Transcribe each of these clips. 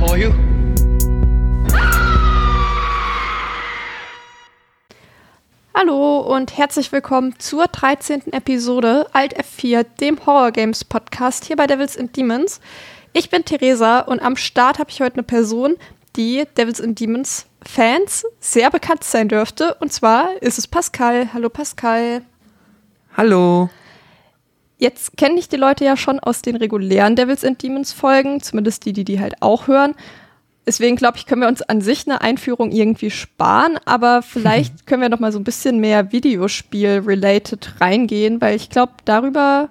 For you. Hallo und herzlich willkommen zur 13. Episode Alt F4, dem Horror Games Podcast hier bei Devils and Demons. Ich bin Theresa und am Start habe ich heute eine Person, die Devils and Demons Fans sehr bekannt sein dürfte. Und zwar ist es Pascal. Hallo Pascal. Hallo. Jetzt kenne ich die Leute ja schon aus den regulären Devils and Demons Folgen, zumindest die, die die halt auch hören. Deswegen glaube ich, können wir uns an sich eine Einführung irgendwie sparen, aber vielleicht können wir noch mal so ein bisschen mehr Videospiel-related reingehen, weil ich glaube, darüber,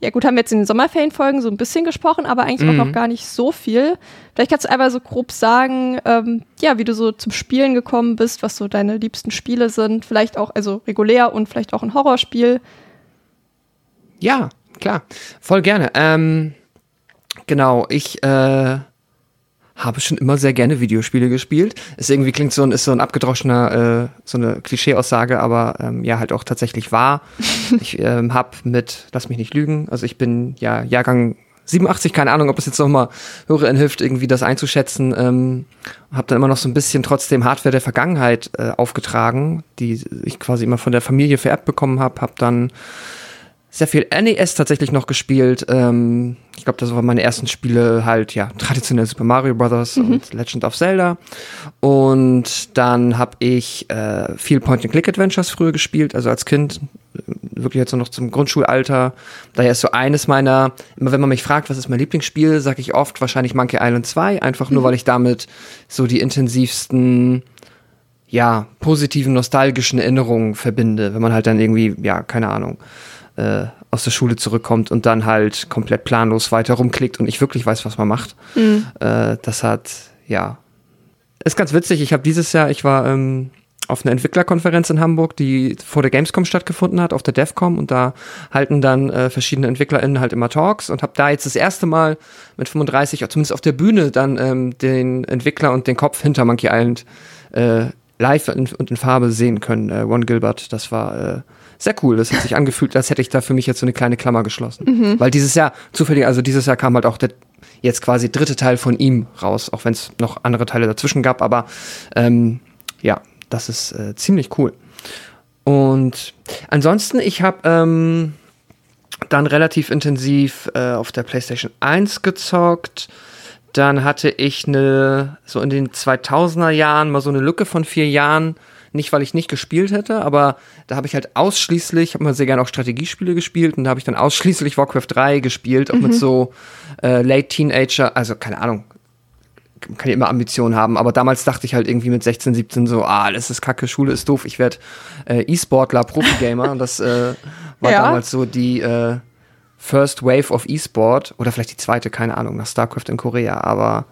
ja gut, haben wir jetzt in den Sommerferienfolgen so ein bisschen gesprochen, aber eigentlich Mhm. auch noch gar nicht so viel. Vielleicht kannst du einmal so grob sagen, ähm, ja, wie du so zum Spielen gekommen bist, was so deine liebsten Spiele sind, vielleicht auch, also regulär und vielleicht auch ein Horrorspiel. Ja, klar. Voll gerne. Ähm, genau, ich äh, habe schon immer sehr gerne Videospiele gespielt. Ist irgendwie klingt so ein, ist so ein abgedroschener, äh, so eine Klischeeaussage, aber ähm, ja, halt auch tatsächlich wahr. ich ähm, habe mit, lass mich nicht lügen, also ich bin ja Jahrgang 87, keine Ahnung, ob es jetzt nochmal HörerInnen hilft, irgendwie das einzuschätzen. Ähm, habe dann immer noch so ein bisschen trotzdem Hardware der Vergangenheit äh, aufgetragen, die ich quasi immer von der Familie vererbt bekommen habe. Habe dann sehr viel NES tatsächlich noch gespielt. Ähm, ich glaube, das waren meine ersten Spiele halt, ja, traditionell Super Mario Brothers und Legend of Zelda. Und dann habe ich äh, viel Point-and-Click-Adventures früher gespielt, also als Kind, äh, wirklich jetzt noch zum Grundschulalter. Daher ist so eines meiner, immer wenn man mich fragt, was ist mein Lieblingsspiel, sage ich oft wahrscheinlich Monkey Island 2, einfach nur, weil ich damit so die intensivsten ja, positiven, nostalgischen Erinnerungen verbinde, wenn man halt dann irgendwie, ja, keine Ahnung, äh, aus der Schule zurückkommt und dann halt komplett planlos weiter rumklickt und nicht wirklich weiß, was man macht. Äh, das hat, ja, ist ganz witzig. Ich habe dieses Jahr, ich war ähm, auf einer Entwicklerkonferenz in Hamburg, die vor der Gamescom stattgefunden hat, auf der DevCom und da halten dann äh, verschiedene EntwicklerInnen halt immer Talks und habe da jetzt das erste Mal mit 35, oder zumindest auf der Bühne, dann ähm, den Entwickler und den Kopf hinter Monkey Island äh, live in, und in Farbe sehen können. Äh, Ron Gilbert, das war äh, sehr cool. Das hat sich angefühlt, als hätte ich da für mich jetzt so eine kleine Klammer geschlossen. Weil dieses Jahr, zufällig, also dieses Jahr kam halt auch der jetzt quasi dritte Teil von ihm raus, auch wenn es noch andere Teile dazwischen gab, aber ähm, ja, das ist äh, ziemlich cool. Und ansonsten, ich habe ähm, dann relativ intensiv äh, auf der PlayStation 1 gezockt. Dann hatte ich eine, so in den 2000er Jahren mal so eine Lücke von vier Jahren. Nicht, weil ich nicht gespielt hätte, aber da habe ich halt ausschließlich, ich habe mal sehr gerne auch Strategiespiele gespielt und da habe ich dann ausschließlich Warcraft 3 gespielt, auch mit so äh, Late Teenager, also keine Ahnung, kann ja immer Ambitionen haben, aber damals dachte ich halt irgendwie mit 16, 17 so, ah, das ist kacke, Schule ist doof, ich werde äh, E-Sportler, Profi-Gamer und das äh, war Ja. damals so die äh, First Wave of E-Sport oder vielleicht die zweite, keine Ahnung, nach StarCraft in Korea, aber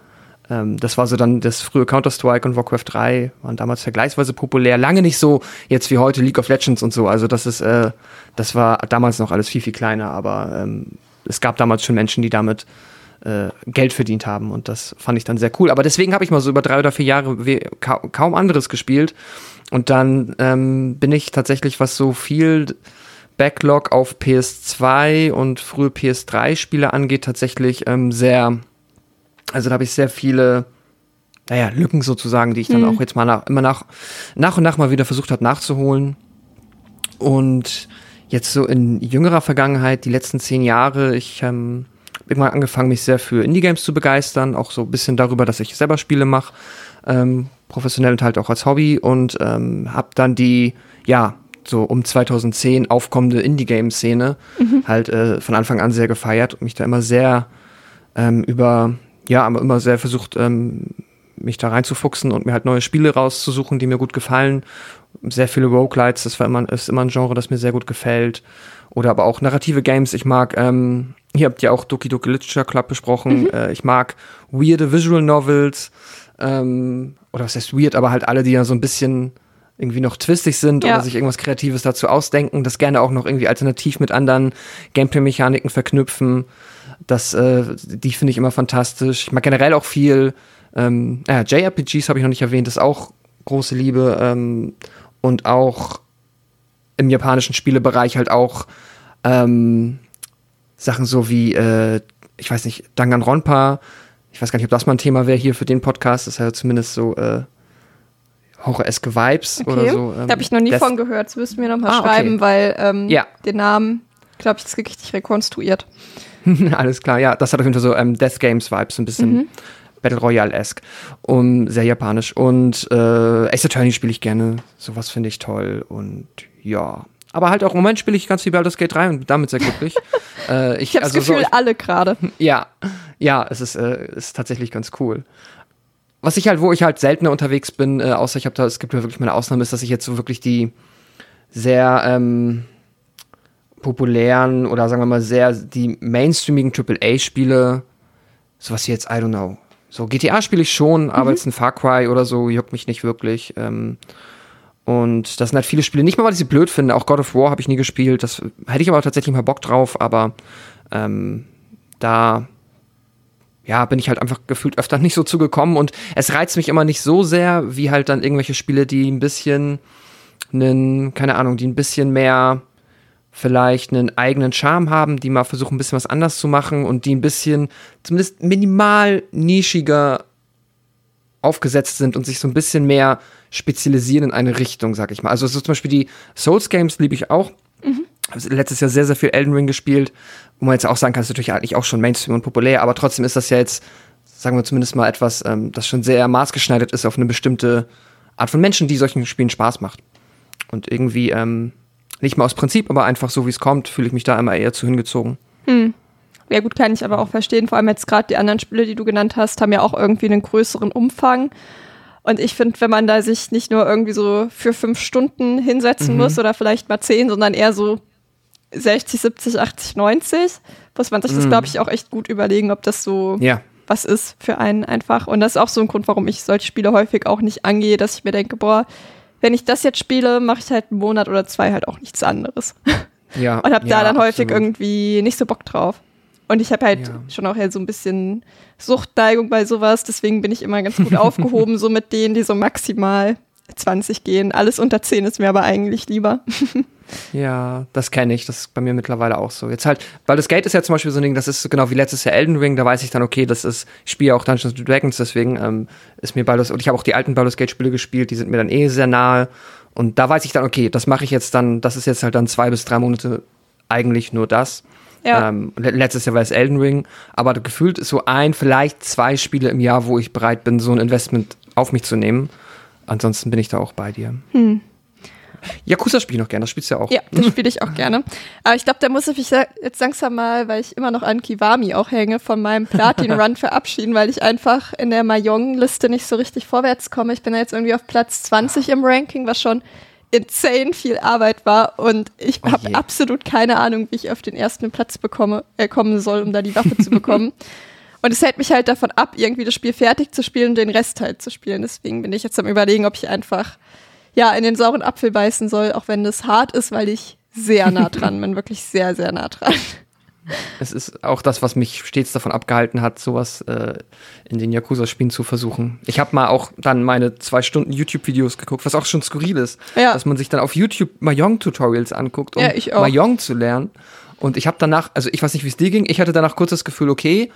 ähm, das war so dann das frühe Counter-Strike und Warcraft 3 waren damals vergleichsweise populär, lange nicht so jetzt wie heute League of Legends und so, also das ist, äh, das war damals noch alles viel, viel kleiner, aber ähm, es gab damals schon Menschen, die damit äh, Geld verdient haben und das fand ich dann sehr cool. Aber deswegen habe ich mal so über drei oder vier Jahre kaum anderes gespielt. Und dann ähm, bin ich tatsächlich, was so viel Backlog auf PS2 und frühe PS3-Spiele angeht, tatsächlich ähm, sehr, also da habe ich sehr viele naja, Lücken sozusagen, die ich dann auch jetzt mal nach, immer nach, nach und nach mal wieder versucht habe nachzuholen. Und jetzt so in jüngerer Vergangenheit, die letzten zehn Jahre, ich ähm, irgendwann angefangen, mich sehr für Indie-Games zu begeistern, auch so ein bisschen darüber, dass ich selber Spiele mache, ähm, professionell und halt auch als Hobby und ähm, habe dann die, ja, so um 2010 aufkommende Indie-Game-Szene halt äh, von Anfang an sehr gefeiert und mich da immer sehr ähm, über, ja, aber immer sehr versucht, ähm, mich da reinzufuchsen und mir halt neue Spiele rauszusuchen, die mir gut gefallen. sehr viele Roguelites, das war immer, ist immer ein Genre, das mir sehr gut gefällt. Oder aber auch narrative Games. Ich mag, ähm, hier habt ihr auch Doki Doki Literature Club besprochen. Mhm. Äh, ich mag weirde Visual Novels. Ähm, oder was heißt weird, aber halt alle, die ja so ein bisschen irgendwie noch twistig sind ja. oder sich irgendwas Kreatives dazu ausdenken, das gerne auch noch irgendwie alternativ mit anderen Gameplay-Mechaniken verknüpfen. Das, äh, die finde ich immer fantastisch. Ich mag generell auch viel, ähm, ja, JRPGs habe ich noch nicht erwähnt, das ist auch große Liebe. Ähm, und auch im japanischen Spielebereich halt auch ähm, Sachen so wie, äh, ich weiß nicht, Danganronpa. Ich weiß gar nicht, ob das mal ein Thema wäre hier für den Podcast. Das ist ja zumindest so äh, horroreske Vibes okay. oder so. Ähm, da habe ich noch nie von gehört. Das müssen wir nochmal ah, schreiben, okay. weil ähm, ja. den Namen, glaube ich, ist richtig rekonstruiert. Alles klar, ja. Das hat auf jeden Fall so ähm, Death Games Vibes, so ein bisschen mhm. Battle Royale-esque. Und sehr japanisch. Und äh, Ace Attorney spiele ich gerne. Sowas finde ich toll. Und ja. Aber halt auch im Moment spiele ich ganz viel Baldur's Gate 3 und bin damit sehr glücklich. äh, ich ich habe also das Gefühl, so, ich, alle gerade. Ja, ja, es ist, äh, ist tatsächlich ganz cool. Was ich halt, wo ich halt seltener unterwegs bin, äh, außer ich habe da, es gibt ja wirklich meine Ausnahme, ist, dass ich jetzt so wirklich die sehr ähm, populären oder sagen wir mal sehr die mainstreamigen AAA-Spiele, sowas wie jetzt, I don't know. So GTA spiele ich schon, aber mhm. jetzt ein Far Cry oder so juckt mich nicht wirklich. Ähm, und das sind halt viele Spiele, nicht mal, weil ich sie blöd finde. Auch God of War habe ich nie gespielt. Das hätte ich aber tatsächlich mal Bock drauf, aber ähm, da ja, bin ich halt einfach gefühlt öfter nicht so zugekommen und es reizt mich immer nicht so sehr, wie halt dann irgendwelche Spiele, die ein bisschen einen, keine Ahnung, die ein bisschen mehr vielleicht einen eigenen Charme haben, die mal versuchen, ein bisschen was anders zu machen und die ein bisschen, zumindest minimal nischiger aufgesetzt sind und sich so ein bisschen mehr spezialisieren in eine Richtung, sag ich mal. Also so zum Beispiel die Souls Games liebe ich auch. Mhm. Also letztes Jahr sehr, sehr viel Elden Ring gespielt, wo man jetzt auch sagen kann, ist natürlich eigentlich auch schon Mainstream und populär, aber trotzdem ist das ja jetzt, sagen wir zumindest mal etwas, ähm, das schon sehr maßgeschneidert ist auf eine bestimmte Art von Menschen, die solchen Spielen Spaß macht. Und irgendwie, ähm, nicht mal aus Prinzip, aber einfach so wie es kommt, fühle ich mich da immer eher zu hingezogen. Hm. Ja gut, kann ich aber auch verstehen. Vor allem jetzt gerade die anderen Spiele, die du genannt hast, haben ja auch irgendwie einen größeren Umfang. Und ich finde, wenn man da sich nicht nur irgendwie so für fünf Stunden hinsetzen mhm. muss oder vielleicht mal zehn, sondern eher so 60, 70, 80, 90, muss man sich mhm. das, glaube ich, auch echt gut überlegen, ob das so ja. was ist für einen einfach. Und das ist auch so ein Grund, warum ich solche Spiele häufig auch nicht angehe, dass ich mir denke, boah, wenn ich das jetzt spiele, mache ich halt einen Monat oder zwei halt auch nichts anderes. Ja. Und habe ja, da dann häufig absolut. irgendwie nicht so Bock drauf. Und ich habe halt ja. schon auch ja so ein bisschen Suchtneigung bei sowas, deswegen bin ich immer ganz gut aufgehoben, so mit denen, die so maximal 20 gehen. Alles unter 10 ist mir aber eigentlich lieber. ja, das kenne ich. Das ist bei mir mittlerweile auch so. Jetzt halt, weil das Gate ist ja zum Beispiel so ein Ding, das ist genau wie letztes Jahr Elden Ring, da weiß ich dann, okay, das ist, ich spiele auch Dungeons Dragons, deswegen ähm, ist mir Baldur's, und ich habe auch die alten Baldur's Gate Spiele gespielt, die sind mir dann eh sehr nahe. Und da weiß ich dann, okay, das mache ich jetzt dann, das ist jetzt halt dann zwei bis drei Monate eigentlich nur das. Ja. Ähm, letztes Jahr war es Elden Ring, aber gefühlt ist so ein, vielleicht zwei Spiele im Jahr, wo ich bereit bin, so ein Investment auf mich zu nehmen. Ansonsten bin ich da auch bei dir. Hm. Yakuza spiele ich noch gerne, das spielst du ja auch. Ja, das spiele ich auch gerne. Aber ich glaube, da muss ich mich jetzt langsam mal, weil ich immer noch an Kiwami auch hänge, von meinem Platin-Run verabschieden, weil ich einfach in der Mahjong-Liste nicht so richtig vorwärts komme. Ich bin ja jetzt irgendwie auf Platz 20 im Ranking, was schon insane viel Arbeit war und ich oh habe absolut keine Ahnung, wie ich auf den ersten Platz bekomme, äh, kommen soll, um da die Waffe zu bekommen. Und es hält mich halt davon ab, irgendwie das Spiel fertig zu spielen und den Rest halt zu spielen. Deswegen bin ich jetzt am überlegen, ob ich einfach ja in den sauren Apfel beißen soll, auch wenn das hart ist, weil ich sehr nah dran bin, wirklich sehr, sehr nah dran. Es ist auch das, was mich stets davon abgehalten hat, sowas äh, in den Yakuza-Spielen zu versuchen. Ich habe mal auch dann meine zwei Stunden YouTube-Videos geguckt, was auch schon skurril ist, ja. dass man sich dann auf YouTube Mahjong-Tutorials anguckt, um ja, Mahjong zu lernen. Und ich habe danach, also ich weiß nicht, wie es dir ging, ich hatte danach kurz das Gefühl, okay,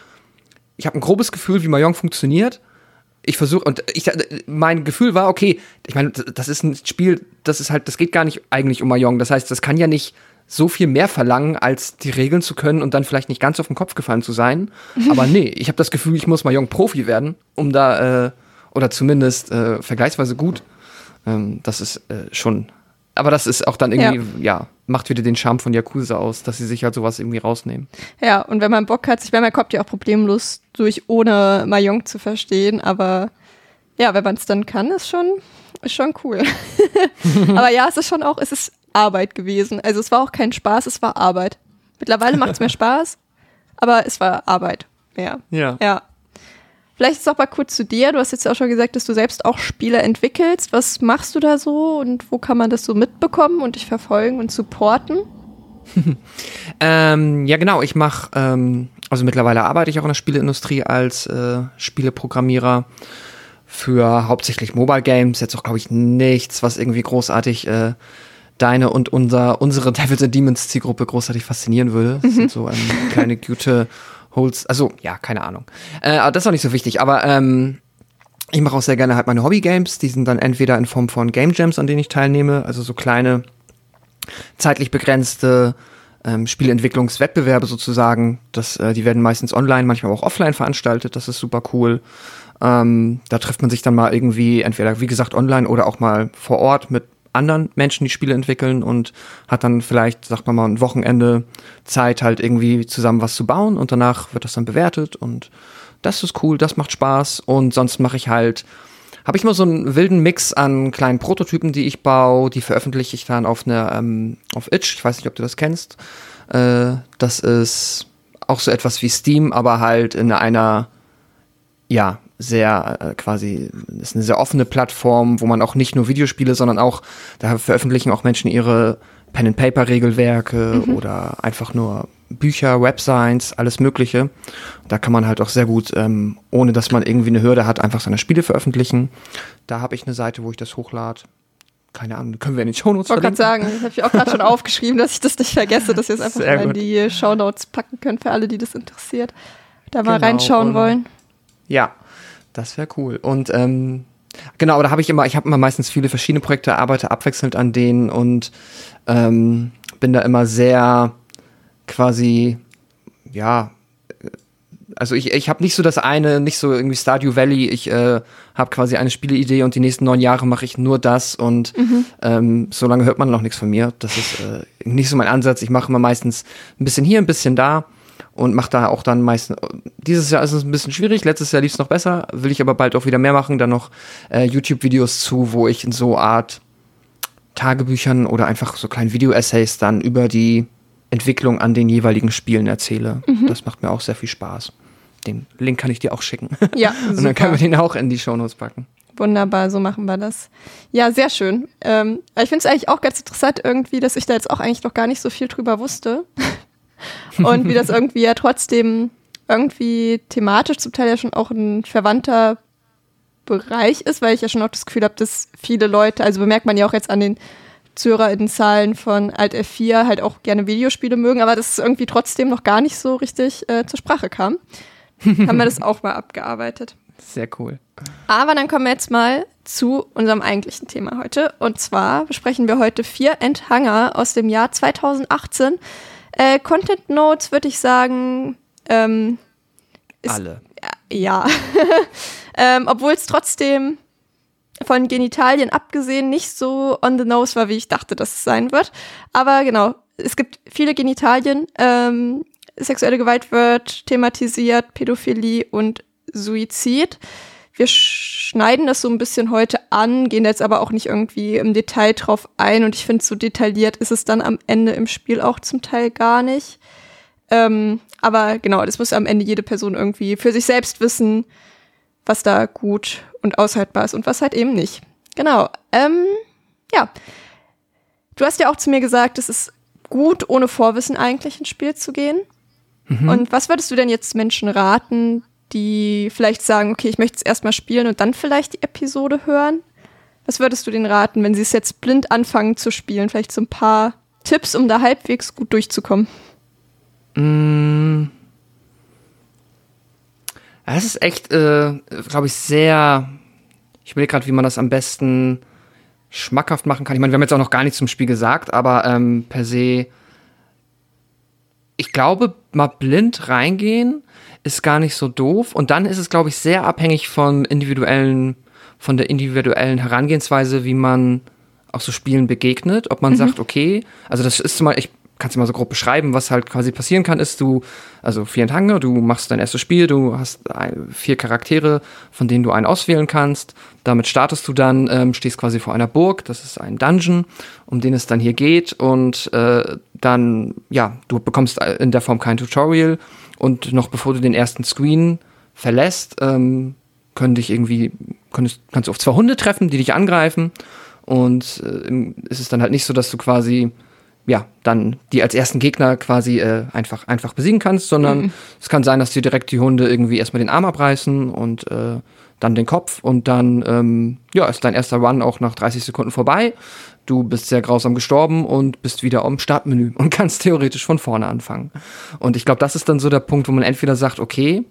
ich habe ein grobes Gefühl, wie Mahjong funktioniert. Ich versuche, und ich, mein Gefühl war, okay, ich meine, das ist ein Spiel, das ist halt, das geht gar nicht eigentlich um Mahjong. Das heißt, das kann ja nicht so viel mehr verlangen, als die Regeln zu können und dann vielleicht nicht ganz auf den Kopf gefallen zu sein. Aber nee, ich habe das Gefühl, ich muss mal jung Profi werden, um da, äh, oder zumindest äh, vergleichsweise gut. Ähm, das ist äh, schon. Aber das ist auch dann irgendwie, ja. ja. Macht wieder den Charme von Yakuza aus, dass sie sich halt sowas irgendwie rausnehmen. Ja, und wenn man Bock hat, ich meine, man kommt ja auch problemlos durch, ohne Mahjong zu verstehen, aber ja, wenn man es dann kann, ist schon, ist schon cool. Aber ja, es ist schon auch, es ist Arbeit gewesen. Also es war auch kein Spaß, es war Arbeit. Mittlerweile macht es mir Spaß, aber es war Arbeit. Ja. Ja. Ja. Vielleicht ist auch mal kurz zu dir. Du hast jetzt auch schon gesagt, dass du selbst auch Spiele entwickelst. Was machst du da so und wo kann man das so mitbekommen und dich verfolgen und supporten? Ähm, ja, genau. Ich mache, ähm, also mittlerweile arbeite ich auch in der Spieleindustrie als äh, Spieleprogrammierer für hauptsächlich Mobile Games. Jetzt auch, glaube ich, nichts, was irgendwie großartig äh, deine und unser, unsere Devils and Demons Zielgruppe großartig faszinieren würde. Das sind so ähm, kleine gute Holz, also ja, keine Ahnung. Äh, das ist auch nicht so wichtig, aber ähm, ich mache auch sehr gerne halt meine Hobby-Games. Die sind dann entweder in Form von Game Jams, an denen ich teilnehme, also so kleine, zeitlich begrenzte ähm, Spielentwicklungswettbewerbe sozusagen. Das, äh, die werden meistens online, manchmal auch offline veranstaltet. Das ist super cool. Ähm, da trifft man sich dann mal irgendwie, entweder wie gesagt online oder auch mal vor Ort mit anderen Menschen, die Spiele entwickeln und hat dann vielleicht, sagt man mal, ein Wochenende Zeit, halt irgendwie zusammen was zu bauen und danach wird das dann bewertet und das ist cool, das macht Spaß und sonst mache ich halt, habe ich mal so einen wilden Mix an kleinen Prototypen, die ich baue, die veröffentliche ich dann auf einer, ähm, auf Itch, ich weiß nicht, ob du das kennst. Äh, das ist auch so etwas wie Steam, aber halt in einer, ja, sehr äh, quasi, ist eine sehr offene Plattform, wo man auch nicht nur Videospiele, sondern auch, da veröffentlichen auch Menschen ihre Pen-and-Paper-Regelwerke oder einfach nur Bücher, Websites, alles Mögliche. Da kann man halt auch sehr gut, ähm, ohne dass man irgendwie eine Hürde hat, einfach seine Spiele veröffentlichen. Da habe ich eine Seite, wo ich das hochlade. Keine Ahnung, können wir in den Shownotes Ich wollte gerade verlinken. sagen, habe ich auch gerade schon aufgeschrieben, dass ich das nicht vergesse, dass wir es einfach mal in die Shownotes packen können für alle, die das interessiert. Da mal Genau, reinschauen und- wollen. Ja, das wäre cool. Und ähm, genau, da habe ich immer, ich habe immer meistens viele verschiedene Projekte, arbeite abwechselnd an denen und ähm, bin da immer sehr quasi, ja, also ich, ich habe nicht so das eine, nicht so irgendwie Stardew Valley, ich äh, habe quasi eine Spieleidee und die nächsten neun Jahre mache ich nur das und ähm, so lange hört man noch nichts von mir. Das ist äh, nicht so mein Ansatz. Ich mache immer meistens ein bisschen hier, ein bisschen da und mache da auch dann meistens. Dieses Jahr ist es ein bisschen schwierig, letztes Jahr lief es noch besser, will ich aber bald auch wieder mehr machen. Dann noch äh, YouTube-Videos zu, wo ich in so Art Tagebüchern oder einfach so kleinen Video-Essays dann über die Entwicklung an den jeweiligen Spielen erzähle. Das macht mir auch sehr viel Spaß. Den Link kann ich dir auch schicken. Ja, Und dann können wir den auch in die Shownotes packen. Wunderbar, so machen wir das. Ja, sehr schön. Ähm, ich finde es eigentlich auch ganz interessant irgendwie, dass ich da jetzt auch eigentlich noch gar nicht so viel drüber wusste. Und wie das irgendwie ja trotzdem irgendwie thematisch zum Teil ja schon auch ein verwandter Bereich ist, weil ich ja schon auch das Gefühl habe, dass viele Leute, also bemerkt man ja auch jetzt an den ZuhörerInnen-Zahlen von Alt F4 halt auch gerne Videospiele mögen, aber dass es irgendwie trotzdem noch gar nicht so richtig äh, zur Sprache kam. Haben wir das auch mal abgearbeitet. Sehr cool. Aber dann kommen wir jetzt mal zu unserem eigentlichen Thema heute. Und zwar besprechen wir heute vier Endhanger aus dem Jahr 2018. Äh, Content Notes würde ich sagen, ähm, Ist- Alle. ja. ähm, Obwohl es trotzdem von Genitalien abgesehen nicht so on the nose war, wie ich dachte, dass es sein wird. Aber genau, es gibt viele Genitalien. Ähm, sexuelle Gewalt wird thematisiert, Pädophilie und Suizid. Wir schneiden das so ein bisschen heute an, gehen jetzt aber auch nicht irgendwie im Detail drauf ein. Und ich finde, so detailliert ist es dann am Ende im Spiel auch zum Teil gar nicht. Ähm, aber genau, das muss am Ende jede Person irgendwie für sich selbst wissen, was da gut und aushaltbar ist und was halt eben nicht. Genau. Ähm, ja. Du hast ja auch zu mir gesagt, es ist gut, ohne Vorwissen eigentlich ins Spiel zu gehen. Und was würdest du denn jetzt Menschen raten, die vielleicht sagen, okay, ich möchte es erstmal spielen und dann vielleicht die Episode hören? Was würdest du denen raten, wenn sie es jetzt blind anfangen zu spielen? Vielleicht so ein paar Tipps, um da halbwegs gut durchzukommen. Mm. Es ist echt, äh, glaube ich, sehr. Ich überlege gerade, wie man das am besten schmackhaft machen kann. Ich meine, wir haben jetzt auch noch gar nichts zum Spiel gesagt, aber ähm, per se. Ich glaube, mal blind reingehen ist gar nicht so doof. Und dann ist es, glaube ich, sehr abhängig von individuellen, von der individuellen Herangehensweise, wie man auch so Spielen begegnet. Ob man sagt, okay, also das ist Beispiel, ich kannst du mal so grob beschreiben, was halt quasi passieren kann, ist du, also vier Hunger, du machst dein erstes Spiel, du hast ein, vier Charaktere, von denen du einen auswählen kannst. Damit startest du dann, ähm, stehst quasi vor einer Burg, das ist ein Dungeon, um den es dann hier geht. Und äh, dann, ja, du bekommst in der Form kein Tutorial. Und noch bevor du den ersten Screen verlässt, ähm, können dich irgendwie, kannst, kannst du auf zwei Hunde treffen, die dich angreifen. Und äh, es ist dann halt nicht so, dass du quasi ja, dann die als ersten Gegner quasi äh, einfach, einfach besiegen kannst, sondern mhm. es kann sein, dass dir direkt die Hunde irgendwie erstmal den Arm abreißen und äh, dann den Kopf und dann ähm, ja, ist dein erster Run auch nach 30 Sekunden vorbei. Du bist sehr grausam gestorben und bist wieder am Startmenü und kannst theoretisch von vorne anfangen. Und ich glaube, das ist dann so der Punkt, wo man entweder sagt, okay,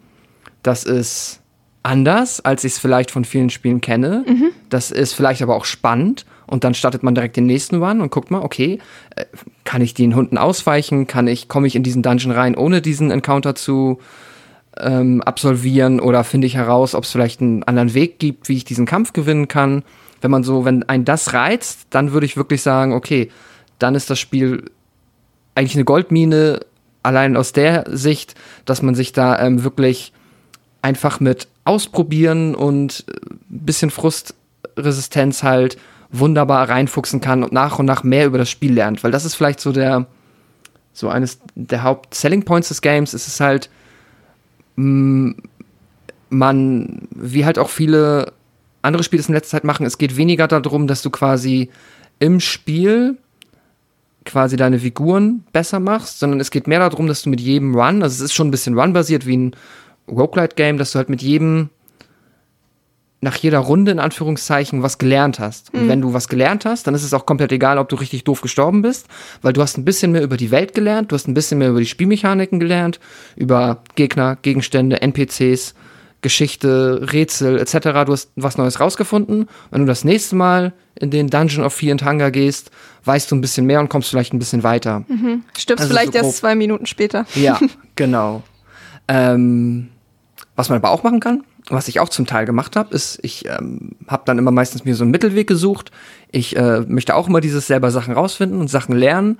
das ist anders, als ich es vielleicht von vielen Spielen kenne. Mhm. Das ist vielleicht aber auch spannend. Und dann startet man direkt den nächsten Run und guckt mal, okay, äh, kann ich den Hunden ausweichen? Kann ich, komme ich in diesen Dungeon rein, ohne diesen Encounter zu ähm, absolvieren? Oder finde ich heraus, ob es vielleicht einen anderen Weg gibt, wie ich diesen Kampf gewinnen kann? Wenn man so, wenn ein das reizt, dann würde ich wirklich sagen, okay, dann ist das Spiel eigentlich eine Goldmine, allein aus der Sicht, dass man sich da ähm, wirklich einfach mit ausprobieren und ein bisschen Frustresistenz halt wunderbar reinfuchsen kann und nach und nach mehr über das Spiel lernt. Weil das ist vielleicht so der, so eines der Haupt-Selling Points des Games. Es ist halt, mh, mm, man, wie halt auch viele andere Spiele es in letzter Zeit machen, es geht weniger darum, dass du quasi im Spiel quasi deine Figuren besser machst, sondern es geht mehr darum, dass du mit jedem Run, also es ist schon ein bisschen Run-basiert wie ein Roguelite-Game, dass du halt mit jedem, nach jeder Runde in Anführungszeichen was gelernt hast. Und mhm. wenn du was gelernt hast, dann ist es auch komplett egal, ob du richtig doof gestorben bist, weil du hast ein bisschen mehr über die Welt gelernt, du hast ein bisschen mehr über die Spielmechaniken gelernt, über Gegner, Gegenstände, NPCs, Geschichte, Rätsel etc. Du hast was Neues rausgefunden. Wenn du das nächste Mal in den Dungeon of Fear and Hunger gehst, weißt du ein bisschen mehr und kommst vielleicht ein bisschen weiter. Mhm. Stirbst also vielleicht so erst zwei Minuten später. Ja, genau. Ähm, was man aber auch machen kann, was ich auch zum Teil gemacht habe, ist, ich ähm, habe dann immer meistens mir so einen Mittelweg gesucht. Ich äh, möchte auch immer dieses selber Sachen rausfinden und Sachen lernen,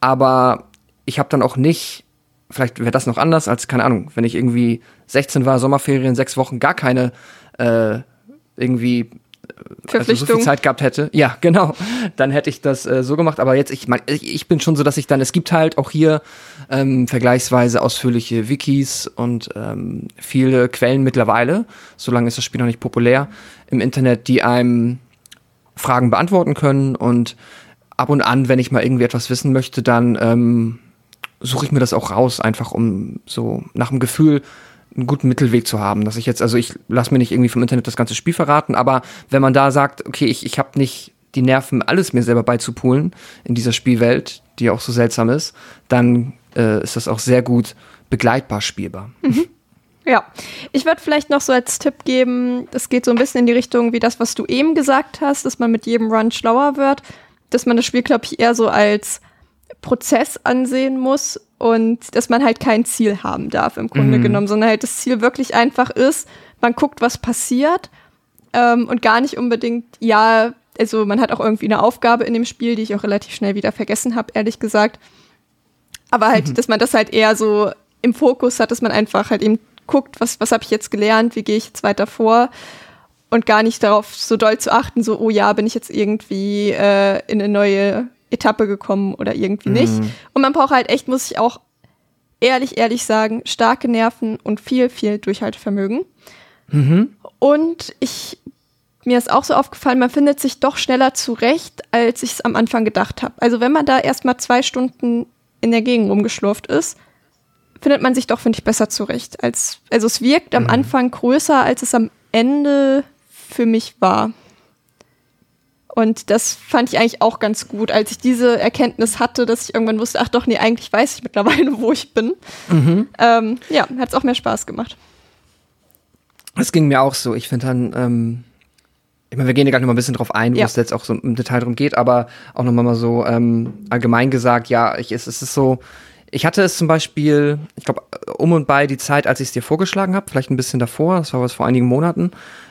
aber ich habe dann auch nicht, vielleicht wäre das noch anders als, keine Ahnung, wenn ich irgendwie 16 war, Sommerferien, sechs Wochen, gar keine äh, irgendwie also so viel Zeit gehabt hätte, ja, genau, dann hätte ich das äh, so gemacht. Aber jetzt, ich meine, ich bin schon so, dass ich dann, es gibt halt auch hier ähm, vergleichsweise ausführliche Wikis und ähm, viele Quellen mittlerweile, solange ist das Spiel noch nicht populär, im Internet, die einem Fragen beantworten können. Und ab und an, wenn ich mal irgendwie etwas wissen möchte, dann ähm, suche ich mir das auch raus, einfach um so nach dem Gefühl einen guten Mittelweg zu haben, dass ich jetzt, also ich lasse mir nicht irgendwie vom Internet das ganze Spiel verraten, aber wenn man da sagt, okay, ich, ich habe nicht die Nerven, alles mir selber beizupulen in dieser Spielwelt, die ja auch so seltsam ist, dann äh, ist das auch sehr gut begleitbar spielbar. Mhm. Ja, ich würde vielleicht noch so als Tipp geben, das geht so ein bisschen in die Richtung wie das, was du eben gesagt hast, dass man mit jedem Run schlauer wird, dass man das Spiel, glaube ich, eher so als Prozess ansehen muss und dass man halt kein Ziel haben darf im Grunde mhm. genommen, sondern halt das Ziel wirklich einfach ist, man guckt, was passiert ähm, und gar nicht unbedingt, ja, also man hat auch irgendwie eine Aufgabe in dem Spiel, die ich auch relativ schnell wieder vergessen habe, ehrlich gesagt. Aber halt, mhm. dass man das halt eher so im Fokus hat, dass man einfach halt eben guckt, was, was habe ich jetzt gelernt, wie gehe ich jetzt weiter vor und gar nicht darauf so doll zu achten, so, oh ja, bin ich jetzt irgendwie äh, in eine neue Etappe gekommen oder irgendwie nicht. Mhm. Und man braucht halt echt, muss ich auch ehrlich, ehrlich sagen, starke Nerven und viel, viel Durchhaltevermögen. Mhm. Und ich, mir ist auch so aufgefallen, man findet sich doch schneller zurecht, als ich es am Anfang gedacht habe. Also wenn man da erstmal zwei Stunden in der Gegend rumgeschlurft ist, findet man sich doch, finde ich, besser zurecht. Als, also es wirkt am mhm. Anfang größer, als es am Ende für mich war. Und das fand ich eigentlich auch ganz gut, als ich diese Erkenntnis hatte, dass ich irgendwann wusste, ach doch, nee, eigentlich weiß ich mittlerweile, wo ich bin. Mhm. Ähm, ja, hat es auch mehr Spaß gemacht. Es ging mir auch so. Ich finde dann, ähm, ich meine, wir gehen ja gleich noch mal ein bisschen drauf ein, wo ja. es jetzt auch so im Detail drum geht, aber auch noch mal so ähm, allgemein gesagt, ja, ich, es, es ist so, ich hatte es zum Beispiel, ich glaube, um und bei die Zeit, als ich es dir vorgeschlagen habe, vielleicht ein bisschen davor, das war was vor einigen Monaten,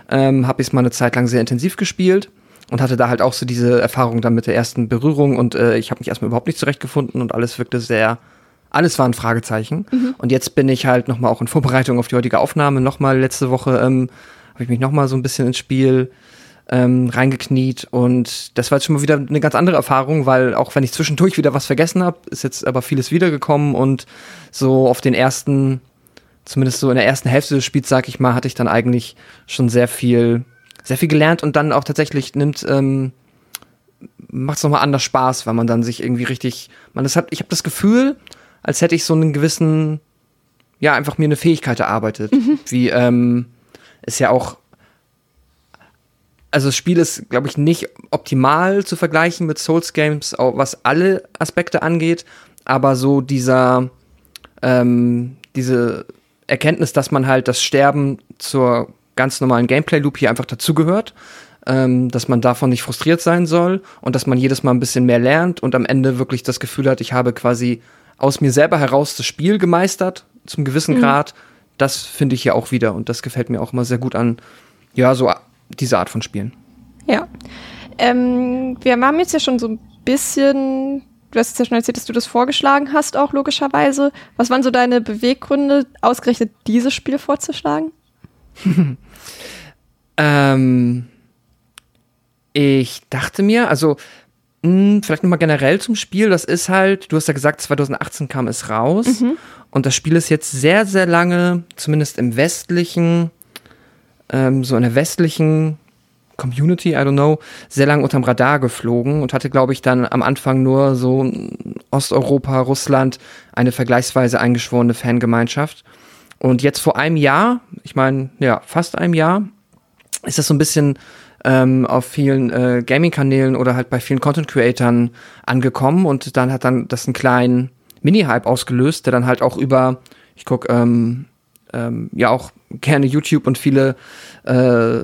ähm, habe ich es mal eine Zeit lang sehr intensiv gespielt und hatte da halt auch so diese Erfahrung dann mit der ersten Berührung und äh, ich habe mich erstmal überhaupt nicht zurechtgefunden und alles wirkte sehr, alles war ein Fragezeichen. Mhm. Und jetzt bin ich halt nochmal auch in Vorbereitung auf die heutige Aufnahme, nochmal letzte Woche ähm, habe ich mich nochmal so ein bisschen ins Spiel ähm, reingekniet und das war jetzt schon mal wieder eine ganz andere Erfahrung, weil auch wenn ich zwischendurch wieder was vergessen habe, ist jetzt aber vieles wiedergekommen und so auf den ersten, zumindest so in der ersten Hälfte des Spiels, sag ich mal, hatte ich dann eigentlich schon sehr viel, sehr viel gelernt und dann auch tatsächlich nimmt, ähm, macht es nochmal anders Spaß, weil man dann sich irgendwie richtig, man das hat, ich habe das Gefühl, als hätte ich so einen gewissen, ja, einfach mir eine Fähigkeit erarbeitet, wie ähm, ist ja auch also das Spiel ist, glaube ich, nicht optimal zu vergleichen mit Souls Games, was alle Aspekte angeht, aber so dieser, ähm, diese Erkenntnis, dass man halt das Sterben zur ganz normalen Gameplay-Loop hier einfach dazugehört, ähm, dass man davon nicht frustriert sein soll und dass man jedes Mal ein bisschen mehr lernt und am Ende wirklich das Gefühl hat, ich habe quasi aus mir selber heraus das Spiel gemeistert, zum gewissen Mhm. Grad. Das finde ich hier auch wieder und das gefällt mir auch immer sehr gut an, ja, so diese Art von Spielen. Ja. Ähm, wir haben jetzt ja schon so ein bisschen, du hast jetzt ja schon erzählt, dass du das vorgeschlagen hast, auch logischerweise. Was waren so deine Beweggründe, ausgerechnet dieses Spiel vorzuschlagen? Ähm, ich dachte mir, also mh, vielleicht nochmal generell zum Spiel, das ist halt, du hast ja gesagt, 2018 kam es raus. Und das Spiel ist jetzt sehr, sehr lange, zumindest im westlichen, ähm, so in der westlichen Community, I don't know, sehr lange unterm Radar geflogen und hatte, glaube ich, dann am Anfang nur so Osteuropa, Russland eine vergleichsweise eingeschworene Fangemeinschaft. Und jetzt vor einem Jahr, ich meine, ja, fast einem Jahr, ist das so ein bisschen ähm, auf vielen äh, Gaming-Kanälen oder halt bei vielen Content-Creatern angekommen und dann hat dann das einen kleinen Mini-Hype ausgelöst, der dann halt auch über, ich guck, ähm, ähm, ja auch gerne YouTube und viele äh,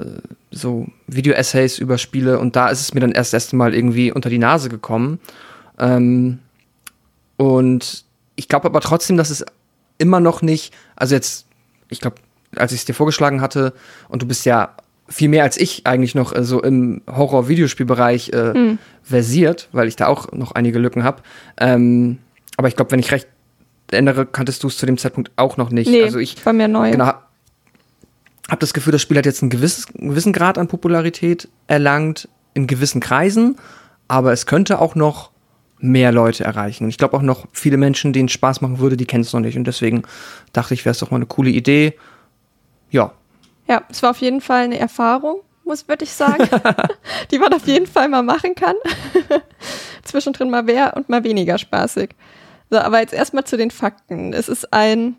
so Video-Essays über Spiele und da ist es mir dann erst das erste Mal irgendwie unter die Nase gekommen. Ähm, und ich glaube aber trotzdem, dass es immer noch nicht, also jetzt, ich glaube, als ich es dir vorgeschlagen hatte, und du bist ja viel mehr als ich eigentlich noch äh, so im Horror-Videospielbereich äh, versiert, weil ich da auch noch einige Lücken habe. Ähm, aber ich glaube, wenn ich recht erinnere, kanntest du es zu dem Zeitpunkt auch noch nicht. Nee, also ich war mir neu. genau, habe hab das Gefühl, das Spiel hat jetzt einen, gewiss, einen gewissen Grad an Popularität erlangt in gewissen Kreisen, aber es könnte auch noch mehr Leute erreichen. Und ich glaube auch noch viele Menschen, denen es Spaß machen würde, die kennen es noch nicht. Und deswegen dachte ich, wäre es doch mal eine coole Idee. Ja, Ja, es war auf jeden Fall eine Erfahrung, muss würde ich sagen, die man auf jeden Fall mal machen kann. Zwischendrin mal mehr und mal weniger spaßig. So, aber jetzt erstmal zu den Fakten. Es ist ein,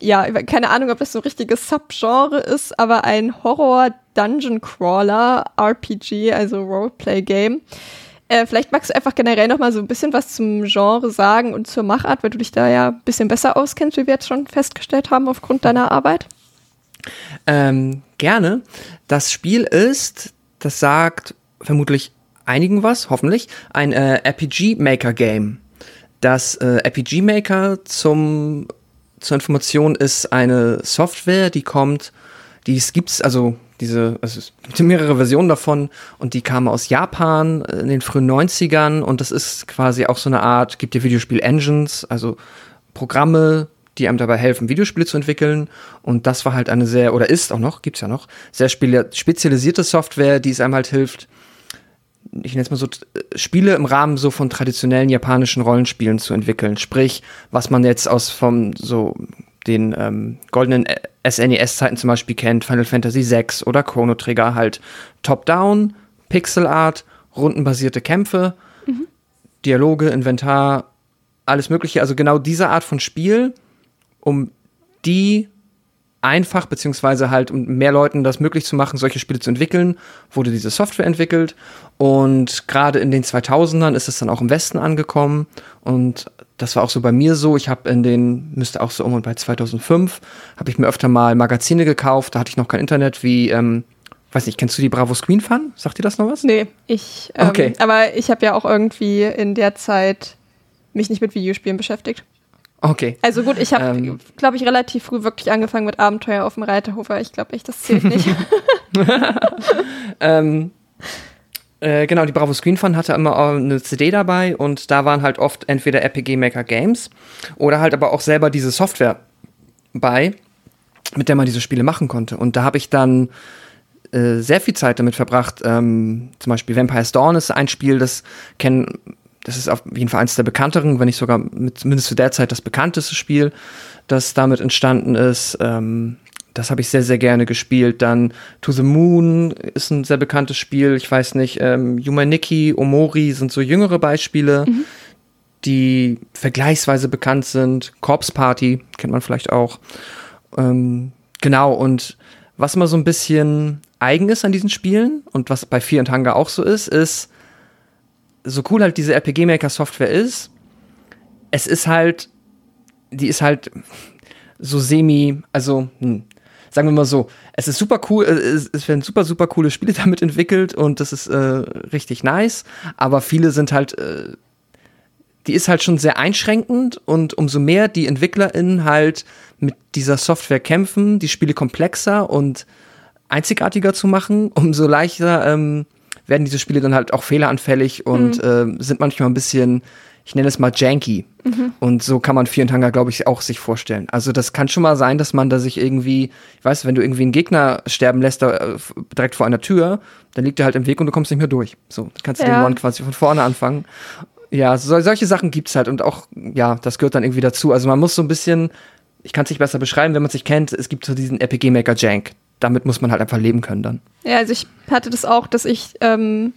ja, keine Ahnung, ob das so ein richtiges Subgenre ist, aber ein Horror-Dungeon-Crawler-RPG, also Roleplay-Game. Äh, vielleicht magst du einfach generell noch mal so ein bisschen was zum Genre sagen und zur Machart, weil du dich da ja ein bisschen besser auskennst, wie wir jetzt schon festgestellt haben aufgrund deiner Arbeit. Ähm, gerne. Das Spiel ist, das sagt vermutlich einigen was, hoffentlich, ein äh, RPG Maker Game. Das äh, RPG Maker zum zur Information ist eine Software, die kommt, die es gibt's also diese also es gibt mehrere Versionen davon und die kam aus Japan in den frühen 90ern und das ist quasi auch so eine Art gibt dir Videospiel Engines, also Programme, die einem dabei helfen, Videospiele zu entwickeln. Und das war halt eine sehr, oder ist auch noch, gibt's ja noch, sehr spezialisierte Software, die es einem halt hilft, ich nenne es mal so, Spiele im Rahmen so von traditionellen japanischen Rollenspielen zu entwickeln. Sprich, was man jetzt aus vom so den ähm, goldenen SNES-Zeiten zum Beispiel kennt, Final Fantasy VI oder Chrono Trigger, halt Top-Down, Pixel Art, rundenbasierte Kämpfe, Dialoge, Inventar, alles Mögliche. Also genau diese Art von Spiel, um die einfach, beziehungsweise halt, um mehr Leuten das möglich zu machen, solche Spiele zu entwickeln, wurde diese Software entwickelt. Und gerade in den 2000ern ist es dann auch im Westen angekommen. Und das war auch so bei mir so. Ich habe in den, müsste auch so um und bei 2005, habe ich mir öfter mal Magazine gekauft. Da hatte ich noch kein Internet, wie, ähm, weiß nicht, kennst du die Bravo Screen Fun? Sagt dir das noch was? Nee, ich. Ähm, Okay. Aber ich habe ja auch irgendwie in der Zeit mich nicht mit Videospielen beschäftigt. Okay. Also gut, ich habe, Ähm. glaube ich, relativ früh wirklich angefangen mit Abenteuer auf dem Reiterhof. aber Ich glaube echt, das zählt nicht. Ähm, Äh, genau, die Bravo Screen Fun hatte immer eine CD dabei und da waren halt oft entweder RPG Maker Games oder halt aber auch selber diese Software bei, mit der man diese Spiele machen konnte. Und da habe ich dann äh, sehr viel Zeit damit verbracht. Ähm, zum Beispiel Vampire's Dawn ist ein Spiel, das kennen, das ist auf jeden Fall eines der bekannteren, wenn nicht sogar mit, zumindest zu der Zeit das bekannteste Spiel, das damit entstanden ist. Ähm, das habe ich sehr, sehr gerne gespielt. Dann To the Moon ist ein sehr bekanntes Spiel. Ich weiß nicht, ähm, Yumaniki, Omori sind so jüngere Beispiele, mhm. die vergleichsweise bekannt sind. Corpse Party kennt man vielleicht auch. Ähm, genau, und was immer so ein bisschen eigen ist an diesen Spielen und was bei Fear and Hunger auch so ist, ist, so cool halt diese RPG-Maker-Software ist, es ist halt, die ist halt so semi, also, hm, sagen wir mal so, es ist super cool, äh, es, es werden super, super coole Spiele damit entwickelt und das ist äh, richtig nice, aber viele sind halt, äh, die ist halt schon sehr einschränkend und umso mehr die EntwicklerInnen halt mit dieser Software kämpfen, die Spiele komplexer und einzigartiger zu machen, umso leichter ähm, werden diese Spiele dann halt auch fehleranfällig und mhm. äh, sind manchmal ein bisschen ich nenne es mal janky. Mhm. Und so kann man Vier Tanger, glaube ich, auch sich vorstellen. Also das kann schon mal sein, dass man da sich irgendwie, ich weiß, wenn du irgendwie einen Gegner sterben lässt, da, äh, direkt vor einer Tür, dann liegt er halt im Weg und du kommst nicht mehr durch. So, dann kannst du ja. den One quasi von vorne anfangen. Ja, so, solche Sachen gibt's halt und auch, ja, das gehört dann irgendwie dazu. Also man muss so ein bisschen, ich kann es nicht besser beschreiben, wenn man sich kennt, es gibt so diesen RPG Maker Jank. Damit muss man halt einfach leben können dann. Ja, also ich hatte das auch, dass ich ähm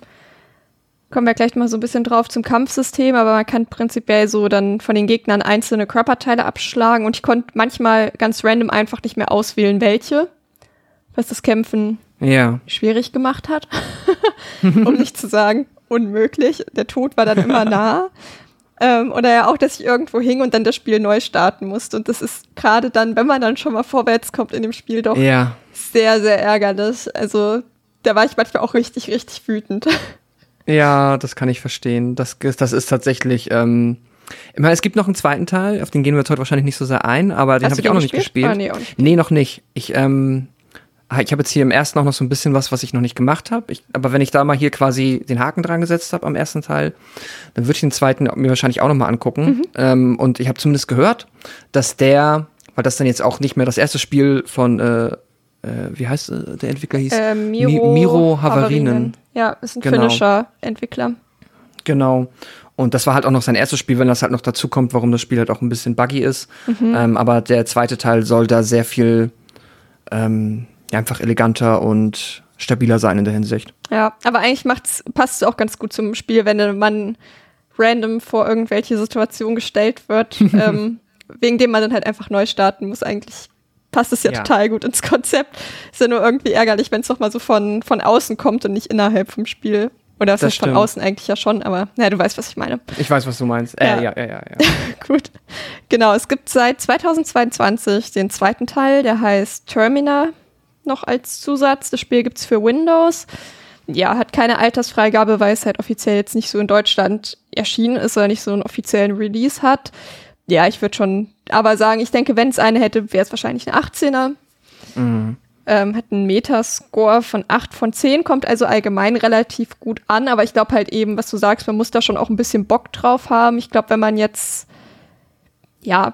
kommen wir gleich mal so ein bisschen drauf zum Kampfsystem, aber man kann prinzipiell so dann von den Gegnern einzelne Körperteile abschlagen und ich konnte manchmal ganz random einfach nicht mehr auswählen, welche, was das Kämpfen ja. schwierig gemacht hat, um nicht zu sagen unmöglich. Der Tod war dann immer nah. Ähm, oder ja auch, dass ich irgendwo hing und dann das Spiel neu starten musste. Und das ist gerade dann, wenn man dann schon mal vorwärts kommt in dem Spiel, doch ja. sehr, sehr ärgerlich. Also da war ich manchmal auch richtig, richtig wütend. Ja, das kann ich verstehen. Das, das ist tatsächlich. Ähm, ich meine, es gibt noch einen zweiten Teil, auf den gehen wir jetzt heute wahrscheinlich nicht so sehr ein, aber den habe ich auch noch nicht gespielt. Ah, nee, auch nicht. nee, noch nicht. Ich, ähm, ah, ich habe jetzt hier im ersten auch noch so ein bisschen was, was ich noch nicht gemacht habe. Aber wenn ich da mal hier quasi den Haken dran gesetzt habe am ersten Teil, dann würde ich den zweiten mir wahrscheinlich auch noch mal angucken. Mhm. Ähm, und ich habe zumindest gehört, dass der, weil das dann jetzt auch nicht mehr das erste Spiel von äh, äh, wie heißt äh, der Entwickler hieß? Äh, Miro, Mi Miro Havarinen. Havarinen. Ja, ist ein genau. finnischer Entwickler. Genau. Und das war halt auch noch sein erstes Spiel, wenn das halt noch dazu kommt, warum das Spiel halt auch ein bisschen buggy ist. Mhm. Ähm, aber der zweite Teil soll da sehr viel ähm, einfach eleganter und stabiler sein in der Hinsicht. Ja, aber eigentlich macht's, passt es auch ganz gut zum Spiel, wenn man random vor irgendwelche Situationen gestellt wird, ähm, wegen dem man dann halt einfach neu starten muss. Eigentlich passt es ja, ja, total gut ins Konzept. Ist ja nur irgendwie ärgerlich, wenn es doch mal so von, von außen kommt und nicht innerhalb vom Spiel. Oder das von außen eigentlich ja schon, aber naja, du weißt, was ich meine. Ich weiß, was du meinst. Äh, ja, ja, ja, ja. ja. gut. Genau, es gibt seit 2022 den zweiten Teil, der heißt Termina noch als Zusatz. Das Spiel gibt es für Windows. Ja, hat keine Altersfreigabe, weil es halt offiziell jetzt nicht so in Deutschland erschienen ist oder nicht so einen offiziellen Release hat ja, ich würde schon aber sagen, ich denke, wenn es eine hätte, wäre es wahrscheinlich ein 18er. Mhm. Ähm, hat einen Metascore von 8 von 10, kommt also allgemein relativ gut an, aber ich glaube halt eben, was du sagst, man muss da schon auch ein bisschen Bock drauf haben. Ich glaube, wenn man jetzt, ja,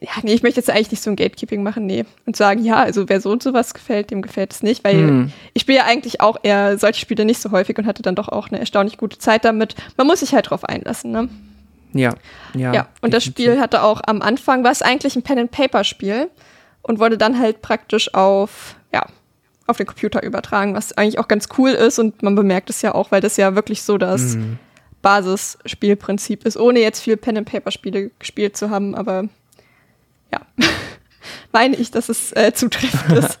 ja, nee, ich möchte jetzt eigentlich nicht so ein Gatekeeping machen, nee. Und sagen, ja, also wer so und sowas gefällt, dem gefällt es nicht, weil mhm. ich spiele ja eigentlich auch eher solche Spiele nicht so häufig und hatte dann doch auch eine erstaunlich gute Zeit damit. Man muss sich halt drauf einlassen, ne? Ja, ja. Ja, und das Spiel hatte auch am Anfang, war es eigentlich ein Pen-and-Paper-Spiel und wurde dann halt praktisch auf, ja, auf den Computer übertragen, was eigentlich auch ganz cool ist und man bemerkt es ja auch, weil das ja wirklich so das mhm. Basisspielprinzip ist, ohne jetzt viel Pen-and-Paper-Spiele gespielt zu haben, aber ja, meine ich, dass es äh, zutreffend ist.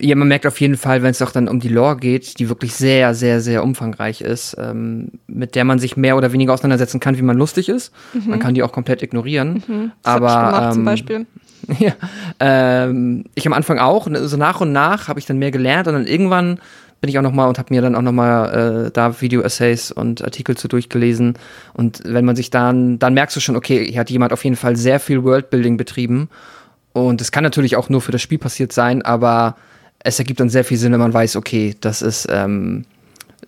Ja, man merkt auf jeden Fall, wenn es auch dann um die Lore geht, die wirklich sehr, sehr, sehr umfangreich ist, ähm, mit der man sich mehr oder weniger auseinandersetzen kann, wie man lustig ist. Mhm. Man kann die auch komplett ignorieren. Mhm. Das aber ich gemacht, ähm, zum Beispiel. Ja, ähm, ich am Anfang auch. So nach und nach habe ich dann mehr gelernt und dann irgendwann bin ich auch noch mal und habe mir dann auch noch mal äh, da Video-Essays und Artikel zu durchgelesen. Und wenn man sich dann, dann merkst du schon, okay, hier hat jemand auf jeden Fall sehr viel Worldbuilding betrieben. Und es kann natürlich auch nur für das Spiel passiert sein, aber es ergibt dann sehr viel Sinn, wenn man weiß, okay, das ist ähm,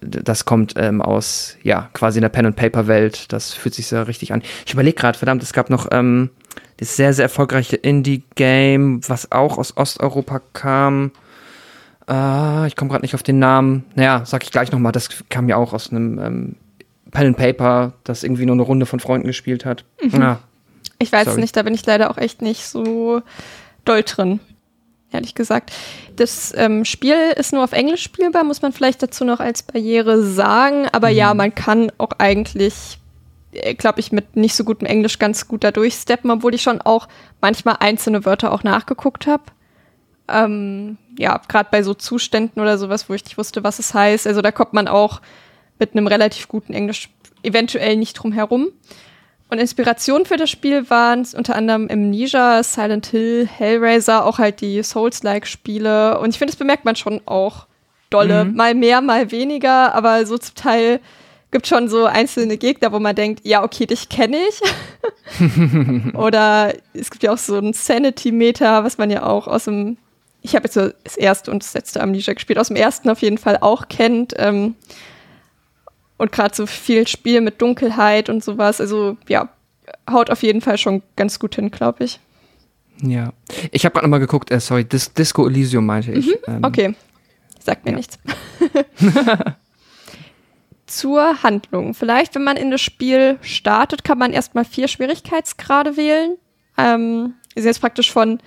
das kommt ähm, aus, ja, quasi in der Pen-and-Paper-Welt. Das fühlt sich sehr richtig an. Ich überlege gerade, verdammt, es gab noch ähm, das sehr, sehr erfolgreiche Indie-Game, was auch aus Osteuropa kam. Äh, ich komme gerade nicht auf den Namen. Naja, sag ich gleich nochmal, das kam ja auch aus einem ähm, Pen-and-Paper, das irgendwie nur eine Runde von Freunden gespielt hat. Mhm. Ja, Ich weiß es Sorry. nicht, da bin ich leider auch echt nicht so doll drin. Ehrlich gesagt. Das ähm, Spiel ist nur auf Englisch spielbar, muss man vielleicht dazu noch als Barriere sagen. Aber ja, man kann auch eigentlich, glaube ich, mit nicht so gutem Englisch ganz gut da durchsteppen, obwohl ich schon auch manchmal einzelne Wörter auch nachgeguckt habe. Ähm, ja, gerade bei so Zuständen oder sowas, wo ich nicht wusste, was es heißt. Also da kommt man auch mit einem relativ guten Englisch eventuell nicht drum herum. Und Inspiration für das Spiel waren unter anderem Amnesia, Silent Hill, Hellraiser, auch halt die Souls-like-Spiele. Und ich finde, das bemerkt man schon auch dolle. Mal mehr, mal weniger, aber so zum Teil gibt schon so einzelne Gegner, wo man denkt, ja, okay, dich kenne ich. Oder es gibt ja auch so ein Sanity-Meter, was man ja auch aus dem, ich habe jetzt so das erste und das letzte Amnesia gespielt, aus dem ersten auf jeden Fall auch kennt. Ähm, und gerade so viel Spiel mit Dunkelheit und sowas. Also ja, haut auf jeden Fall schon ganz gut hin, glaube ich. ja. Ich habe gerade nochmal geguckt, äh, sorry, Dis Disco Elysium meinte ich. Ähm, Okay, sagt mir ja. nichts. Zur Handlung. Vielleicht, wenn man in das Spiel startet, kann man erstmal vier Schwierigkeitsgrade wählen. Ähm, ist jetzt praktisch von,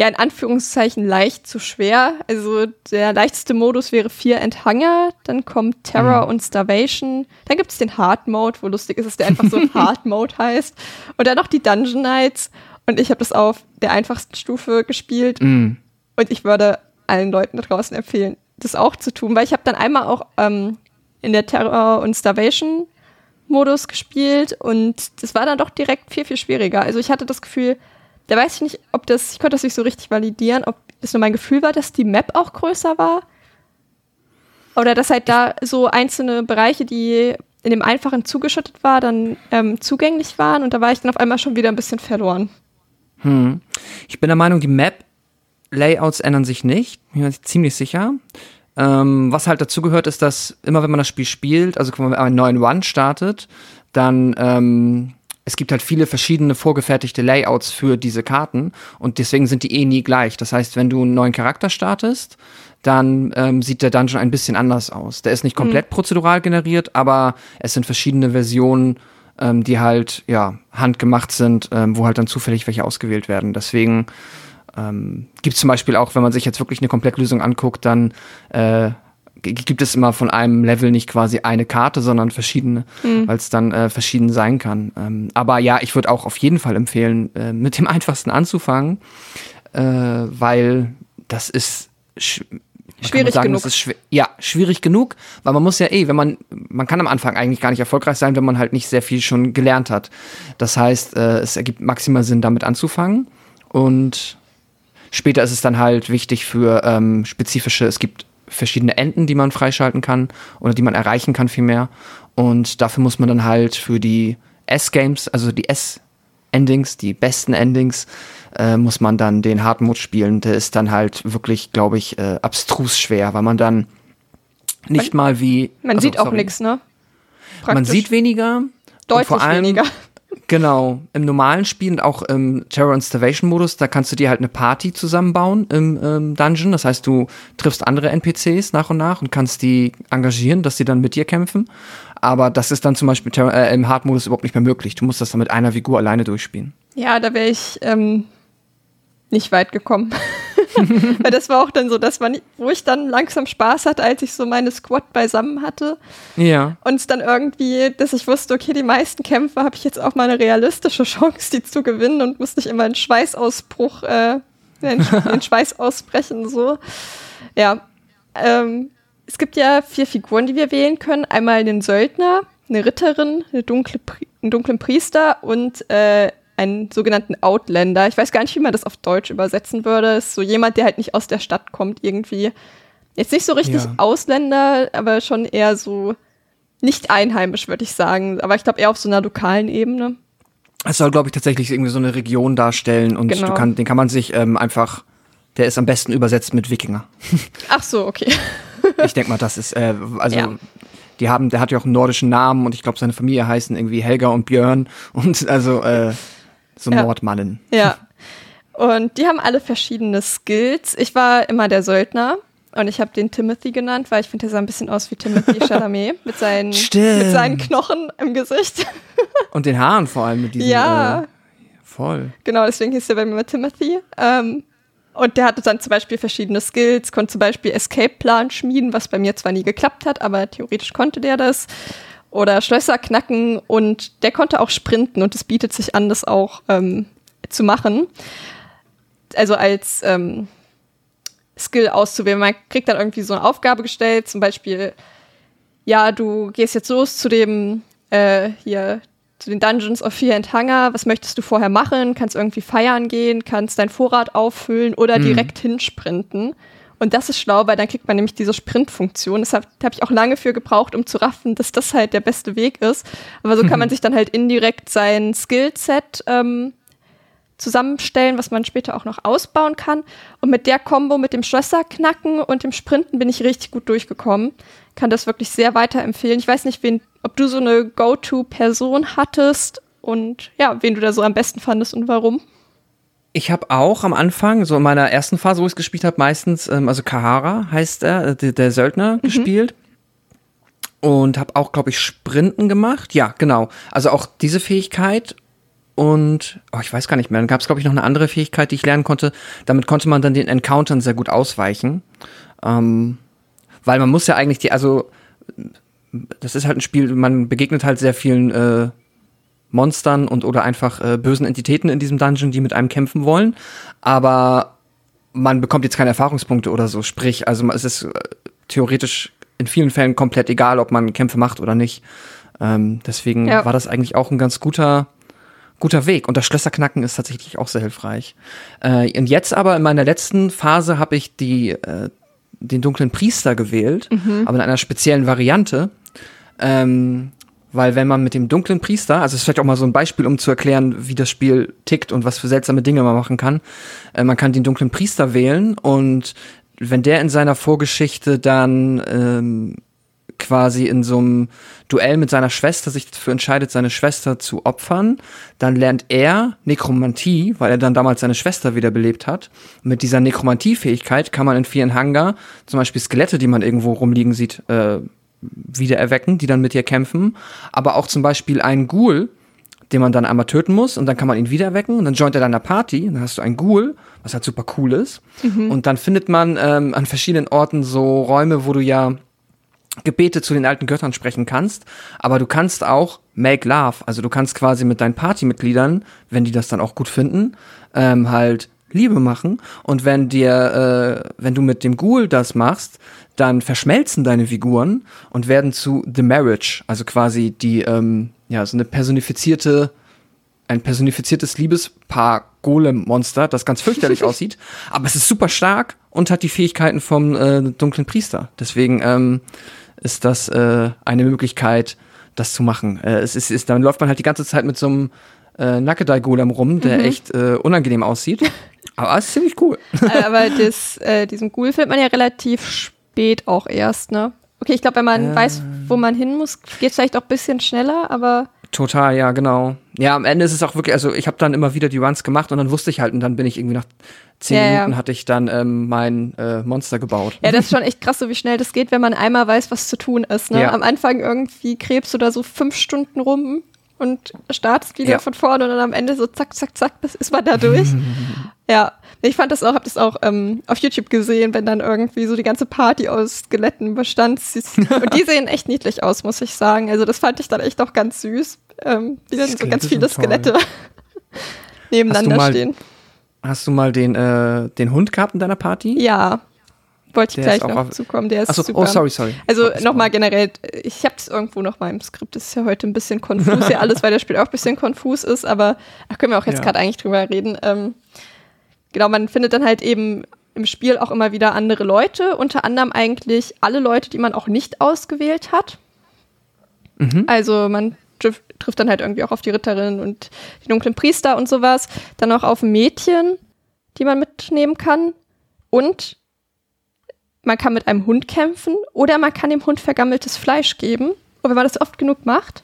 ja, in Anführungszeichen leicht zu schwer. Also der leichteste Modus wäre vier Enthanger, dann kommt Terror und Starvation. Dann gibt es den Hard Mode, wo lustig ist, dass der einfach so Hard Mode heißt. Und dann noch die Dungeon Knights. Und ich habe das auf der einfachsten Stufe gespielt. Mm. Und ich würde allen Leuten da draußen empfehlen, das auch zu tun, weil ich habe dann einmal auch ähm, in der Terror- und Starvation-Modus gespielt und das war dann doch direkt viel, viel schwieriger. Also ich hatte das Gefühl, da weiß ich nicht, ob das, ich konnte das nicht so richtig validieren, ob es nur mein Gefühl war, dass die Map auch größer war. Oder dass halt da so einzelne Bereiche, die in dem einfachen zugeschüttet war, dann ähm, zugänglich waren und da war ich dann auf einmal schon wieder ein bisschen verloren. Hm. Ich bin der Meinung, die Map-Layouts ändern sich nicht. Bin mir ziemlich sicher. Ähm, was halt dazu gehört, ist, dass immer wenn man das Spiel spielt, also wenn man einen neuen Run startet, dann ähm, es gibt halt viele verschiedene vorgefertigte Layouts für diese Karten und deswegen sind die eh nie gleich. Das heißt, wenn du einen neuen Charakter startest, dann ähm, sieht der Dungeon ein bisschen anders aus. Der ist nicht komplett prozedural generiert, aber es sind verschiedene Versionen, ähm, die halt ja handgemacht sind, ähm, wo halt dann zufällig welche ausgewählt werden. Deswegen ähm, gibt es zum Beispiel auch, wenn man sich jetzt wirklich eine Komplettlösung anguckt, dann äh, gibt es immer von einem Level nicht quasi eine Karte, sondern verschiedene, weil es dann äh, verschieden sein kann. Ähm, aber ja, ich würde auch auf jeden Fall empfehlen, äh, mit dem einfachsten anzufangen, äh, weil das ist sch Schwierig sagen, genug. Das ist schwer, ja, schwierig genug, weil man muss ja eh, wenn man, man kann am Anfang eigentlich gar nicht erfolgreich sein, wenn man halt nicht sehr viel schon gelernt hat. Das heißt, äh, es ergibt maximal Sinn, damit anzufangen und Später ist es dann halt wichtig für ähm, spezifische, es gibt verschiedene Enden, die man freischalten kann oder die man erreichen kann vielmehr. Und dafür muss man dann halt für die S-Games, also die S-Endings, die besten Endings, äh, muss man dann den Hard Mode spielen. Der ist dann halt wirklich, glaube ich, äh, abstrus schwer, weil man dann nicht mal wie. Man also, sieht auch nichts, ne? Man Praktisch. sieht weniger. deutlich vor allem, weniger. Genau, im normalen Spiel und auch im Terror and Starvation Modus, da kannst du dir halt eine Party zusammenbauen im ähm, Dungeon. Das heißt, du triffst andere NPCs nach und nach und kannst die engagieren, dass sie dann mit dir kämpfen. Aber das ist dann zum Beispiel äh, im Hard Modus überhaupt nicht mehr möglich. Du musst das dann mit einer Figur alleine durchspielen. Ja, da wäre ich ähm, nicht weit gekommen. Weil das war auch dann so, dass man, wo ich dann langsam Spaß hatte, als ich so meine Squad beisammen hatte. Ja. Und es dann irgendwie, dass ich wusste, okay, die meisten Kämpfe habe ich jetzt auch mal eine realistische Chance, die zu gewinnen und muss nicht immer einen Schweißausbruch, äh, den, den Schweiß ausbrechen, so. Ja. Ähm, es gibt ja vier Figuren, die wir wählen können. Einmal den Söldner, eine Ritterin, eine dunkle, Pri- einen dunklen Priester und äh, einen sogenannten Outlander. Ich weiß gar nicht, wie man das auf Deutsch übersetzen würde. Ist so jemand, der halt nicht aus der Stadt kommt irgendwie. Jetzt nicht so richtig Ja. Ausländer, aber schon eher so nicht einheimisch, würde ich sagen. Aber ich glaube eher auf so einer lokalen Ebene. Es soll, glaube ich, tatsächlich irgendwie so eine Region darstellen und Genau. kann, den kann man sich ähm, einfach, der ist am besten übersetzt mit Wikinger. Ach so, okay. ich denke mal, das ist, äh, also Ja. die haben, der hat ja auch einen nordischen Namen und ich glaube, seine Familie heißen irgendwie Helga und Björn und also äh, so Ja. Mordmannen. Ja. Und die haben alle verschiedene Skills. Ich war immer der Söldner und ich habe den Timothy genannt, weil ich finde, der sah ein bisschen aus wie Timothy Chalamet mit seinen, Stimmt. mit seinen Knochen im Gesicht. Und den Haaren vor allem mit diesen. Ja. Äh, voll. Genau, deswegen hieß der bei mir immer Timothy. Ähm, und der hatte dann zum Beispiel verschiedene Skills, konnte zum Beispiel Escape-Plan schmieden, was bei mir zwar nie geklappt hat, aber theoretisch konnte der das. Oder Schlösser knacken und der konnte auch sprinten und es bietet sich an, das auch ähm, zu machen. Also als ähm, Skill auszuwählen. Man kriegt dann irgendwie so eine Aufgabe gestellt, zum Beispiel, ja, du gehst jetzt los zu dem, äh, hier, zu den Dungeons of Fear and Hunger, was möchtest du vorher machen? Kannst irgendwie feiern gehen, kannst deinen Vorrat auffüllen oder direkt hinsprinten. Und das ist schlau, weil dann kriegt man nämlich diese Sprintfunktion. Deshalb habe ich auch lange für gebraucht, um zu raffen, dass das halt der beste Weg ist. Aber so kann man sich dann halt indirekt sein Skillset ähm, zusammenstellen, was man später auch noch ausbauen kann. Und mit der Kombo mit dem Schlösserknacken und dem Sprinten bin ich richtig gut durchgekommen. Kann das wirklich sehr weiterempfehlen. Ich weiß nicht, wen, ob du so eine Go-To-Person hattest und ja, wen du da so am besten fandest und warum. Ich habe auch am Anfang, so in meiner ersten Phase, wo ich es gespielt habe, meistens, ähm, also Kahara heißt er, äh, der, der Söldner, gespielt. Und habe auch, glaube ich, Sprinten gemacht. Ja, genau. Also auch diese Fähigkeit. Und, oh, ich weiß gar nicht mehr, dann gab es, glaube ich, noch eine andere Fähigkeit, die ich lernen konnte. Damit konnte man dann den Encountern sehr gut ausweichen. Ähm, weil man muss ja eigentlich die, also das ist halt ein Spiel, man begegnet halt sehr vielen äh, Monstern und oder einfach äh, bösen Entitäten in diesem Dungeon, die mit einem kämpfen wollen. Aber man bekommt jetzt keine Erfahrungspunkte oder so. Sprich, also es ist äh, theoretisch in vielen Fällen komplett egal, ob man Kämpfe macht oder nicht. Ähm, deswegen Ja. war das eigentlich auch ein ganz guter, guter Weg. Und das Schlösserknacken ist tatsächlich auch sehr hilfreich. Äh, und jetzt aber in meiner letzten Phase habe ich die, äh, den dunklen Priester gewählt, aber in einer speziellen Variante. Ähm, weil wenn man mit dem dunklen Priester, also es ist vielleicht auch mal so ein Beispiel, um zu erklären, wie das Spiel tickt und was für seltsame Dinge man machen kann. Äh, man kann den dunklen Priester wählen und wenn der in seiner Vorgeschichte dann ähm, quasi in so einem Duell mit seiner Schwester sich dafür entscheidet, seine Schwester zu opfern, dann lernt er Nekromantie, weil er dann damals seine Schwester wiederbelebt hat. Mit dieser Nekromantie-Fähigkeit kann man in vielen Hangar zum Beispiel Skelette, die man irgendwo rumliegen sieht, äh, wieder erwecken, die dann mit ihr kämpfen. Aber auch zum Beispiel einen Ghoul, den man dann einmal töten muss und dann kann man ihn wieder erwecken und dann joint er deiner Party. Und dann hast du einen Ghoul, was halt super cool ist. Und dann findet man ähm, an verschiedenen Orten so Räume, wo du ja Gebete zu den alten Göttern sprechen kannst, aber du kannst auch make love, also du kannst quasi mit deinen Partymitgliedern, wenn die das dann auch gut finden, ähm, halt Liebe machen. Und wenn dir, äh, wenn du mit dem Ghoul das machst, dann verschmelzen deine Figuren und werden zu The Marriage, also quasi die, ähm, ja, so eine personifizierte, ein personifiziertes Liebespaar Golem-Monster, das ganz fürchterlich aussieht, aber es ist super stark und hat die Fähigkeiten vom äh, dunklen Priester. Deswegen ähm, ist das äh, eine Möglichkeit, das zu machen. Äh, es ist, ist, dann läuft man halt die ganze Zeit mit so einem äh, Nackedei-Golem rum, der echt äh, unangenehm aussieht. Aber es ist ziemlich cool. Äh, aber das, äh, diesen Ghoul findet man ja relativ spät auch erst, ne? Okay, ich glaube, wenn man weiß, wo man hin muss, geht es vielleicht auch ein bisschen schneller, aber Total, ja, genau. Ja, am Ende ist es auch wirklich, also ich habe dann immer wieder die Runs gemacht und dann wusste ich halt, und dann bin ich irgendwie nach zehn Ja, ja. Minuten hatte ich dann ähm, mein äh, Monster gebaut. ja, das ist schon echt krass, so wie schnell das geht, wenn man einmal weiß, was zu tun ist. Ne? Ja. Am Anfang irgendwie krebst du da so fünf Stunden rum und startest wieder Ja. von vorne und dann am Ende so zack, zack, zack, bis ist man da durch. ja, ich fand das auch, hab das auch ähm, auf YouTube gesehen, wenn dann irgendwie so die ganze Party aus Skeletten bestand. Und die sehen echt niedlich aus, muss ich sagen. Also das fand ich dann echt auch ganz süß. Ähm, wie dann so ganz viele. Skelette nebeneinander mal- stehen. Hast du mal den, äh, den Hund gehabt in deiner Party? Ja, wollte ich Der gleich noch auf- zukommen. Der ist Achso, super. oh, sorry, sorry. Also nochmal generell, ich habe das irgendwo noch mal im Skript, das ist ja heute ein bisschen konfus hier alles, weil das Spiel auch ein bisschen konfus ist, aber da können wir auch jetzt Ja. gerade eigentlich drüber reden. Ähm, genau, man findet dann halt eben im Spiel auch immer wieder andere Leute, unter anderem eigentlich alle Leute, die man auch nicht ausgewählt hat. Mhm. Also man trifft, trifft dann halt irgendwie auch auf die Ritterin und die dunklen Priester und sowas. Dann auch auf Mädchen, die man mitnehmen kann. Und man kann mit einem Hund kämpfen oder man kann dem Hund vergammeltes Fleisch geben. Und wenn man das oft genug macht,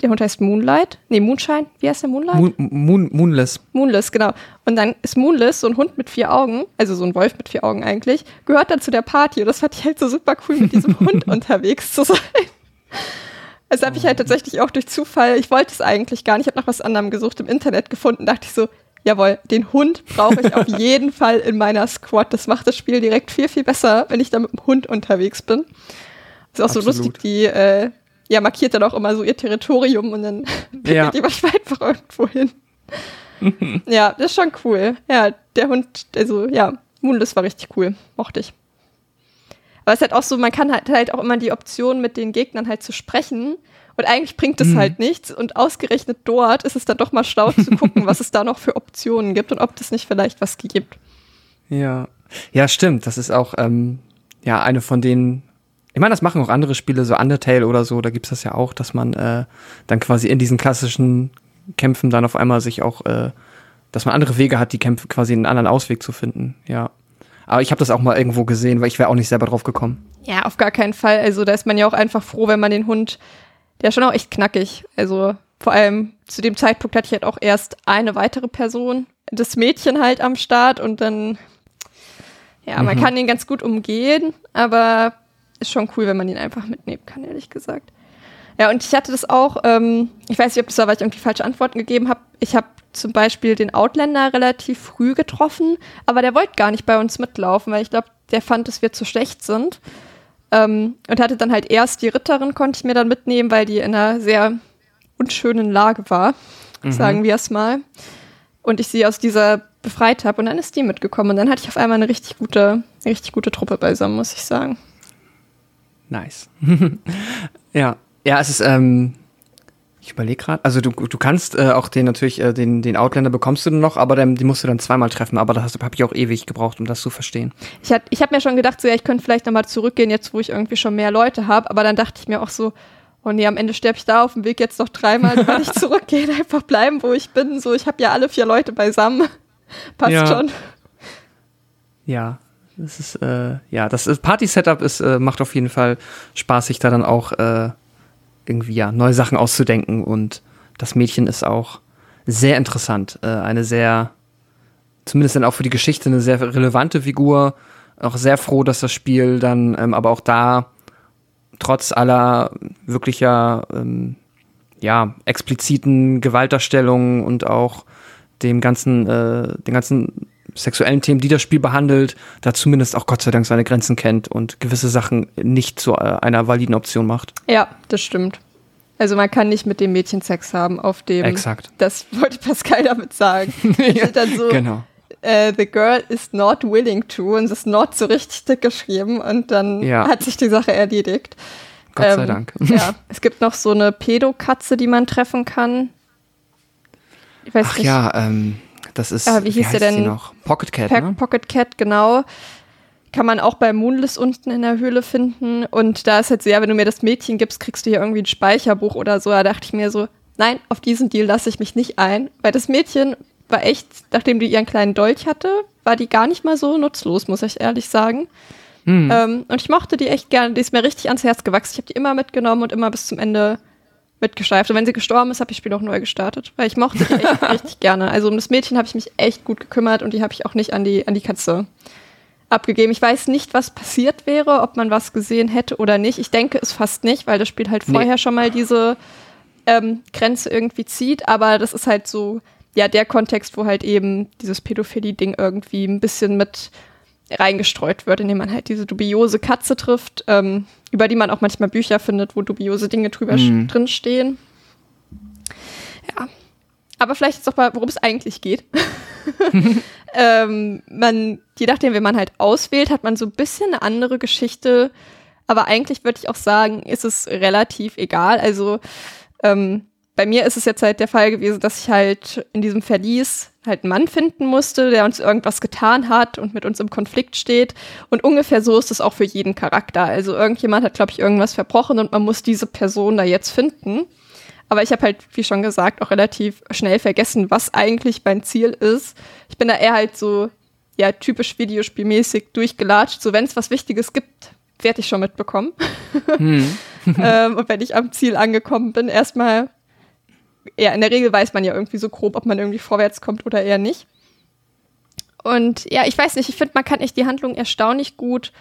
der Hund heißt Moonlight, nee, Moonshine, wie heißt der Moonlight? Moon, Moon, Moonless. Moonless, genau. Und dann ist Moonless so ein Hund mit vier Augen, also so ein Wolf mit vier Augen eigentlich, gehört dann zu der Party. Und das fand ich halt so super cool, mit diesem Hund unterwegs zu sein. Das habe ich halt tatsächlich auch durch Zufall, ich wollte es eigentlich gar nicht, ich habe nach was anderem gesucht, im Internet gefunden, dachte ich so, jawohl, den Hund brauche ich auf jeden Fall in meiner Squad. Das macht das Spiel direkt viel, viel besser, wenn ich da mit dem Hund unterwegs bin. Ist auch Absolut. so lustig, die äh, ja, markiert dann auch immer so ihr Territorium und dann Ja. die manchmal einfach irgendwo hin. ja, das ist schon cool. Ja, der Hund, also ja, Moonless war richtig cool. Mochte ich. Aber es ist halt auch so, man kann halt, halt auch immer die Option mit den Gegnern halt zu sprechen. Und eigentlich bringt es Mhm. halt nichts. Und ausgerechnet dort ist es dann doch mal schlau zu gucken, was es da noch für Optionen gibt und ob das nicht vielleicht was gibt. Ja. Ja, stimmt. Das ist auch ähm, ja eine von den. Ich meine, das machen auch andere Spiele, so Undertale oder so, da gibt's das ja auch, dass man äh, dann quasi in diesen klassischen Kämpfen dann auf einmal sich auch, äh, dass man andere Wege hat, die Kämpfe quasi einen anderen Ausweg zu finden. Ja. Aber ich habe das auch mal irgendwo gesehen, weil ich wäre auch nicht selber drauf gekommen. Ja, auf gar keinen Fall. Also da ist man ja auch einfach froh, wenn man den Hund, ist schon auch echt knackig. Also vor allem zu dem Zeitpunkt hatte ich halt auch erst eine weitere Person, das Mädchen halt am Start und dann, ja, man kann den ganz gut umgehen, aber ist schon cool, wenn man ihn einfach mitnehmen kann, ehrlich gesagt. Ja, und ich hatte das auch, ähm, ich weiß nicht, ob das war, weil ich irgendwie falsche Antworten gegeben habe. Ich habe zum Beispiel den Outlander relativ früh getroffen, aber der wollte gar nicht bei uns mitlaufen, weil ich glaube, der fand, dass wir zu schlecht sind. Ähm, und hatte dann halt erst die Ritterin, konnte ich mir dann mitnehmen, weil die in einer sehr unschönen Lage war, sagen wir es mal. Und ich sie aus dieser befreit habe und dann ist die mitgekommen. Und dann hatte ich auf einmal eine richtig gute, eine richtig gute Truppe beisammen, muss ich sagen. Nice. ja. Ja, es ist, ähm, ich überlege gerade, also du, du kannst äh, auch den natürlich, äh, den, den Outlander bekommst du noch, aber den, den musst du dann zweimal treffen, aber das habe ich auch ewig gebraucht, um das zu verstehen. Ich, hat- ich habe mir schon gedacht, so, ja, ich könnte vielleicht nochmal zurückgehen, jetzt wo ich irgendwie schon mehr Leute habe. Aber dann dachte ich mir auch so, oh nee, am Ende sterbe ich da auf dem Weg jetzt noch dreimal, weil ich zurückgehe, einfach bleiben, wo ich bin. So, ich habe ja alle vier Leute beisammen. Passt Ja. schon. Ja, das ist, äh, ja, das Party-Setup ist, äh, macht auf jeden Fall Spaß, sich da dann auch äh, irgendwie ja neue Sachen auszudenken. Und das Mädchen ist auch sehr interessant, äh, eine sehr, zumindest dann auch für die Geschichte eine sehr relevante Figur, auch sehr froh, dass das Spiel dann ähm, aber auch da trotz aller wirklicher ähm, ja expliziten Gewaltdarstellungen und auch dem ganzen äh, den ganzen sexuellen Themen, die das Spiel behandelt, da zumindest auch Gott sei Dank seine Grenzen kennt und gewisse Sachen nicht zu äh, einer validen Option macht. Ja, das stimmt. Also man kann nicht mit dem Mädchen Sex haben auf dem. Exakt. Das wollte Pascal damit sagen. Steht dann so, Genau. äh, the girl is not willing to und es ist not so richtig dick geschrieben und dann Ja. hat sich die Sache erledigt. Gott sei Ähm, Dank. Ja, es gibt noch so eine Pedokatze, die man treffen kann. Ich weiß Ach nicht. ja, ähm, das ist Aber wie hieß der denn? noch? Pocket Cat, Per ne? Pocket Cat, genau. Kann man auch bei Moonless unten in der Höhle finden. Und da ist halt so, ja, wenn du mir das Mädchen gibst, kriegst du hier irgendwie ein Speicherbuch oder so. Da dachte ich mir so, nein, auf diesen Deal lasse ich mich nicht ein. Weil das Mädchen war echt, nachdem die ihren kleinen Dolch hatte, war die gar nicht mal so nutzlos, muss ich ehrlich sagen. Hm. Ähm, und ich mochte die echt gerne. Die ist mir richtig ans Herz gewachsen. Ich habe die immer mitgenommen und immer bis zum Ende mitgeschleift. Und wenn sie gestorben ist, habe ich das Spiel auch neu gestartet. Weil ich mochte die echt richtig gerne. Also um das Mädchen habe ich mich echt gut gekümmert und die habe ich auch nicht an die, an die Katze abgegeben. Ich weiß nicht, was passiert wäre, ob man was gesehen hätte oder nicht. Ich denke es fast nicht, weil das Spiel halt Nee. vorher schon mal diese ähm, Grenze irgendwie zieht. Aber das ist halt so, ja, der Kontext, wo halt eben dieses Pädophilie-Ding irgendwie ein bisschen mit reingestreut wird, indem man halt diese dubiose Katze trifft, ähm, über die man auch manchmal Bücher findet, wo dubiose Dinge drüber Mhm. drin stehen. Ja. Aber vielleicht jetzt auch mal, worum es eigentlich geht. ähm, man, je nachdem, wen man halt auswählt, hat man so ein bisschen eine andere Geschichte. Aber eigentlich würde ich auch sagen, ist es relativ egal. Also ähm, bei mir ist es jetzt halt der Fall gewesen, dass ich halt in diesem Verlies halt einen Mann finden musste, der uns irgendwas getan hat und mit uns im Konflikt steht. Und ungefähr so ist es auch für jeden Charakter. Also irgendjemand hat, glaube ich, irgendwas verbrochen und man muss diese Person da jetzt finden. Aber ich habe halt, wie schon gesagt, auch relativ schnell vergessen, was eigentlich mein Ziel ist. Ich bin da eher halt so, ja typisch videospielmäßig durchgelatscht. So, wenn es was Wichtiges gibt, werde ich schon mitbekommen. Hm. ähm, und wenn ich am Ziel angekommen bin, erstmal, ja, in der Regel weiß man ja irgendwie so grob, ob man irgendwie vorwärts kommt oder eher nicht. Und ja, ich weiß nicht, ich finde, man kann echt die Handlung erstaunlich gut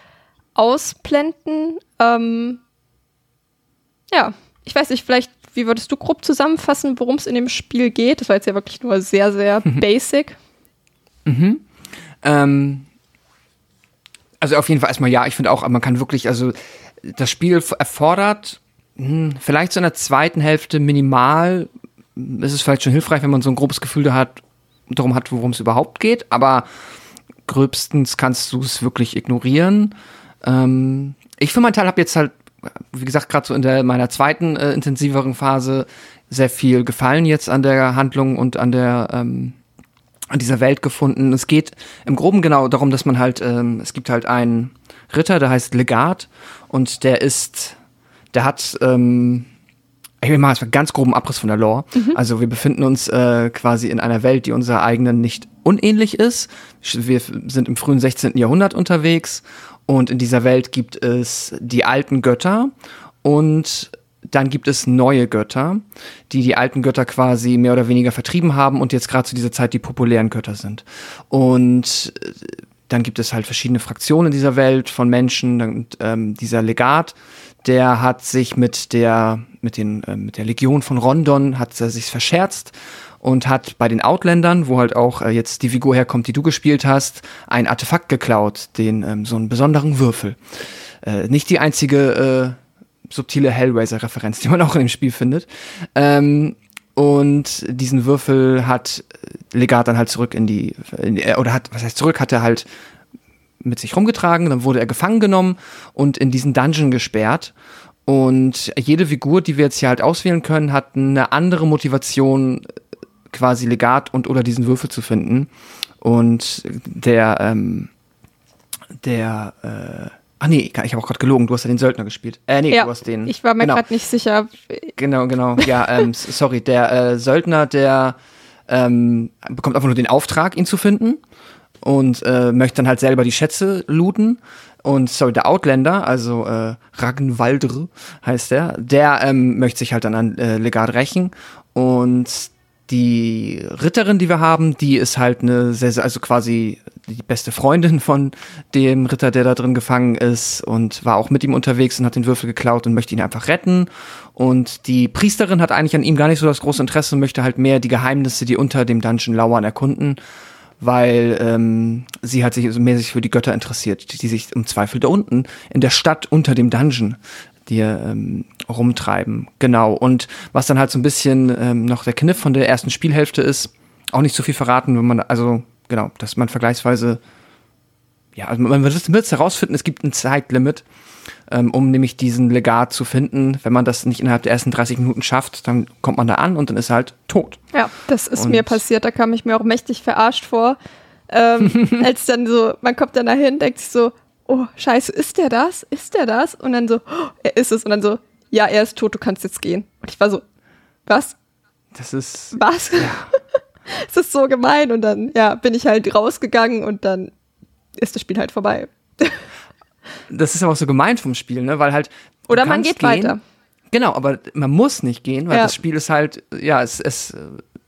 ausblenden. Ähm, ja, ich weiß nicht, vielleicht, wie würdest du grob zusammenfassen, worum es in dem Spiel geht? Das war jetzt ja wirklich nur sehr, sehr basic. Mhm. Ähm, also auf jeden Fall erstmal ja, ich finde auch, man kann wirklich, also das Spiel erfordert hm, vielleicht so in der zweiten Hälfte minimal, ist es vielleicht schon hilfreich, wenn man so ein grobes Gefühl da hat, darum hat, worum es überhaupt geht, aber gröbstens kannst du es wirklich ignorieren. Ähm, ich für meinen Teil habe jetzt halt, wie gesagt, gerade so in der, meiner zweiten äh, intensiveren Phase sehr viel gefallen jetzt an der Handlung und an der ähm, an dieser Welt gefunden. Es geht im Groben genau darum, dass man halt, ähm, es gibt halt einen Ritter, der heißt Legat und der ist, der hat, ähm, ich will mal einen ganz groben Abriss von der Lore. Mhm. Also wir befinden uns äh, quasi in einer Welt, die unserer eigenen nicht unähnlich ist. Wir sind im frühen 16. Jahrhundert unterwegs und in dieser Welt gibt es die alten Götter und dann gibt es neue Götter, die die alten Götter quasi mehr oder weniger vertrieben haben und jetzt gerade zu dieser Zeit die populären Götter sind. Und äh, dann gibt es halt verschiedene Fraktionen in dieser Welt von Menschen. Und, ähm, dieser Legat, der hat sich mit der mit den äh, mit der Legion von Rondon hat er sich verscherzt und hat bei den Outlandern, wo halt auch äh, jetzt die Figur herkommt, die du gespielt hast, ein Artefakt geklaut, den ähm, so einen besonderen Würfel. Äh, nicht die einzige äh, subtile Hellraiser-Referenz, die man auch in dem Spiel findet. Ähm, und diesen Würfel hat Legat dann halt zurück in die, in, oder hat, was heißt zurück, hat er halt mit sich rumgetragen, dann wurde er gefangen genommen und in diesen Dungeon gesperrt. Und jede Figur, die wir jetzt hier halt auswählen können, hat eine andere Motivation, quasi Legat und oder diesen Würfel zu finden. Und der, ähm, der, äh, Ach nee, ich habe auch gerade gelogen, du hast ja den Söldner gespielt. Äh, nee, ja, du hast den. Ich war mir genau. gerade nicht sicher. Genau, genau. Ja, ähm, sorry, der äh, Söldner, der ähm, bekommt einfach nur den Auftrag, ihn zu finden und äh, möchte dann halt selber die Schätze looten. Und sorry, der Outlander, also äh, Ragnvaldr heißt der, der ähm, möchte sich halt dann an äh, Legat rächen. Und die Ritterin, die wir haben, die ist halt eine sehr, sehr, also quasi die beste Freundin von dem Ritter, der da drin gefangen ist und war auch mit ihm unterwegs und hat den Würfel geklaut und möchte ihn einfach retten. Und die Priesterin hat eigentlich an ihm gar nicht so das große Interesse und möchte halt mehr die Geheimnisse, die unter dem Dungeon lauern, erkunden, weil ähm, sie hat sich so mehr sich für die Götter interessiert, die sich im Zweifel da unten in der Stadt unter dem Dungeon die ähm, rumtreiben. Genau. Und was dann halt so ein bisschen ähm, noch der Kniff von der ersten Spielhälfte ist, auch nicht so viel verraten, wenn man, also genau, dass man vergleichsweise, ja, also man wird es herausfinden, es gibt ein Zeitlimit, um nämlich diesen Legat zu finden. Wenn man das nicht innerhalb der ersten 30 Minuten schafft, dann kommt man da an und dann ist er halt tot. Ja, das ist und mir passiert, da kam ich mir auch mächtig verarscht vor. Ähm, als dann so, man kommt dann dahin, denkt sich so, oh, scheiße, ist der das? Ist der das? Und dann so, oh, er ist es. Und dann so, ja, er ist tot, du kannst jetzt gehen. Und ich war so, was? Das ist. Was? Ja. es ist so gemein. Und dann, ja, bin ich halt rausgegangen und dann ist das Spiel halt vorbei. das ist aber auch so gemein vom Spiel, ne? Weil halt. Oder man geht gehen. weiter. Genau, aber man muss nicht gehen, weil ja. das Spiel ist halt, ja, es, es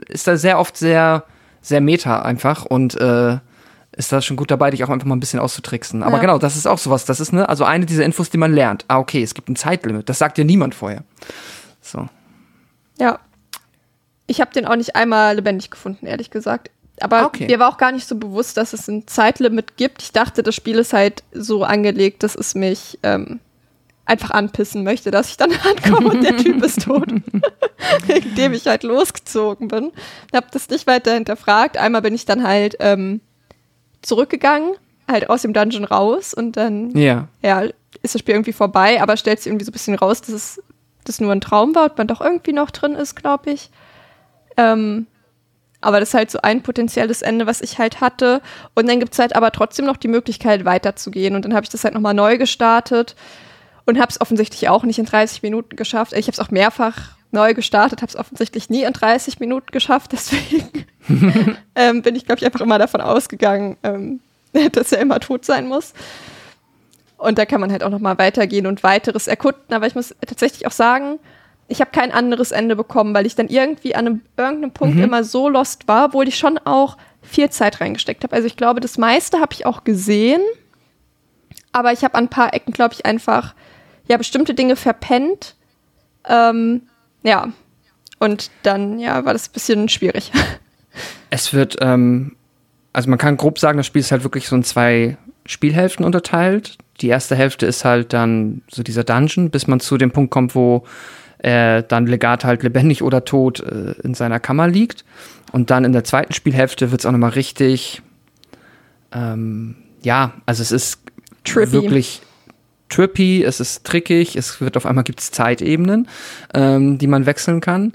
ist da sehr oft sehr, sehr meta einfach und äh, ist da schon gut dabei, dich auch einfach mal ein bisschen auszutricksen. Aber ja. genau, das ist auch sowas. Das ist ne, also eine dieser Infos, die man lernt. Ah, okay, es gibt ein Zeitlimit. Das sagt dir niemand vorher. So. Ja. Ich habe den auch nicht einmal lebendig gefunden, ehrlich gesagt. Aber okay. mir war auch gar nicht so bewusst, dass es ein Zeitlimit gibt. Ich dachte, das Spiel ist halt so angelegt, dass es mich ähm, einfach anpissen möchte, dass ich dann ankomme und der Typ ist tot. Wegen dem ich halt losgezogen bin. Ich habe das nicht weiter hinterfragt. Einmal bin ich dann halt ähm, zurückgegangen, halt aus dem Dungeon raus und dann ja. ja, ist das Spiel irgendwie vorbei, aber stellt sich irgendwie so ein bisschen raus, dass es das nur ein Traum war und man doch irgendwie noch drin ist, glaube ich. Ähm, aber das ist halt so ein potenzielles Ende, was ich halt hatte. Und dann gibt es halt aber trotzdem noch die Möglichkeit, weiterzugehen. Und dann habe ich das halt nochmal neu gestartet und habe es offensichtlich auch nicht in 30 Minuten geschafft. Ich habe es auch mehrfach neu gestartet, habe es offensichtlich nie in 30 Minuten geschafft, deswegen ähm, bin ich, glaube ich, einfach immer davon ausgegangen, ähm, dass er immer tot sein muss. Und da kann man halt auch noch mal weitergehen und weiteres erkunden. Aber ich muss tatsächlich auch sagen, ich habe kein anderes Ende bekommen, weil ich dann irgendwie an einem, irgendeinem Punkt mhm. immer so lost war, obwohl ich schon auch viel Zeit reingesteckt habe. Also ich glaube, das meiste habe ich auch gesehen, aber ich habe an ein paar Ecken, glaube ich, einfach ja bestimmte Dinge verpennt. Ähm, ja, und dann ja war das ein bisschen schwierig. Es wird, ähm, also man kann grob sagen, das Spiel ist halt wirklich so in zwei Spielhälften unterteilt. Die erste Hälfte ist halt dann so dieser Dungeon, bis man zu dem Punkt kommt, wo äh, dann Legat halt lebendig oder tot äh, in seiner Kammer liegt. Und dann in der zweiten Spielhälfte wird es auch nochmal richtig, ähm, ja, also es ist trippy. wirklich trippy, es ist trickig, es wird auf einmal gibt es Zeitebenen, ähm, die man wechseln kann.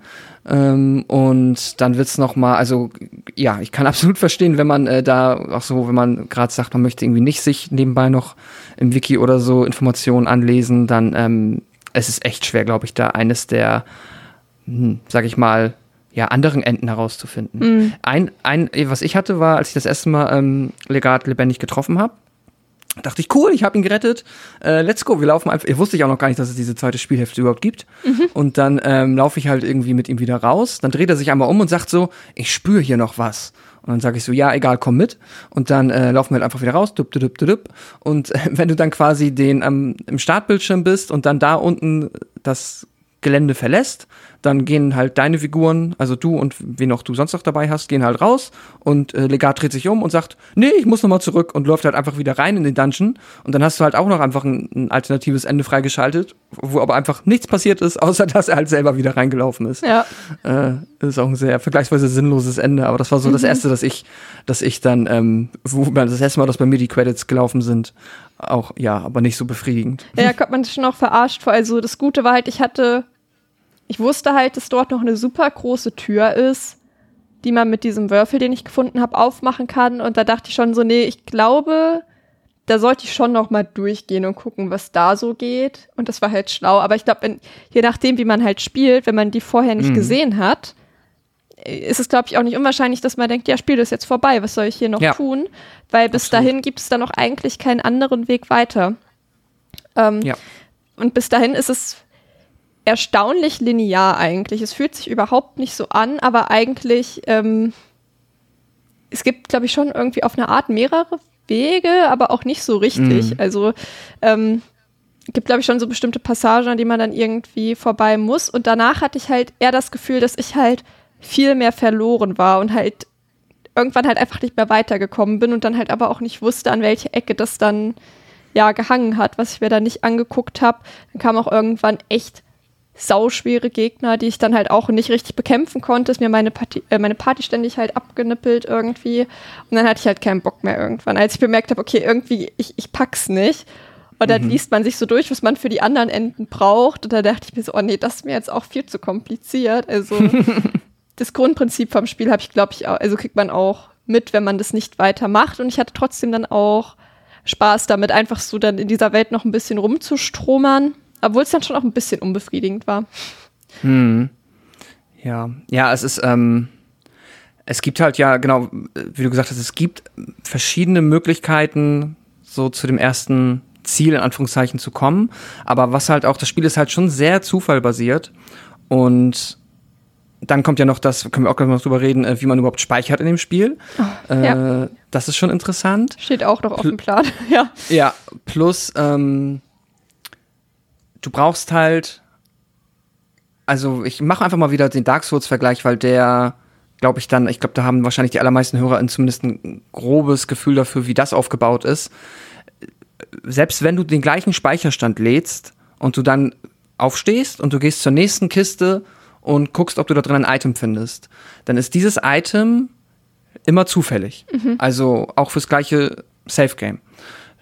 Ähm, und dann wird's noch mal, also ja, ich kann absolut verstehen, wenn man äh, da auch so, wenn man gerade sagt, man möchte irgendwie nicht sich nebenbei noch im Wiki oder so Informationen anlesen, dann ähm, es ist echt schwer, glaube ich, da eines der, hm, sag ich mal, ja, anderen Enden herauszufinden. Mhm. Ein, ein, was ich hatte, war, als ich das erste Mal ähm, Legat lebendig getroffen habe, dachte ich, cool, ich habe ihn gerettet. Äh, let's go, wir laufen einfach. Ich wusste ich auch noch gar nicht, dass es diese zweite Spielhälfte überhaupt gibt. Mhm. Und dann ähm, laufe ich halt irgendwie mit ihm wieder raus. Dann dreht er sich einmal um und sagt so, ich spüre hier noch was. Und dann sage ich so, ja, egal, komm mit. Und dann äh, laufen wir halt einfach wieder raus. Dup, dup, dup, dup. Und äh, wenn du dann quasi den ähm, im Startbildschirm bist und dann da unten das Gelände verlässt, dann gehen halt deine Figuren, also du und wen auch du sonst noch dabei hast, gehen halt raus und äh, Legat dreht sich um und sagt, nee, ich muss nochmal zurück und läuft halt einfach wieder rein in den Dungeon und dann hast du halt auch noch einfach ein, ein, alternatives Ende freigeschaltet, wo aber einfach nichts passiert ist, außer dass er halt selber wieder reingelaufen ist. Ja. Äh, ist auch ein sehr vergleichsweise sinnloses Ende, aber das war so mhm. das erste, dass ich, dass ich dann, ähm, wo das erste Mal, dass bei mir die Credits gelaufen sind, auch, ja, aber nicht so befriedigend. Ja, kommt man schon auch verarscht vor. Also das Gute war halt, ich hatte ich wusste halt, dass dort noch eine super große Tür ist, die man mit diesem Würfel, den ich gefunden habe, aufmachen kann. Und da dachte ich schon so, nee, ich glaube, da sollte ich schon noch mal durchgehen und gucken, was da so geht. Und das war halt schlau. Aber ich glaube, je nachdem, wie man halt spielt, wenn man die vorher nicht mhm. gesehen hat, ist es, glaube ich, auch nicht unwahrscheinlich, dass man denkt, ja, Spiel ist jetzt vorbei, was soll ich hier noch ja. tun? Weil bis Absolut. dahin gibt es dann auch eigentlich keinen anderen Weg weiter. Ähm, ja. Und bis dahin ist es erstaunlich linear eigentlich. Es fühlt sich überhaupt nicht so an, aber eigentlich, ähm, es gibt, glaube ich, schon irgendwie auf eine Art mehrere Wege, aber auch nicht so richtig. Mhm. Also ähm, gibt, glaube ich, schon so bestimmte Passagen, an die man dann irgendwie vorbei muss. Und danach hatte ich halt eher das Gefühl, dass ich halt viel mehr verloren war und halt irgendwann halt einfach nicht mehr weitergekommen bin und dann halt aber auch nicht wusste, an welche Ecke das dann ja gehangen hat, was ich mir da nicht angeguckt habe. Dann kam auch irgendwann echt sauschwere Gegner, die ich dann halt auch nicht richtig bekämpfen konnte. Ist mir meine Party, äh, meine Party ständig halt abgenippelt irgendwie. Und dann hatte ich halt keinen Bock mehr irgendwann. Als ich bemerkt habe, okay, irgendwie, ich, ich pack's nicht. Und dann mhm. liest man sich so durch, was man für die anderen Enden braucht. Und da dachte ich mir so, oh nee, das ist mir jetzt auch viel zu kompliziert. Also das Grundprinzip vom Spiel habe ich, glaube ich, auch, also kriegt man auch mit, wenn man das nicht weitermacht. Und ich hatte trotzdem dann auch Spaß damit, einfach so dann in dieser Welt noch ein bisschen rumzustromern. Obwohl es dann schon auch ein bisschen unbefriedigend war. Hm. Ja, ja, es ist, ähm, es gibt halt ja, genau, wie du gesagt hast, es gibt verschiedene Möglichkeiten, so zu dem ersten Ziel in Anführungszeichen zu kommen. Aber was halt auch, das Spiel ist halt schon sehr zufallbasiert. Und dann kommt ja noch das, können wir auch gleich noch drüber reden, äh, wie man überhaupt speichert in dem Spiel. Oh, äh, ja. Das ist schon interessant. Steht auch noch auf dem Plan, ja. Ja, plus, ähm, du brauchst halt, also ich mache einfach mal wieder den Dark Souls-Vergleich, weil der, glaube ich dann, ich glaube, da haben wahrscheinlich die allermeisten Hörer zumindest ein grobes Gefühl dafür, wie das aufgebaut ist. Selbst wenn du den gleichen Speicherstand lädst und du dann aufstehst und du gehst zur nächsten Kiste und guckst, ob du da drin ein Item findest, dann ist dieses Item immer zufällig. Mhm. Also auch fürs gleiche Safe Game.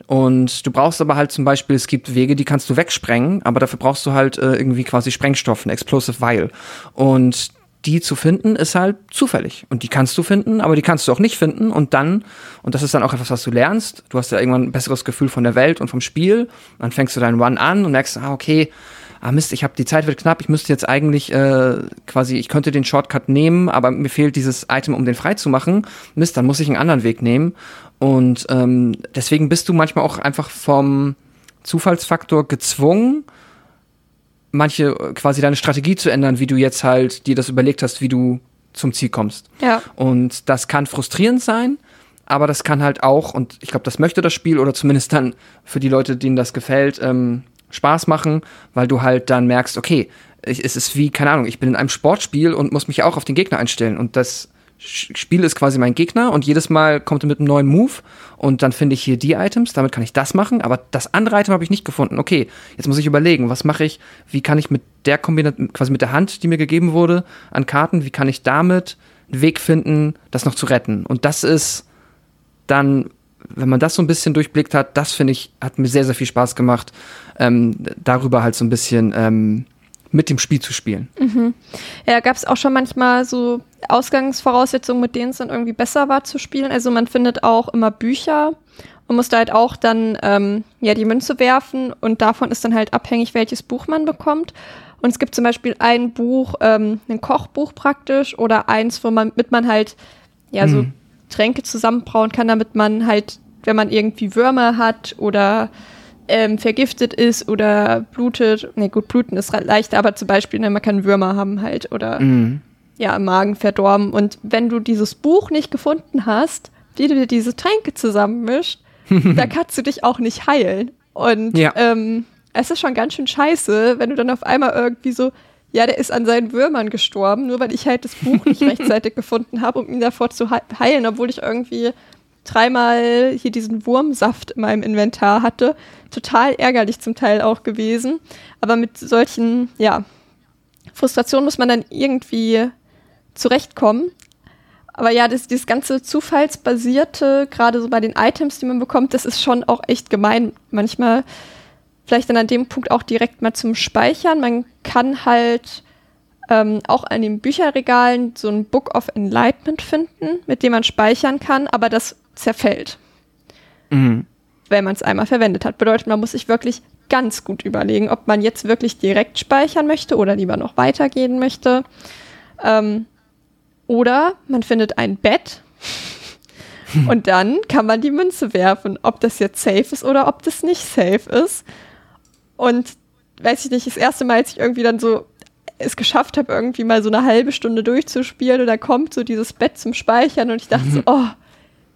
Und du brauchst aber halt zum Beispiel, es gibt Wege, die kannst du wegsprengen, aber dafür brauchst du halt äh, irgendwie quasi Sprengstoff, ein Explosive Vial. Und die zu finden ist halt zufällig. Und die kannst du finden, aber die kannst du auch nicht finden. Und dann, und das ist dann auch etwas, was du lernst, du hast ja irgendwann ein besseres Gefühl von der Welt und vom Spiel. Dann fängst du deinen Run an und merkst, ah, okay, ah Mist, ich habe die Zeit wird knapp, ich müsste jetzt eigentlich äh, quasi, ich könnte den Shortcut nehmen, aber mir fehlt dieses Item, um den frei zu machen. Mist, dann muss ich einen anderen Weg nehmen. Und ähm, deswegen bist du manchmal auch einfach vom Zufallsfaktor gezwungen, manche quasi deine Strategie zu ändern, wie du jetzt halt dir das überlegt hast, wie du zum Ziel kommst. Ja. Und das kann frustrierend sein, aber das kann halt auch, und ich glaube, das möchte das Spiel oder zumindest dann für die Leute, denen das gefällt, ähm, Spaß machen, weil du halt dann merkst, okay, ich, es ist wie, keine Ahnung, ich bin in einem Sportspiel und muss mich auch auf den Gegner einstellen. Und das Spiel ist quasi mein Gegner und jedes Mal kommt er mit einem neuen Move und dann finde ich hier die Items, damit kann ich das machen, aber das andere Item habe ich nicht gefunden. Okay, jetzt muss ich überlegen, was mache ich, wie kann ich mit der Kombination, quasi mit der Hand, die mir gegeben wurde, an Karten, wie kann ich damit einen Weg finden, das noch zu retten. Und das ist dann, wenn man das so ein bisschen durchblickt hat, das finde ich, hat mir sehr, sehr viel Spaß gemacht, ähm, darüber halt so ein bisschen ähm, mit dem Spiel zu spielen. Mhm. Ja, gab es auch schon manchmal so Ausgangsvoraussetzungen, mit denen es dann irgendwie besser war zu spielen. Also man findet auch immer Bücher und muss da halt auch dann ähm, ja die Münze werfen und davon ist dann halt abhängig, welches Buch man bekommt. Und es gibt zum Beispiel ein Buch, ähm, ein Kochbuch praktisch oder eins, wo man mit man halt ja so Mhm. Tränke zusammenbrauen kann, damit man halt, wenn man irgendwie Würmer hat oder ähm, vergiftet ist oder blutet, ne gut, bluten ist leichter, aber zum Beispiel, ne, man kann Würmer haben halt oder Mhm. ja, im Magen verdorben. Und wenn du dieses Buch nicht gefunden hast, wie du dir diese Tränke zusammenmischt, da kannst du dich auch nicht heilen. Und Ja. ähm, es ist schon ganz schön scheiße, wenn du dann auf einmal irgendwie so, ja, der ist an seinen Würmern gestorben, nur weil ich halt das Buch nicht rechtzeitig gefunden habe, um ihn davor zu hei- heilen, obwohl ich irgendwie dreimal hier diesen Wurmsaft in meinem Inventar hatte. Total ärgerlich zum Teil auch gewesen. Aber mit solchen, ja, Frustrationen muss man dann irgendwie zurechtkommen. Aber ja, das, dieses ganze Zufallsbasierte, gerade so bei den Items, die man bekommt, das ist schon auch echt gemein. Manchmal vielleicht dann an dem Punkt auch direkt mal zum Speichern. Man kann halt ähm, auch an den Bücherregalen so ein Book of Enlightenment finden, mit dem man speichern kann, aber das zerfällt, Mhm. wenn man es einmal verwendet hat. Bedeutet, man muss sich wirklich ganz gut überlegen, ob man jetzt wirklich direkt speichern möchte oder lieber noch weitergehen möchte. Ähm, oder man findet ein Bett und dann kann man die Münze werfen, ob das jetzt safe ist oder ob das nicht safe ist. Und weiß ich nicht, das erste Mal, als ich irgendwie dann so es geschafft habe, irgendwie mal so eine halbe Stunde durchzuspielen und da kommt so dieses Bett zum Speichern und ich dachte so, oh,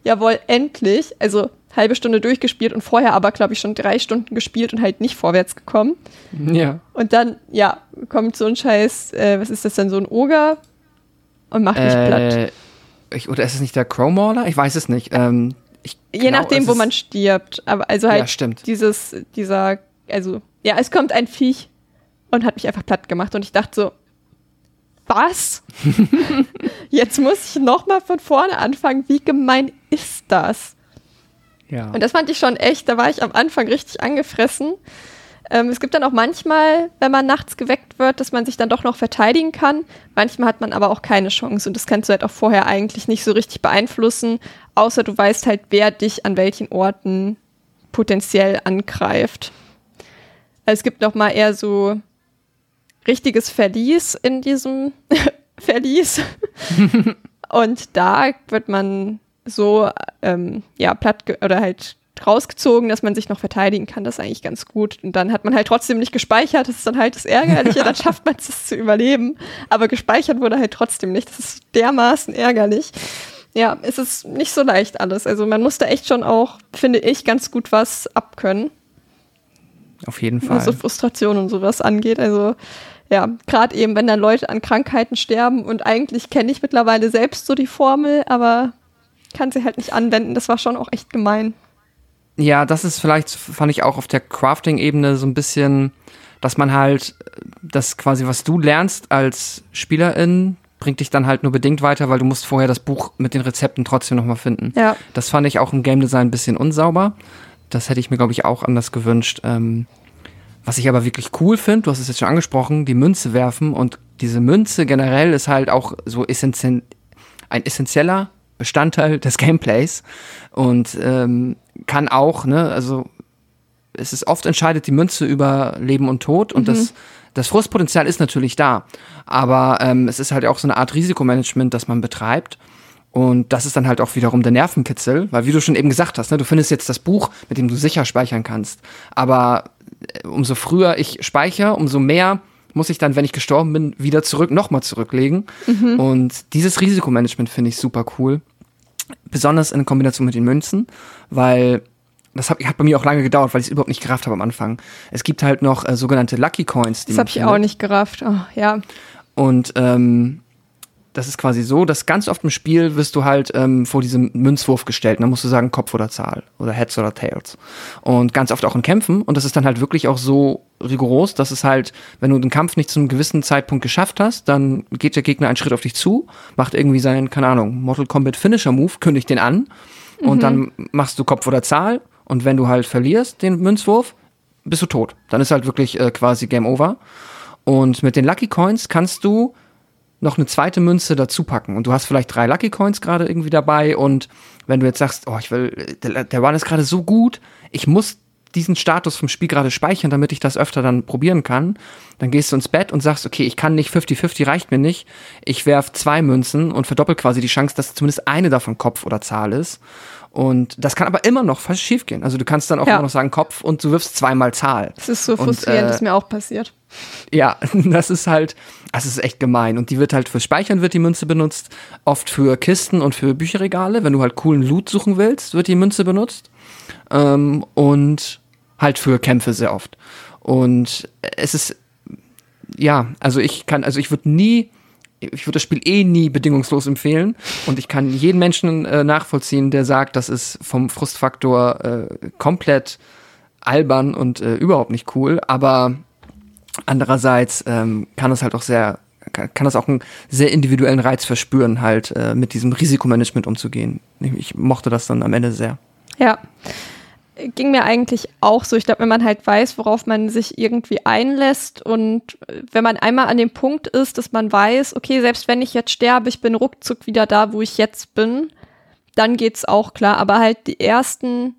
jawohl, endlich. Also halbe Stunde durchgespielt und vorher aber, glaube ich, schon drei Stunden gespielt und halt nicht vorwärts gekommen. Ja. Und dann, ja, kommt so ein Scheiß, äh, was ist das denn, so ein Oger und macht mich platt. Äh, ich, oder ist es nicht der Crowmauler? Ich weiß es nicht. Ähm, ich Je glaub, nachdem, wo man stirbt. Aber also halt Ja, stimmt. dieses, dieser, also, ja, es kommt ein Viech und hat mich einfach platt gemacht und ich dachte so, was? Jetzt muss ich nochmal von vorne anfangen. Wie gemein ist das? Ja. Und das fand ich schon echt, da war ich am Anfang richtig angefressen. Ähm, es gibt dann auch manchmal, wenn man nachts geweckt wird, dass man sich dann doch noch verteidigen kann. Manchmal hat man aber auch keine Chance und das kannst du halt auch vorher eigentlich nicht so richtig beeinflussen, außer du weißt halt, wer dich an welchen Orten potenziell angreift. Also es gibt noch mal eher so richtiges Verlies in diesem Verlies. und da wird man so ähm, ja platt oder halt rausgezogen, dass man sich noch verteidigen kann. Das ist eigentlich ganz gut. Und dann hat man halt trotzdem nicht gespeichert. Das ist dann halt das Ärgerliche. dann schafft man es zu überleben. Aber gespeichert wurde halt trotzdem nicht. Das ist dermaßen ärgerlich. Ja, es ist nicht so leicht alles. Also man muss da echt schon auch, finde ich, ganz gut was abkönnen Auf jeden Fall. was so Frustration und sowas angeht. Also ja, gerade eben, wenn dann Leute an Krankheiten sterben und eigentlich kenne ich mittlerweile selbst so die Formel, aber kann sie halt nicht anwenden. Das war schon auch echt gemein. Ja, das ist vielleicht, fand ich auch auf der Crafting-Ebene so ein bisschen, dass man halt das quasi, was du lernst als Spielerin, bringt dich dann halt nur bedingt weiter, weil du musst vorher das Buch mit den Rezepten trotzdem nochmal finden. Ja. Das fand ich auch im Game Design ein bisschen unsauber. Das hätte ich mir, glaube ich, auch anders gewünscht. Ähm, was ich aber wirklich cool finde, du hast es jetzt schon angesprochen, die Münze werfen und diese Münze generell ist halt auch so essentien ein essentieller Bestandteil des Gameplays und ähm, kann auch, ne, also es ist oft entscheidet die Münze über Leben und Tod und das, das Frustpotenzial ist natürlich da, aber ähm, es ist halt auch so eine Art Risikomanagement, das man betreibt Und das ist dann halt auch wiederum der Nervenkitzel, weil wie du schon eben gesagt hast, ne, du findest jetzt das Buch, mit dem du sicher speichern kannst. Aber umso früher ich speichere, umso mehr muss ich dann, wenn ich gestorben bin, wieder zurück, nochmal zurücklegen. Mhm. Und dieses Risikomanagement finde ich super cool. Besonders in Kombination mit den Münzen, weil das hat, hat bei mir auch lange gedauert, weil ich es überhaupt nicht gerafft habe am Anfang. Es gibt halt noch äh, sogenannte Lucky Coins. Die das habe ich auch nicht gerafft. Oh, ja. Und ähm, das ist quasi so, dass ganz oft im Spiel wirst du halt ähm, vor diesem Münzwurf gestellt. Und dann musst du sagen Kopf oder Zahl oder Heads oder Tails. Und ganz oft auch in Kämpfen. Und das ist dann halt wirklich auch so rigoros, dass es halt, wenn du den Kampf nicht zu einem gewissen Zeitpunkt geschafft hast, dann geht der Gegner einen Schritt auf dich zu, macht irgendwie seinen, keine Ahnung, Mortal Kombat Finisher Move, kündigt den an. Mhm. Und dann machst du Kopf oder Zahl. Und wenn du halt verlierst den Münzwurf, bist du tot. Dann ist halt wirklich äh, quasi Game Over. Und mit den Lucky Coins kannst du noch eine zweite Münze dazu packen. Und du hast vielleicht drei Lucky Coins gerade irgendwie dabei. Und wenn du jetzt sagst, oh, ich will, der, der Run ist gerade so gut, ich muss diesen Status vom Spiel gerade speichern, damit ich das öfter dann probieren kann, dann gehst du ins Bett und sagst, okay, ich kann nicht 50-50, reicht mir nicht. Ich werf zwei Münzen und verdoppel quasi die Chance, dass zumindest eine davon Kopf oder Zahl ist. Und das kann aber immer noch fast schief gehen. Also du kannst dann auch ja. immer noch sagen Kopf und du wirfst zweimal Zahl. Das ist so frustrierend, und, äh, das ist mir auch passiert. Ja, das ist halt, das ist echt gemein. Und die wird halt fürs Speichern wird die Münze benutzt, oft für Kisten und für Bücherregale. Wenn du halt coolen Loot suchen willst, wird die Münze benutzt. Ähm, und halt für Kämpfe sehr oft. Und es ist, ja, also ich kann, also ich würde nie, ich würde das Spiel eh nie bedingungslos empfehlen. Und ich kann jeden Menschen äh, nachvollziehen, der sagt, das ist vom Frustfaktor äh, komplett albern und äh, überhaupt nicht cool. Aber Andererseits ähm, kann es halt auch sehr, kann, kann es auch einen sehr individuellen Reiz verspüren, halt äh, mit diesem Risikomanagement umzugehen. Ich, ich mochte das dann am Ende sehr. Ja ging mir eigentlich auch so. Ich glaube, wenn man halt weiß, worauf man sich irgendwie einlässt und wenn man einmal an dem Punkt ist, dass man weiß, okay, selbst wenn ich jetzt sterbe, ich bin ruckzuck wieder da, wo ich jetzt bin, dann geht's auch klar. Aber halt die ersten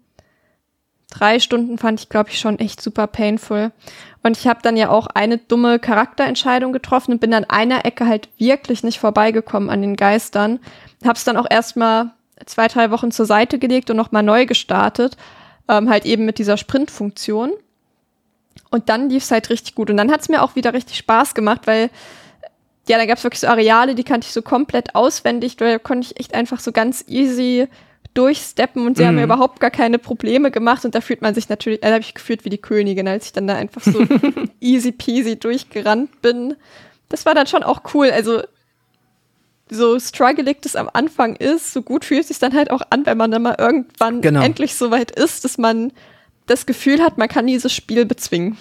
drei Stunden fand ich, glaube ich, schon echt super painful. Und ich habe dann ja auch eine dumme Charakterentscheidung getroffen und bin an einer Ecke halt wirklich nicht vorbeigekommen an den Geistern. Hab's dann auch erstmal zwei, drei Wochen zur Seite gelegt und nochmal neu gestartet. Ähm, halt eben mit dieser Sprintfunktion. Und dann lief's halt richtig gut. Und dann hat's mir auch wieder richtig Spaß gemacht, weil ja, da gab's wirklich so Areale, die kannte ich so komplett auswendig. Da konnte ich echt einfach so ganz easy durchsteppen und sie mhm. haben mir überhaupt gar keine Probleme gemacht und da fühlt man sich natürlich, da habe ich gefühlt wie die Königin, als ich dann da einfach so easy peasy durchgerannt bin. Das war dann schon auch cool. Also so struggling das am Anfang ist, so gut fühlt es sich dann halt auch an, wenn man dann mal irgendwann genau. endlich so weit ist, dass man das Gefühl hat, man kann dieses Spiel bezwingen.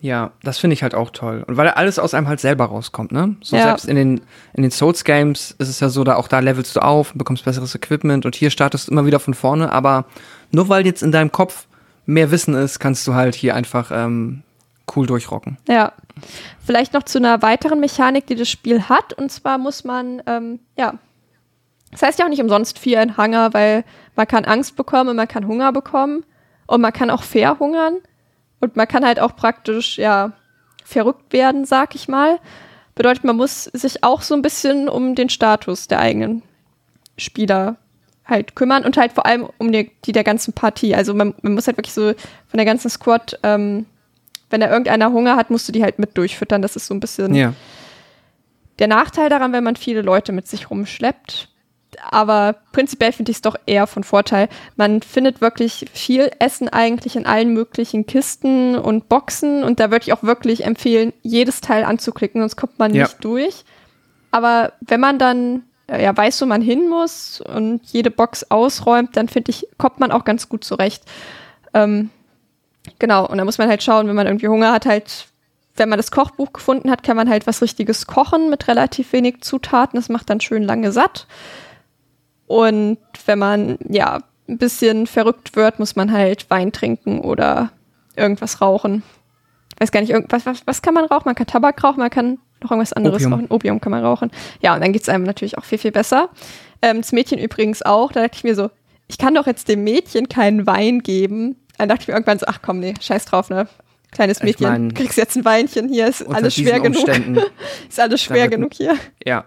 Ja, das finde ich halt auch toll. Und weil alles aus einem halt selber rauskommt, ne? So ja. selbst in den, in den Souls-Games ist es ja so, da auch da levelst du auf und bekommst besseres Equipment und hier startest du immer wieder von vorne, aber nur weil jetzt in deinem Kopf mehr Wissen ist, kannst du halt hier einfach ähm, cool durchrocken. Ja. Vielleicht noch zu einer weiteren Mechanik, die das Spiel hat, und zwar muss man, ähm, ja, das heißt ja auch nicht umsonst vier in Hunger, weil man kann Angst bekommen und man kann Hunger bekommen und man kann auch verhungern. Und man kann halt auch praktisch, ja, verrückt werden, sag ich mal. Bedeutet, man muss sich auch so ein bisschen um den Status der eigenen Spieler halt kümmern und halt vor allem um die, die der ganzen Partie. Also man, man muss halt wirklich so von der ganzen Squad, ähm, wenn da irgendeiner Hunger hat, musst du die halt mit durchfüttern. Das ist so ein bisschen ja. der Nachteil daran, wenn man viele Leute mit sich rumschleppt aber prinzipiell finde ich es doch eher von Vorteil. Man findet wirklich viel Essen eigentlich in allen möglichen Kisten und Boxen und da würde ich auch wirklich empfehlen, jedes Teil anzuklicken, sonst kommt man ja. nicht durch. Aber wenn man dann äh, ja weiß, wo man hin muss und jede Box ausräumt, dann finde ich, kommt man auch ganz gut zurecht. Ähm, genau, und da muss man halt schauen, wenn man irgendwie Hunger hat, halt wenn man das Kochbuch gefunden hat, kann man halt was Richtiges kochen mit relativ wenig Zutaten. Das macht dann schön lange satt. Und wenn man ja ein bisschen verrückt wird, muss man halt Wein trinken oder irgendwas rauchen. Ich weiß gar nicht, irgendwas, was, was kann man rauchen? Man kann Tabak rauchen, man kann noch irgendwas anderes Opium. rauchen. Opium kann man rauchen. Ja, und dann geht es einem natürlich auch viel, viel besser. Ähm, das Mädchen übrigens auch. Da dachte ich mir so, ich kann doch jetzt dem Mädchen keinen Wein geben. Dann dachte ich mir irgendwann so, ach komm, nee, scheiß drauf, ne? Kleines Mädchen, ich mein, kriegst jetzt ein Weinchen hier, ist alles schwer genug. ist alles schwer genug hier. Ja.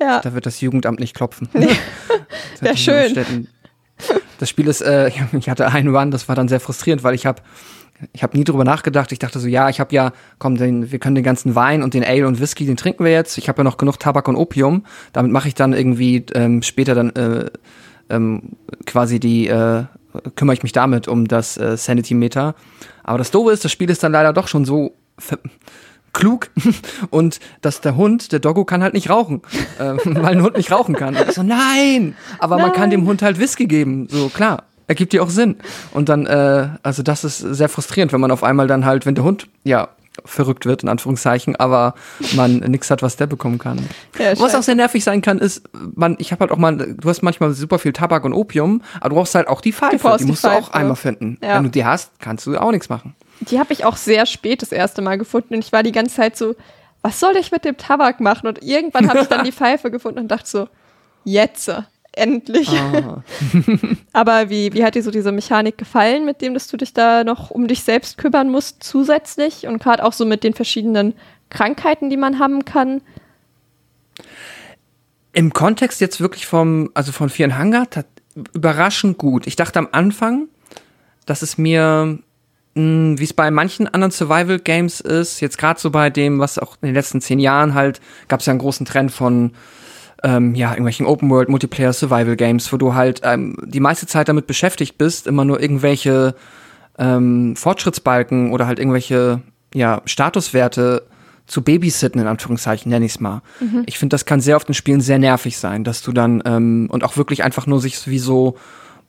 Ja. Da wird das Jugendamt nicht klopfen. Wär schön. Städten. Das Spiel ist, äh, ich hatte einen Run, das war dann sehr frustrierend, weil ich habe ich habe nie drüber nachgedacht. Ich dachte so, ja, ich habe ja, komm, den, wir können den ganzen Wein und den Ale und Whisky, den trinken wir jetzt. Ich habe ja noch genug Tabak und Opium. Damit mache ich dann irgendwie ähm, später dann äh, ähm, quasi die, äh, kümmere ich mich damit um das äh, Sanity-Meter. Aber das Doofe ist, das Spiel ist dann leider doch schon so klug und dass der Hund, der Doggo kann halt nicht rauchen, äh, weil ein Hund nicht rauchen kann. Und ich so, nein! Aber man kann dem Hund halt Whisky geben, so klar. Ergibt ja auch Sinn. Und dann, äh, also das ist sehr frustrierend, wenn man auf einmal dann halt, wenn der Hund, ja, verrückt wird, in Anführungszeichen, aber man nichts hat, was der bekommen kann. Ja, was auch sehr nervig sein kann, ist, man, ich habe halt auch mal, du hast manchmal super viel Tabak und Opium, aber du brauchst halt auch die Pfeife. die die musst du auch Pfeife. einmal finden. Ja. Wenn du die hast, kannst du auch nichts machen. Die habe ich auch sehr spät das erste Mal gefunden und ich war die ganze Zeit so, was soll ich mit dem Tabak machen? Und irgendwann habe ich dann die Pfeife gefunden und dachte so, jetzt, endlich. Ah. Aber wie, wie hat dir so diese Mechanik gefallen, mit dem, dass du dich da noch um dich selbst kümmern musst zusätzlich und gerade auch so mit den verschiedenen Krankheiten, die man haben kann? Im Kontext jetzt wirklich vom, also von and Hunger, überraschend gut. Ich dachte am Anfang, dass es mir, mh, wie es bei manchen anderen Survival Games ist, jetzt gerade so bei dem, was auch in den letzten zehn Jahren halt, gab es ja einen großen Trend von ähm, ja, irgendwelchen Open World Multiplayer Survival Games, wo du halt ähm, die meiste Zeit damit beschäftigt bist, immer nur irgendwelche ähm, Fortschrittsbalken oder halt irgendwelche ja, Statuswerte zu babysitten, in Anführungszeichen, nenne ich es mal. Ich finde, das kann sehr oft in Spielen sehr nervig sein, dass du dann ähm, und auch wirklich einfach nur sich wie so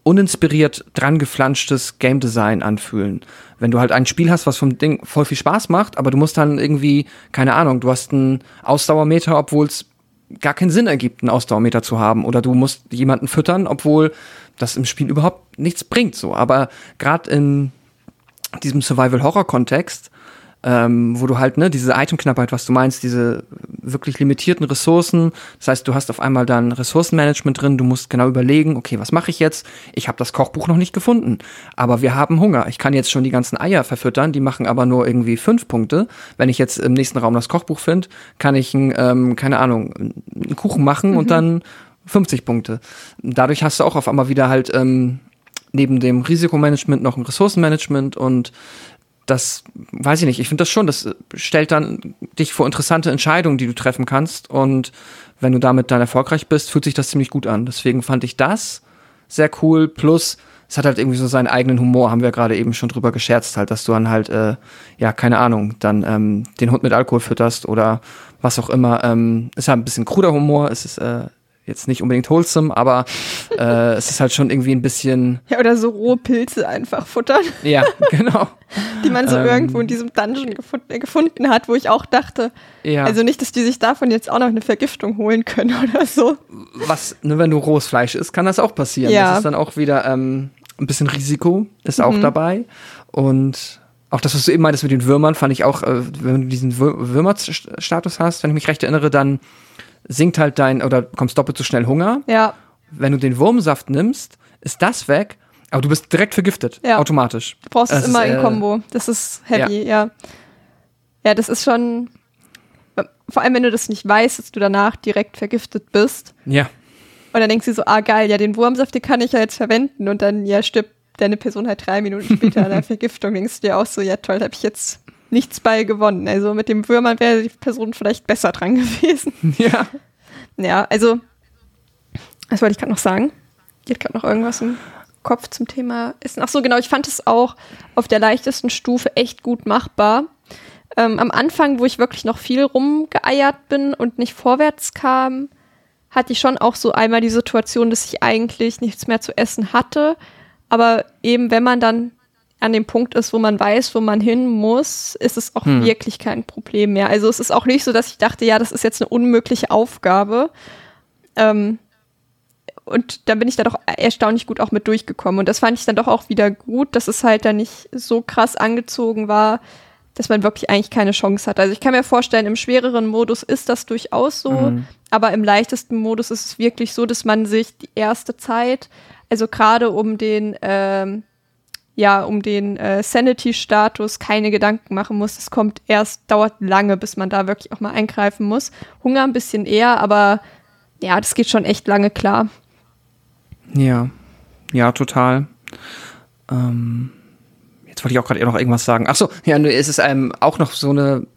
uninspiriert dran geflanschtes Game Design anfühlen. Wenn du halt ein Spiel hast, was vom Ding voll viel Spaß macht, aber du musst dann irgendwie, keine Ahnung, du hast einen Ausdauermeter, obwohl es gar keinen Sinn ergibt, einen Ausdauermeter zu haben. Oder du musst jemanden füttern, obwohl das im Spiel überhaupt nichts bringt. So, aber gerade in diesem Survival-Horror-Kontext, ähm, wo du halt, ne, diese Itemknappheit, was du meinst, diese wirklich limitierten Ressourcen, das heißt, du hast auf einmal dann Ressourcenmanagement drin, du musst genau überlegen, okay, was mache ich jetzt? Ich habe das Kochbuch noch nicht gefunden, aber wir haben Hunger. Ich kann jetzt schon die ganzen Eier verfüttern, die machen aber nur irgendwie fünf Punkte. Wenn ich jetzt im nächsten Raum das Kochbuch finde, kann ich, ähm, keine Ahnung, einen Kuchen machen und dann 50 Punkte. Dadurch hast du auch auf einmal wieder halt ähm, neben dem Risikomanagement noch ein Ressourcenmanagement und das weiß ich nicht. Ich finde das schon, das stellt dann dich vor interessante Entscheidungen, die du treffen kannst. Und wenn du damit dann erfolgreich bist, fühlt sich das ziemlich gut an. Deswegen fand ich das sehr cool. Plus, es hat halt irgendwie so seinen eigenen Humor, haben wir gerade eben schon drüber gescherzt, halt, dass du dann halt, äh, ja, keine Ahnung, dann ähm, den Hund mit Alkohol fütterst oder was auch immer. Ähm, ist halt ein bisschen kruder Humor, es ist äh, jetzt nicht unbedingt wholesome, aber äh, es ist halt schon irgendwie ein bisschen, Ja, oder so rohe Pilze einfach futtern, ja, genau. die man so Ähm. irgendwo in diesem Dungeon gefunden, äh, gefunden hat, wo ich auch dachte, Ja. also nicht, dass die sich davon jetzt auch noch eine Vergiftung holen können oder so. was, ne, wenn du rohes Fleisch isst, kann das auch passieren. Ja. Das ist dann auch wieder ähm, ein bisschen Risiko, ist auch dabei. Und auch das, was du eben meintest mit den Würmern, fand ich auch, äh, wenn du diesen Wür Würmer-Status hast, wenn ich mich recht erinnere, dann sinkt halt dein, oder du bekommst doppelt so schnell Hunger. Ja, Wenn du den Wurmsaft nimmst, ist das weg, aber du bist direkt vergiftet, Ja. automatisch. du brauchst Das es immer ist, in äh, Kombo. Das ist heavy, ja. ja. das ist schon, vor allem wenn du das nicht weißt, dass du danach direkt vergiftet bist. Ja. Und dann denkst du so, ah geil, ja, den Wurmsaft, den kann ich ja jetzt verwenden. Und dann, ja, stirbt deine Person halt drei Minuten später an der Vergiftung. Denkst du dir auch so, ja toll, da habe ich jetzt nichts bei gewonnen. Also mit dem Würmern wäre die Person vielleicht besser dran gewesen. Ja. Ja, also, was wollte ich gerade noch sagen? Hat gerade noch irgendwas im Kopf zum Thema Essen. Ach so, genau, ich fand es auch auf der leichtesten Stufe echt gut machbar. Ähm, am Anfang, wo ich wirklich noch viel rumgeeiert bin und nicht vorwärts kam, hatte ich schon auch so einmal die Situation, dass ich eigentlich nichts mehr zu essen hatte. Aber eben, wenn man dann an dem Punkt ist, wo man weiß, wo man hin muss, ist es auch wirklich kein Problem mehr. Also es ist auch nicht so, dass ich dachte, ja, das ist jetzt eine unmögliche Aufgabe. Ähm, und da bin ich da doch erstaunlich gut auch mit durchgekommen. Und das fand ich dann doch auch wieder gut, dass es halt dann nicht so krass angezogen war, dass man wirklich eigentlich keine Chance hat. Also ich kann mir vorstellen, im schwereren Modus ist das durchaus so, aber im leichtesten Modus ist es wirklich so, dass man sich die erste Zeit, also gerade um den, ähm, ja, um den äh, Sanity-Status keine Gedanken machen muss. Es kommt erst, dauert lange, bis man da wirklich auch mal eingreifen muss. Hunger ein bisschen eher, aber ja, das geht schon echt lange klar. Ja, ja, total. Ähm, jetzt wollte ich auch gerade noch irgendwas sagen. Ach so, ja, es ist ähm, auch noch so eine,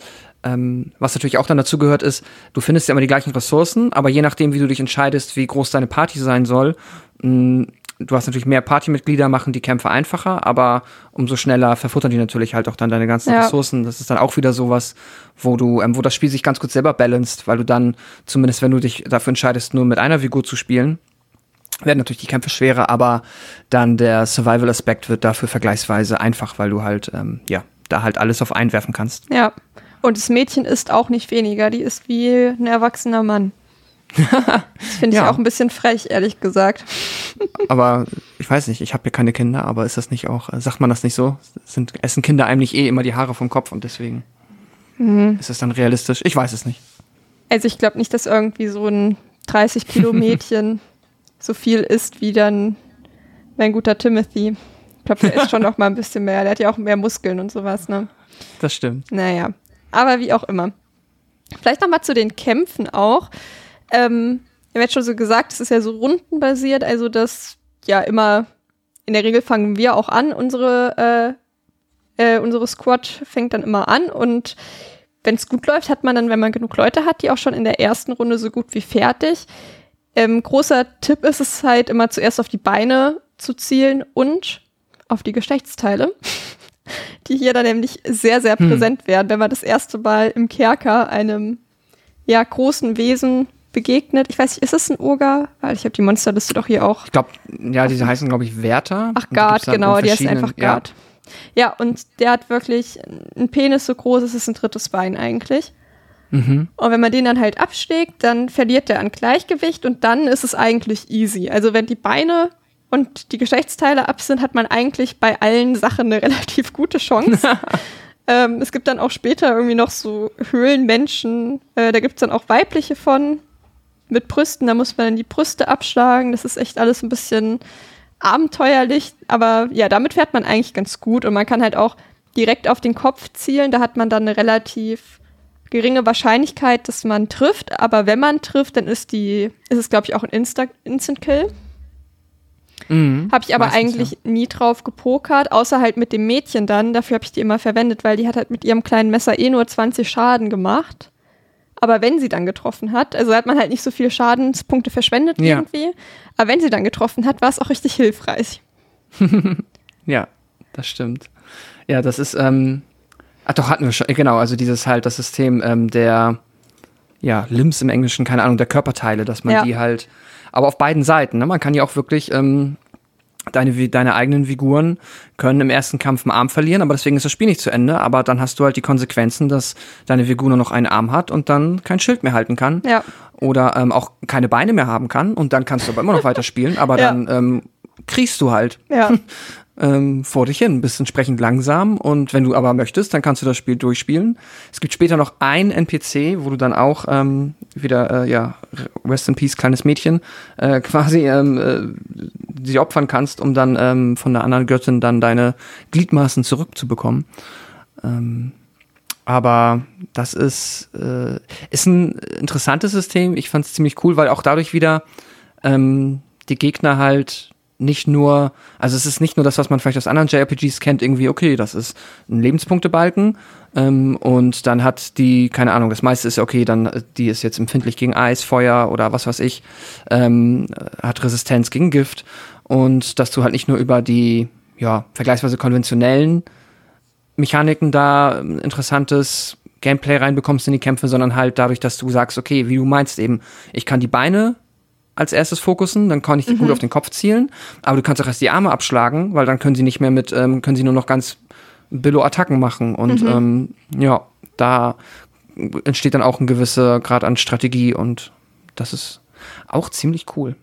ähm, was natürlich auch dann dazu gehört ist, du findest ja immer die gleichen Ressourcen, aber je nachdem, wie du dich entscheidest, wie groß deine Party sein soll, mh, du hast natürlich mehr Partymitglieder, machen die Kämpfe einfacher, aber umso schneller verfuttern die natürlich halt auch dann deine ganzen Ja. Ressourcen. Das ist dann auch wieder sowas, wo du, ähm, wo das Spiel sich ganz gut selber balanced, weil du dann, zumindest wenn du dich dafür entscheidest, nur mit einer Figur zu spielen, werden natürlich die Kämpfe schwerer, aber dann der Survival-Aspekt wird dafür vergleichsweise einfach, weil du halt, ähm, ja, da halt alles auf einwerfen kannst. Ja. Und das Mädchen ist auch nicht weniger, die ist wie ein erwachsener Mann. Das finde ich Ja. auch ein bisschen frech, ehrlich gesagt. Aber ich weiß nicht, ich habe ja keine Kinder, aber ist das nicht auch, äh, sagt man das nicht so? Sind, essen Kinder einem nicht eh immer die Haare vom Kopf und deswegen ist es dann realistisch? Ich weiß es nicht. Also ich glaube nicht, dass irgendwie so ein 30 Kilo Mädchen so viel isst wie dann mein guter Timothy. Ich glaube, der ist schon noch mal ein bisschen mehr. Der hat ja auch mehr Muskeln und sowas, ne? Das stimmt. Naja, aber wie auch immer. Vielleicht noch mal zu den Kämpfen auch. Ähm, ich habe jetzt schon so gesagt, es ist ja so rundenbasiert, also das ja immer, in der Regel fangen wir auch an, unsere, äh, äh, unsere Squad fängt dann immer an und wenn es gut läuft, hat man dann, wenn man genug Leute hat, die auch schon in der ersten Runde so gut wie fertig. Ähm, großer Tipp ist es halt immer zuerst auf die Beine zu zielen und auf die Geschlechtsteile, die hier dann nämlich sehr, sehr präsent werden, wenn man das erste Mal im Kerker einem ja, großen Wesen begegnet. Ich weiß nicht, ist es ein Oger? Weil ich habe die Monsterliste doch hier auch. Ich glaube, ja, diese heißen, glaube ich, Werther. Ach, in genau, die verschiedenen- einfach Guard. Ja. und der hat wirklich einen Penis so groß, es ist ein drittes Bein eigentlich. Mhm. Und wenn man den dann halt abschlägt, dann verliert der an Gleichgewicht und dann ist es eigentlich easy. Also wenn die Beine und die Geschlechtsteile ab sind, hat man eigentlich bei allen Sachen eine relativ gute Chance. ähm, es gibt dann auch später irgendwie noch so Höhlenmenschen, äh, da gibt es dann auch weibliche von mit Brüsten, da muss man dann die Brüste abschlagen. Das ist echt alles ein bisschen abenteuerlich, aber ja, damit fährt man eigentlich ganz gut und man kann halt auch direkt auf den Kopf zielen. Da hat man dann eine relativ geringe Wahrscheinlichkeit, dass man trifft, aber wenn man trifft, dann ist die, ist es glaube ich auch ein Insta Instant Kill. Mhm. Habe ich aber eigentlich nie drauf gepokert, außer halt mit dem Mädchen dann. Dafür habe ich die immer verwendet, weil die hat halt mit ihrem kleinen Messer eh nur 20 Schaden gemacht. Aber wenn sie dann getroffen hat, also hat man halt nicht so viele Schadenspunkte verschwendet Ja. irgendwie. Aber wenn sie dann getroffen hat, war es auch richtig hilfreich. Ja, das stimmt. Ja, das ist, ähm, ach doch, hatten wir schon, genau, also dieses halt, das System ähm, der, ja, Limbs im Englischen, keine Ahnung, der Körperteile, dass man Ja. die halt, aber auf beiden Seiten, ne? Man kann ja auch wirklich, ähm, deine, deine eigenen Figuren können im ersten Kampf einen Arm verlieren, aber deswegen ist das Spiel nicht zu Ende, aber dann hast du halt die Konsequenzen, dass deine Figur nur noch einen Arm hat und dann kein Schild mehr halten kann. Ja. Oder ähm, auch keine Beine mehr haben kann und dann kannst du aber immer noch weiterspielen, aber Ja. dann ähm, kriegst du halt Ja. ähm, vor dich hin, bist entsprechend langsam und wenn du aber möchtest, dann kannst du das Spiel durchspielen. Es gibt später noch ein NPC, wo du dann auch ähm, wieder, äh, ja, Rest in Peace, kleines Mädchen, äh, quasi ähm, äh, sie opfern kannst, um dann ähm, von der anderen Göttin dann deine Gliedmaßen zurückzubekommen. Ähm, aber das ist, äh, ist ein interessantes System. Ich fand es ziemlich cool, weil auch dadurch wieder ähm, die Gegner halt nicht nur, also es ist nicht nur das, was man vielleicht aus anderen JRPGs kennt, irgendwie, okay, das ist ein Lebenspunktebalken ähm, und dann hat die, keine Ahnung, das meiste ist okay, dann äh, die ist jetzt empfindlich gegen Eis, Feuer oder was weiß ich, ähm, hat Resistenz gegen Gift und dass du halt nicht nur über die, ja, vergleichsweise konventionellen Mechaniken da ähm, interessantes Gameplay reinbekommst in die Kämpfe, sondern halt dadurch, dass du sagst, okay, wie du meinst eben, ich kann die Beine als erstes fokussen, dann kann ich die gut auf den Kopf zielen, aber du kannst auch erst die Arme abschlagen, weil dann können sie nicht mehr mit, ähm, können sie nur noch ganz Billo-Attacken machen und ähm, ja, da entsteht dann auch ein gewisser Grad an Strategie und das ist auch ziemlich cool.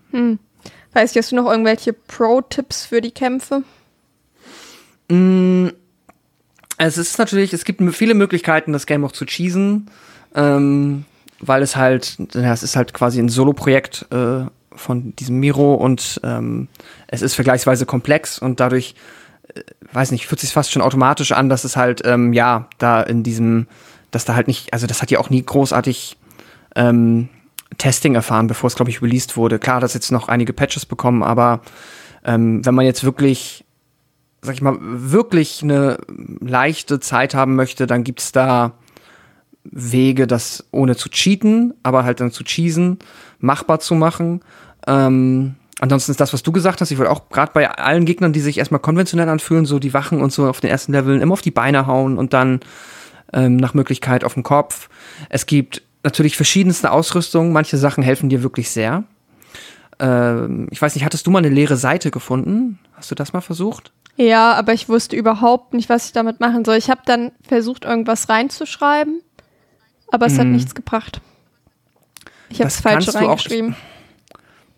Weiß ich, hast du noch irgendwelche Pro-Tipps für die Kämpfe? Es ist natürlich, es gibt viele Möglichkeiten, das Game auch zu cheesen, ähm, weil es halt, ja, es ist halt quasi ein Solo-Projekt äh, von diesem Miro und ähm, es ist vergleichsweise komplex und dadurch, äh, weiß nicht, fühlt sich fast schon automatisch an, dass es halt, ähm, ja, da in diesem, dass da halt nicht, also das hat ja auch nie großartig ähm, Testing erfahren, bevor es, glaube ich, released wurde. Klar, dass jetzt noch einige Patches bekommen, aber ähm, wenn man jetzt wirklich, sag ich mal, wirklich eine leichte Zeit haben möchte, dann gibt's da Wege, das ohne zu cheaten, aber halt dann zu cheesen, machbar zu machen. Ähm, ansonsten ist das, was du gesagt hast, ich wollte auch gerade bei allen Gegnern, die sich erstmal konventionell anfühlen, so die Wachen und so auf den ersten Leveln immer auf die Beine hauen und dann ähm, nach Möglichkeit auf den Kopf. Es gibt natürlich verschiedenste Ausrüstungen, manche Sachen helfen dir wirklich sehr. Ähm, ich weiß nicht, hattest du mal eine leere Seite gefunden? Hast du das mal versucht? Ja, aber ich wusste überhaupt nicht, was ich damit machen soll. Ich habe dann versucht, irgendwas reinzuschreiben, aber es hat Mhm. nichts gebracht. Ich habe Das es falsch reingeschrieben.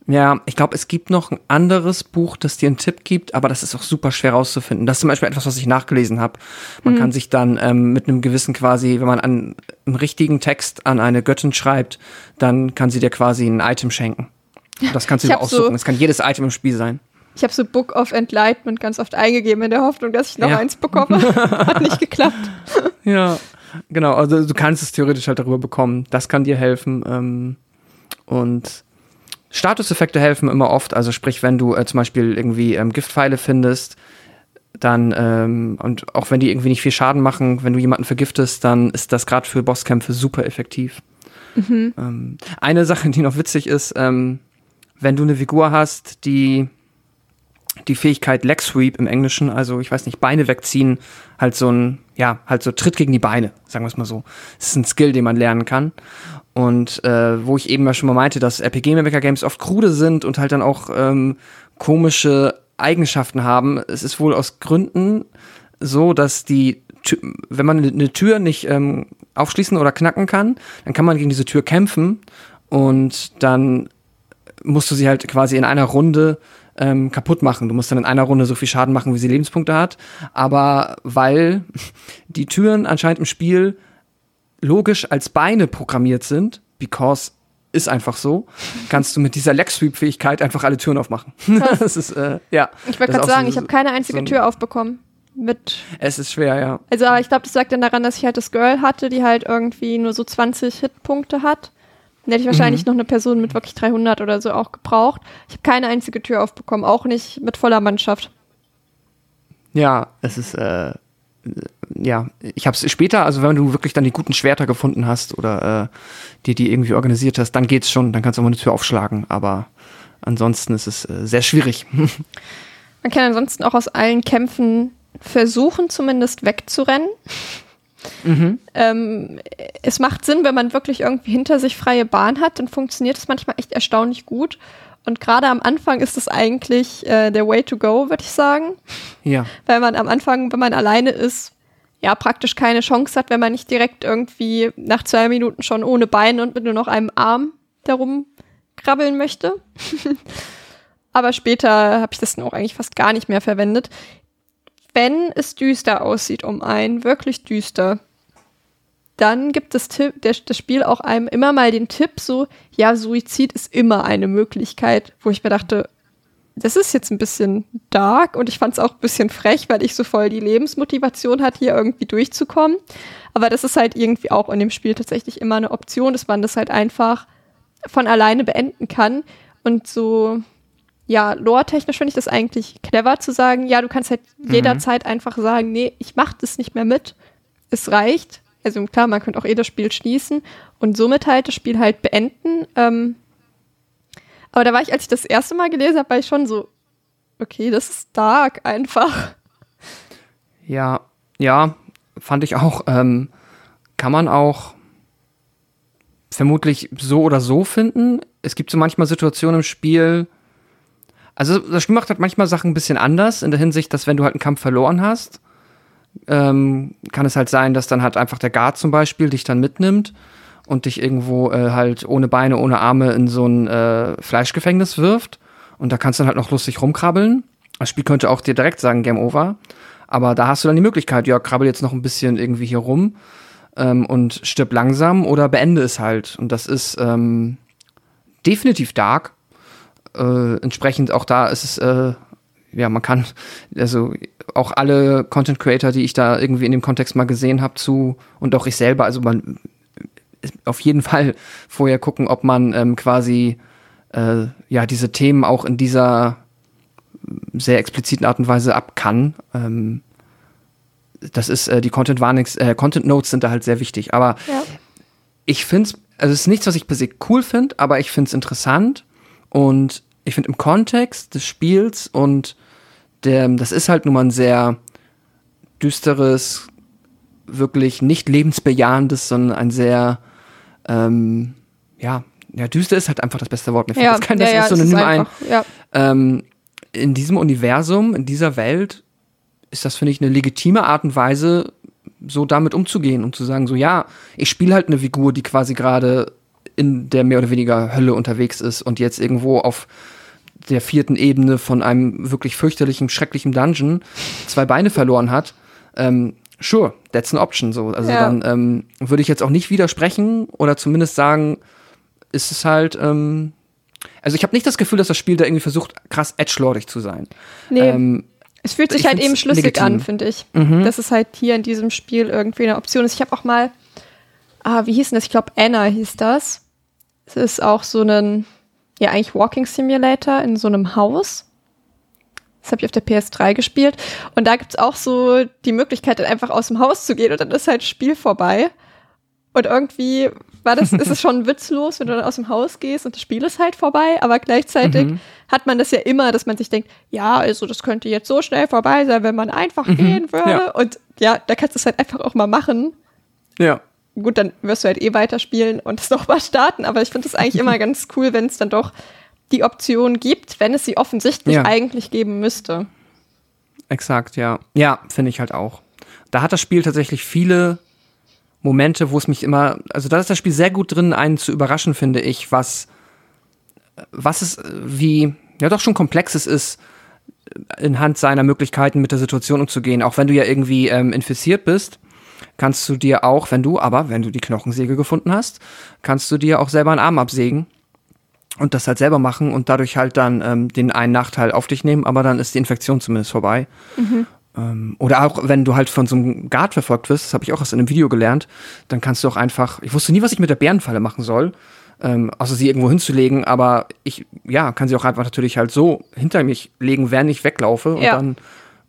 Ja, ich glaube, es gibt noch ein anderes Buch, das dir einen Tipp gibt, aber das ist auch super schwer rauszufinden. Das ist zum Beispiel etwas, was ich nachgelesen habe. Man kann sich dann ähm, mit einem gewissen quasi, wenn man an, einen richtigen Text an eine Göttin schreibt, dann kann sie dir quasi ein Item schenken. Und Das kannst du dir hab so- aussuchen. Es kann jedes Item im Spiel sein. Ich habe so Book of Enlightenment ganz oft eingegeben in der Hoffnung, dass ich noch Ja. eins bekomme. Hat nicht geklappt. Ja, genau. Also du kannst es theoretisch halt darüber bekommen. Das kann dir helfen. Ähm, und Statuseffekte helfen immer oft. Also sprich, wenn du äh, zum Beispiel irgendwie ähm, Giftpfeile findest, dann ähm, und auch wenn die irgendwie nicht viel Schaden machen, wenn du jemanden vergiftest, dann ist das gerade für Bosskämpfe super effektiv. Ähm, eine Sache, die noch witzig ist, ähm, wenn du eine Figur hast, die die Fähigkeit Leg Sweep im Englischen, also ich weiß nicht, Beine wegziehen, halt so ein, ja, halt so Tritt gegen die Beine, sagen wir es mal so. Das ist ein Skill, den man lernen kann. Und äh, wo ich eben ja schon mal meinte, dass RPG Maker Games oft krude sind und halt dann auch ähm, komische Eigenschaften haben. Es ist wohl aus Gründen so, dass die, Tü- wenn man eine Tür nicht ähm, aufschließen oder knacken kann, dann kann man gegen diese Tür kämpfen und dann musst du sie halt quasi in einer Runde ähm, kaputt machen. Du musst dann in einer Runde so viel Schaden machen, wie sie Lebenspunkte hat. Aber weil die Türen anscheinend im Spiel logisch als Beine programmiert sind, because ist einfach so, kannst du mit dieser Leg Sweep Fähigkeit einfach alle Türen aufmachen. das ist äh, ja. Ich wollte gerade sagen, so- ich habe keine einzige so ein- Tür aufbekommen. Mit, Es ist schwer, ja. also aber ich glaube, das lag dann daran, dass ich halt das Girl hatte, die halt irgendwie nur so 20 Hitpunkte hat. Dann hätte ich wahrscheinlich noch eine Person mit wirklich 300 oder so auch gebraucht. Ich habe keine einzige Tür aufbekommen, auch nicht mit voller Mannschaft. Ja, es ist, äh, ja, ich habe es später, also wenn du wirklich dann die guten Schwerter gefunden hast oder äh, dir die irgendwie organisiert hast, dann geht's schon, dann kannst du auch mal eine Tür aufschlagen, aber ansonsten ist es äh, sehr schwierig. Man kann ansonsten auch aus allen Kämpfen versuchen, zumindest wegzurennen. Ähm, es macht Sinn, wenn man wirklich irgendwie hinter sich freie Bahn hat, dann funktioniert es manchmal echt erstaunlich gut. Und gerade am Anfang ist es eigentlich äh, der Way to go, würde ich sagen. ja, Weil man am Anfang, wenn man alleine ist, ja praktisch keine Chance hat, wenn man nicht direkt irgendwie nach zwei Minuten schon ohne Beine und mit nur noch einem Arm darum krabbeln möchte. Aber später habe ich das dann auch eigentlich fast gar nicht mehr verwendet. Wenn es düster aussieht um einen, wirklich düster, dann gibt das, Tipp, der, das Spiel auch einem immer mal den Tipp so, ja, Suizid ist immer eine Möglichkeit, wo ich mir dachte, das ist jetzt ein bisschen dark und ich fand es auch ein bisschen frech, weil ich so voll die Lebensmotivation hatte, hier irgendwie durchzukommen. Aber das ist halt irgendwie auch in dem Spiel tatsächlich immer eine Option, dass man das halt einfach von alleine beenden kann. Und so, ja, lore-technisch finde ich das eigentlich clever zu sagen, ja, du kannst halt jederzeit einfach sagen, nee, ich mach das nicht mehr mit. Es reicht. Also klar, man könnte auch eh das Spiel schließen und somit halt das Spiel halt beenden. Ähm, aber da war ich, als ich das erste Mal gelesen habe, war ich schon so, okay, das ist dark einfach. ja, ja, fand ich auch, ähm, kann man auch vermutlich so oder so finden. Es gibt so manchmal Situationen im Spiel, also das Spiel macht halt manchmal Sachen ein bisschen anders, in der Hinsicht, dass wenn du halt einen Kampf verloren hast, ähm, kann es halt sein, dass dann halt einfach der Guard zum Beispiel dich dann mitnimmt und dich irgendwo äh, halt ohne Beine, ohne Arme in so ein äh, Fleischgefängnis wirft. Und da kannst du dann halt noch lustig rumkrabbeln. Das Spiel könnte auch dir direkt sagen, Game Over. Aber da hast du dann die Möglichkeit, ja, krabbel jetzt noch ein bisschen irgendwie hier rum ähm, und stirb langsam oder beende es halt. Und das ist ähm, definitiv dark. Äh, entsprechend auch da ist es, äh, ja, man kann, also auch alle Content Creator, die ich da irgendwie in dem Kontext mal gesehen habe, zu und auch ich selber, also man auf jeden Fall vorher gucken, ob man ähm, quasi äh, ja diese Themen auch in dieser sehr expliziten Art und Weise ab kann. Ähm, das ist äh, die Content Warnings, äh, Content Notes sind da halt sehr wichtig. Aber Ja. ich finde es, also es ist nichts, was ich per se cool finde, aber ich finde es interessant und ich finde im Kontext des Spiels und der, das ist halt nun mal ein sehr düsteres, wirklich nicht lebensbejahendes, sondern ein sehr, ähm, ja, ja, düster ist halt einfach das beste Wort. Mir fällt Ja, jetzt kein ja, ja, besseres es ist Synonym ein. einfach, ja. Ähm, in diesem Universum, in dieser Welt, ist das, finde ich, eine legitime Art und Weise, so damit umzugehen und zu sagen, so ja, ich spiele halt eine Figur, die quasi gerade in der mehr oder weniger Hölle unterwegs ist und jetzt irgendwo auf der vierten Ebene von einem wirklich fürchterlichen, schrecklichen Dungeon zwei Beine verloren hat. Ähm, sure, that's an option. So, also Ja. dann ähm, würde ich jetzt auch nicht widersprechen oder zumindest sagen, ist es halt. Ähm, also ich habe nicht das Gefühl, dass das Spiel da irgendwie versucht, krass edgelordig zu sein. Nee, Ähm, es fühlt sich ich halt eben schlüssig legitim. Mhm. an, finde ich. Dass es halt hier in diesem Spiel irgendwie eine Option ist. Ich habe auch mal, ah, wie hieß denn das? Ich glaube, Anna hieß das. Es ist auch so ein, ja, eigentlich Walking Simulator in so einem Haus. Das habe ich auf der PS3 gespielt. Und da gibt's auch so die Möglichkeit, dann einfach aus dem Haus zu gehen und dann ist halt Spiel vorbei. Und irgendwie war das, ist es schon witzlos, wenn du dann aus dem Haus gehst und das Spiel ist halt vorbei, aber gleichzeitig hat man das ja immer, dass man sich denkt, ja, also das könnte jetzt so schnell vorbei sein, wenn man einfach gehen würde. ja. Und ja, da kannst du es halt einfach auch mal machen. ja. Gut, dann wirst du halt eh weiterspielen und es nochmal starten, aber ich finde es eigentlich immer ganz cool, wenn es dann doch die Option gibt, wenn es sie offensichtlich Ja. eigentlich geben müsste. Exakt, ja. Ja, finde ich halt auch. Da hat das Spiel tatsächlich viele Momente, wo es mich immer, also da ist das Spiel sehr gut drin, einen zu überraschen, finde ich, was, was es, wie, ja doch schon komplex es ist, anhand seiner Möglichkeiten mit der Situation umzugehen. Auch wenn du ja irgendwie ähm, infiziert bist, kannst du dir auch, wenn du aber, wenn du die Knochensäge gefunden hast, kannst du dir auch selber einen Arm absägen und das halt selber machen und dadurch halt dann ähm, den einen Nachteil auf dich nehmen, aber dann ist die Infektion zumindest vorbei. Ähm, oder auch wenn du halt von so einem Guard verfolgt wirst, das habe ich auch aus einem Video gelernt, dann kannst du auch einfach, ich wusste nie, was ich mit der Bärenfalle machen soll, ähm, außer sie irgendwo hinzulegen, aber ich, ja, kann sie auch einfach natürlich halt so hinter mich legen, während ich weglaufe und Ja. dann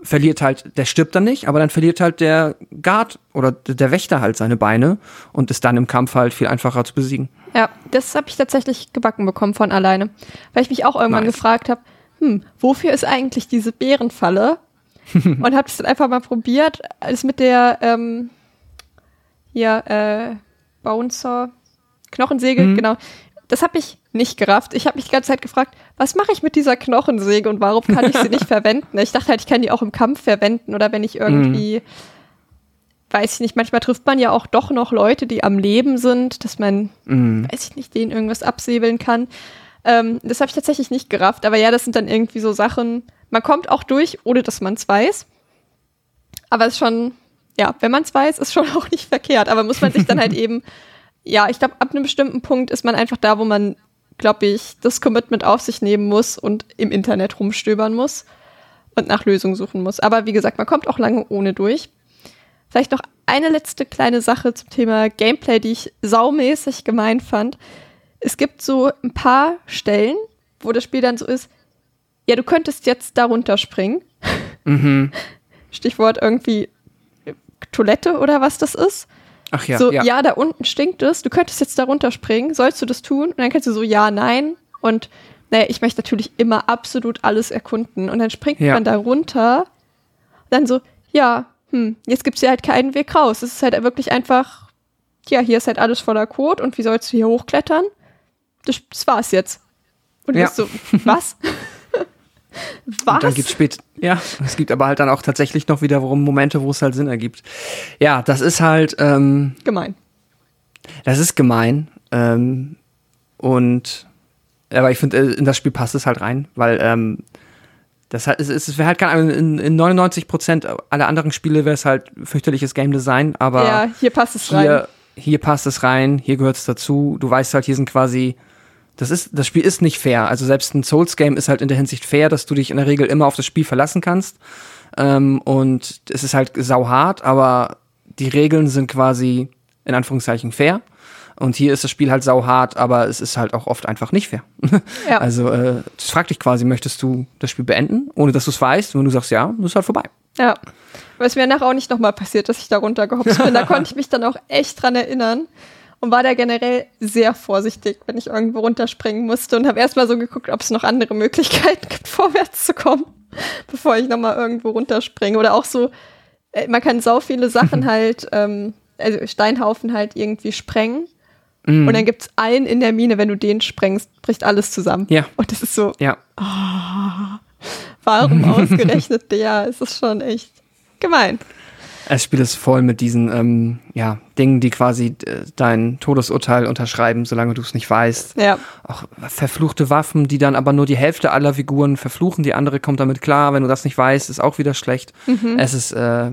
verliert halt, der stirbt dann nicht, aber dann verliert halt der Guard oder der Wächter halt seine Beine und ist dann im Kampf halt viel einfacher zu besiegen. Ja, das habe ich tatsächlich gebacken bekommen von alleine. Weil ich mich auch irgendwann Nice. gefragt habe, hm, wofür ist eigentlich diese Bärenfalle? und habe es dann einfach mal probiert. Alles mit der, ähm, ja, äh, Bouncer, Knochensäge, Mhm. genau. Das habe ich nicht gerafft. Ich habe mich die ganze Zeit gefragt, was mache ich mit dieser Knochensäge und warum kann ich sie nicht verwenden? Ich dachte halt, ich kann die auch im Kampf verwenden oder wenn ich irgendwie, weiß ich nicht, manchmal trifft man ja auch doch noch Leute, die am Leben sind, dass man Mhm. weiß ich nicht, denen irgendwas absäbeln kann. Ähm, das habe ich tatsächlich nicht gerafft, aber ja, das sind dann irgendwie so Sachen, man kommt auch durch, ohne dass man es weiß. Aber es ist schon, ja, wenn man es weiß, ist schon auch nicht verkehrt. Aber muss man sich dann halt eben, ja, ich glaube, ab einem bestimmten Punkt ist man einfach da, wo man, glaube ich, das Commitment auf sich nehmen muss und im Internet rumstöbern muss und nach Lösungen suchen muss. Aber wie gesagt, man kommt auch lange ohne durch. Vielleicht noch eine letzte kleine Sache zum Thema Gameplay, die ich saumäßig gemein fand. Es gibt so ein paar Stellen, wo das Spiel dann so ist, ja, du könntest jetzt darunter springen. Stichwort irgendwie Toilette oder was das ist. Ach ja, so, ja. ja. da unten stinkt es, du könntest jetzt darunter springen, sollst du das tun? Und dann kannst du so, ja, nein. Und naja, ich möchte natürlich immer absolut alles erkunden. Und dann springt Ja. man da runter. Dann so, ja, hm, jetzt gibt's hier halt keinen Weg raus. Es ist halt wirklich einfach, ja, hier ist halt alles voller Kot und wie sollst du hier hochklettern? Das, das war's jetzt. Und du Ja. bist so, was? was? Und dann gibt's spät, ja, es gibt aber halt dann auch tatsächlich noch wiederum Momente, wo es halt Sinn ergibt. Ja, das ist halt, ähm, Gemein. das ist gemein. Ähm, und aber ich finde, in das Spiel passt es halt rein, weil ähm, das halt, es, es wäre halt kein, in, in 99 Prozent aller anderen Spiele wäre es halt fürchterliches Game Design, aber ja, hier passt es rein. hier, hier passt es rein, hier gehört es dazu. Du weißt halt, hier sind quasi, das ist, das Spiel ist nicht fair. Also selbst ein Souls-Game ist halt in der Hinsicht fair, dass du dich in der Regel immer auf das Spiel verlassen kannst. Ähm, und es ist halt sauhart, aber die Regeln sind quasi in Anführungszeichen fair. Und hier ist das Spiel halt sauhart, aber es ist halt auch oft einfach nicht fair. Ja. Also, äh, das fragt dich quasi, möchtest du das Spiel beenden, ohne dass du es weißt? Und wenn du sagst ja, dann ist halt vorbei. Ja. Es mir nachher auch nicht nochmal passiert, dass ich da runtergehopst bin. Da konnte ich mich dann auch echt dran erinnern und war da generell sehr vorsichtig, wenn ich irgendwo runterspringen musste und habe erstmal so geguckt, ob es noch andere Möglichkeiten gibt, vorwärts zu kommen, bevor ich nochmal irgendwo runterspringe. Oder auch so, äh, man kann sau viele Sachen halt, ähm, also Steinhaufen halt irgendwie sprengen. Mhm. Und dann gibt's einen in der Mine, wenn du den sprengst, bricht alles zusammen. Ja. Und das ist so, Ja. warum ausgerechnet der? Es ist schon echt gemein. Das Spiel ist voll mit diesen ähm, ja, Dingen, die quasi äh, dein Todesurteil unterschreiben, solange du es nicht weißt. Ja. Auch verfluchte Waffen, die dann aber nur die Hälfte aller Figuren verfluchen, die andere kommt damit klar. Wenn du das nicht weißt, ist auch wieder schlecht. Es ist, äh,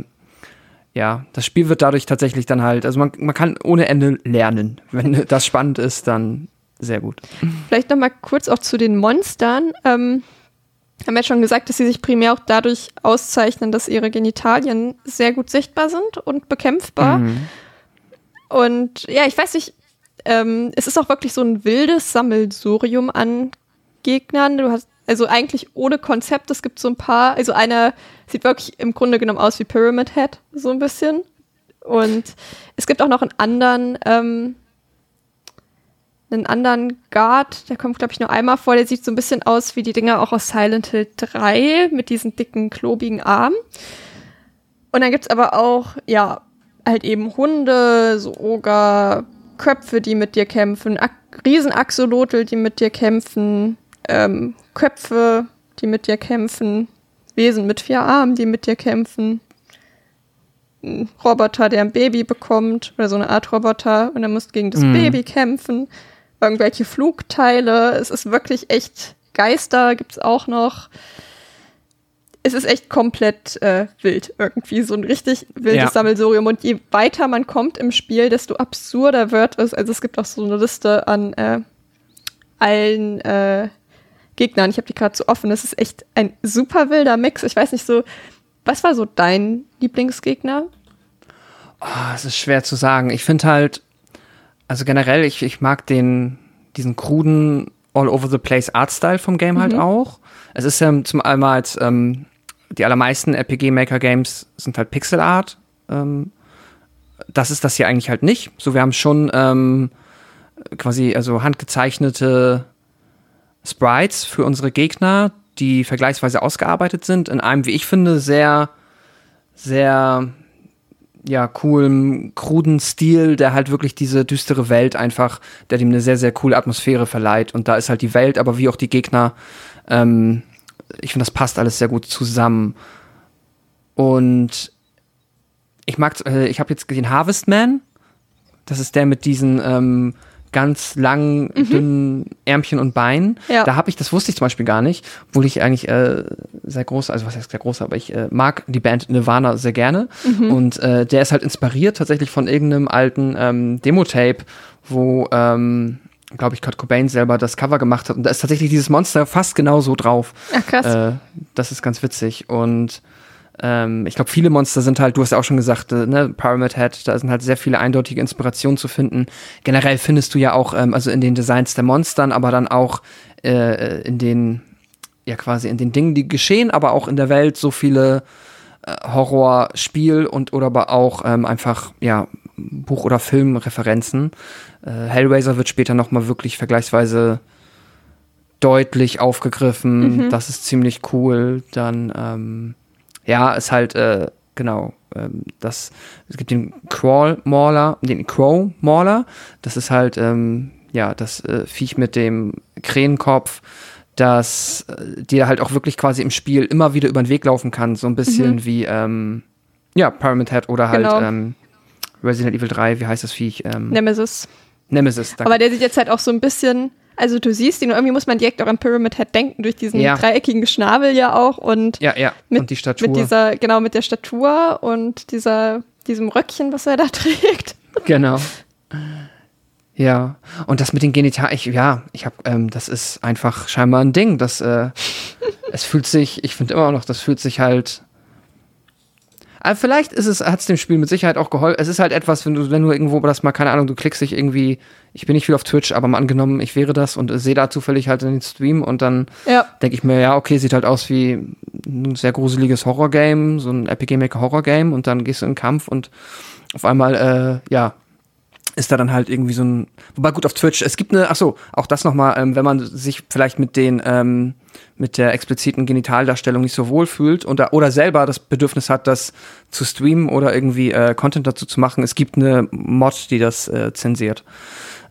ja, das Spiel wird dadurch tatsächlich dann halt, also man, man kann ohne Ende lernen. Wenn das spannend ist, dann sehr gut. Vielleicht noch mal kurz auch zu den Monstern. Ähm, haben ja schon gesagt, dass sie sich primär auch dadurch auszeichnen, dass ihre Genitalien sehr gut sichtbar sind und bekämpfbar. Mhm. Und ja, ich weiß nicht, ähm, es ist auch wirklich so ein wildes Sammelsurium an Gegnern. Du hast also eigentlich ohne Konzept. Es gibt so ein paar, also einer sieht wirklich im Grunde genommen aus wie Pyramid Head, so ein bisschen. Und es gibt auch noch einen anderen, ähm, einen anderen Guard, der kommt, glaube ich, nur einmal vor, der sieht so ein bisschen aus wie die Dinger auch aus Silent Hill 3 mit diesen dicken, klobigen Armen. Und dann gibt's aber auch, ja, halt eben Hunde, so Oger, Köpfe, die mit dir kämpfen, Ak Riesenaxolotl, die mit dir kämpfen, ähm, Köpfe, die mit dir kämpfen, Wesen mit vier Armen, die mit dir kämpfen, ein Roboter, der ein Baby bekommt, oder so eine Art Roboter, und er muss gegen das Mhm. Baby kämpfen, irgendwelche Flugteile, es ist wirklich echt Geister gibt's auch noch. Es ist echt komplett äh, wild irgendwie, so ein richtig wildes Ja. Sammelsurium. Und je weiter man kommt im Spiel, desto absurder wird es. Also es gibt auch so eine Liste an äh, allen äh, Gegnern. Ich habe die gerade so offen. Das ist echt ein super wilder Mix. Ich weiß nicht so, was war so dein Lieblingsgegner? Ah, es ist schwer zu sagen. Ich finde halt, also generell, ich, ich mag den, diesen kruden All-over-the-place Artstyle vom Game halt auch. Es ist ja zum einmal als, ähm, die allermeisten RPG-Maker-Games sind halt Pixel Art. Ähm, das ist das hier eigentlich halt nicht. So, wir haben schon ähm, quasi, also handgezeichnete Sprites für unsere Gegner, die vergleichsweise ausgearbeitet sind, in einem, wie ich finde, sehr, sehr ja, coolen, kruden Stil, der halt wirklich diese düstere Welt einfach, der dem eine sehr, sehr coole Atmosphäre verleiht. Und da ist halt die Welt, aber wie auch die Gegner, ähm, ich finde, das passt alles sehr gut zusammen. Und ich mag, äh, ich habe jetzt gesehen Harvestman. Das ist der mit diesen ähm, ganz langen, dünnen Ärmchen und Beinen. Ja. Da habe ich, das wusste ich zum Beispiel gar nicht, obwohl ich eigentlich äh, sehr groß, also was heißt sehr groß, aber ich äh, mag die Band Nirvana sehr gerne. Und äh, der ist halt inspiriert tatsächlich von irgendeinem alten ähm, Demo-Tape, wo, ähm, glaube ich, Kurt Cobain selber das Cover gemacht hat. Und da ist tatsächlich dieses Monster fast genauso drauf. Ach krass. Äh, das ist ganz witzig. Und ähm, ich glaube, viele Monster sind halt, du hast ja auch schon gesagt, äh, ne, Pyramid Head, da sind halt sehr viele eindeutige Inspirationen zu finden. Generell findest du ja auch, ähm, also in den Designs der Monstern, aber dann auch äh, in den, ja quasi in den Dingen, die geschehen, aber auch in der Welt so viele äh, Horror-Spiel und oder aber auch ähm, einfach, ja, Buch- oder Filmreferenzen. Äh, Hellraiser wird später nochmal wirklich vergleichsweise deutlich aufgegriffen. Das ist ziemlich cool. Dann, ähm, ja, ist halt, äh, genau, ähm, das, es gibt den Crawl Mauler, den Crow Mauler. Das ist halt, ähm, ja, das äh, Viech mit dem Krähenkopf, das äh, dir halt auch wirklich quasi im Spiel immer wieder über den Weg laufen kann. So ein bisschen wie, ähm, ja, Pyramid Head oder halt, Genau. ähm, Resident Evil 3, wie heißt das Viech? Ähm, Nemesis. Nemesis. danke. Aber der sieht jetzt halt auch so ein bisschen, also du siehst ihn und irgendwie muss man direkt auch an Pyramid Head denken, durch diesen Ja. dreieckigen Schnabel ja auch und ja, ja. mit, und die Statur. mit dieser, genau, mit der Statur und dieser, diesem Röckchen, was er da trägt. Genau. Ja, und das mit den Genitalien, ich, ja, ich habe, ähm, das ist einfach scheinbar ein Ding. Das, äh, es fühlt sich, ich finde immer noch, das fühlt sich halt. Aber vielleicht ist es, hat es dem Spiel mit Sicherheit auch geholfen. Es ist halt etwas, wenn du, wenn du irgendwo das mal, keine Ahnung, du klickst dich irgendwie, ich bin nicht viel auf Twitch, aber mal angenommen, ich wäre das und sehe da zufällig halt in den Stream und dann Ja. denke ich mir, ja, okay, sieht halt aus wie ein sehr gruseliges Horrorgame, so ein Maker Horrorgame und dann gehst du in den Kampf und auf einmal, äh, ja, ist da dann halt irgendwie so ein, wobei gut auf Twitch, es gibt eine, ach so, auch das nochmal, ähm, wenn man sich vielleicht mit den, ähm, mit der expliziten Genitaldarstellung nicht so wohl fühlt da, oder selber das Bedürfnis hat, das zu streamen oder irgendwie äh, Content dazu zu machen, es gibt eine Mod, die das äh, zensiert.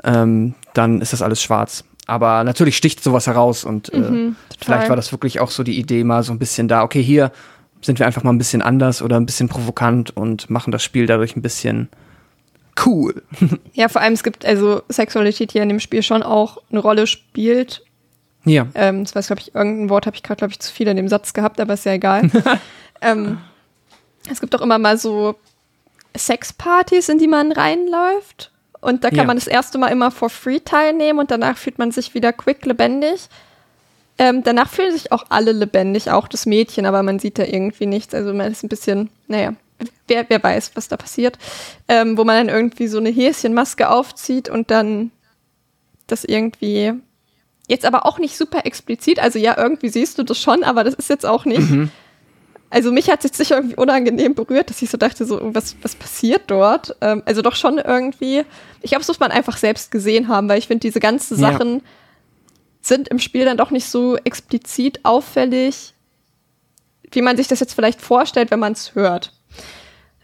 Ähm, dann ist das alles schwarz. Aber natürlich sticht sowas heraus und äh, vielleicht war das wirklich auch so die Idee mal so ein bisschen da, okay, hier sind wir einfach mal ein bisschen anders oder ein bisschen provokant und machen das Spiel dadurch ein bisschen cool. Ja, vor allem es gibt also Sexualität hier in dem Spiel schon auch eine Rolle spielt. Ja. Ähm, das weiß, glaube ich, irgendein Wort habe ich gerade, glaube ich, zu viel in dem Satz gehabt, aber ist ja egal. ähm, es gibt auch immer mal so Sexpartys, in die man reinläuft. Und da kann Ja. man das erste Mal immer for free teilnehmen und danach fühlt man sich wieder quick lebendig. Ähm, danach fühlen sich auch alle lebendig, auch das Mädchen, aber man sieht da irgendwie nichts. Also man ist ein bisschen, naja, wer, wer weiß, was da passiert. Ähm, wo man dann irgendwie so eine Häschenmaske aufzieht und dann das irgendwie jetzt aber auch nicht super explizit. Also ja, irgendwie siehst du das schon, aber das ist jetzt auch nicht. Also mich hat es jetzt sicher irgendwie unangenehm berührt, dass ich so dachte, so, was, was passiert dort? Ähm, also doch schon irgendwie, ich glaube, das muss man einfach selbst gesehen haben, weil ich finde, diese ganzen Ja. Sachen sind im Spiel dann doch nicht so explizit auffällig, wie man sich das jetzt vielleicht vorstellt, wenn man es hört.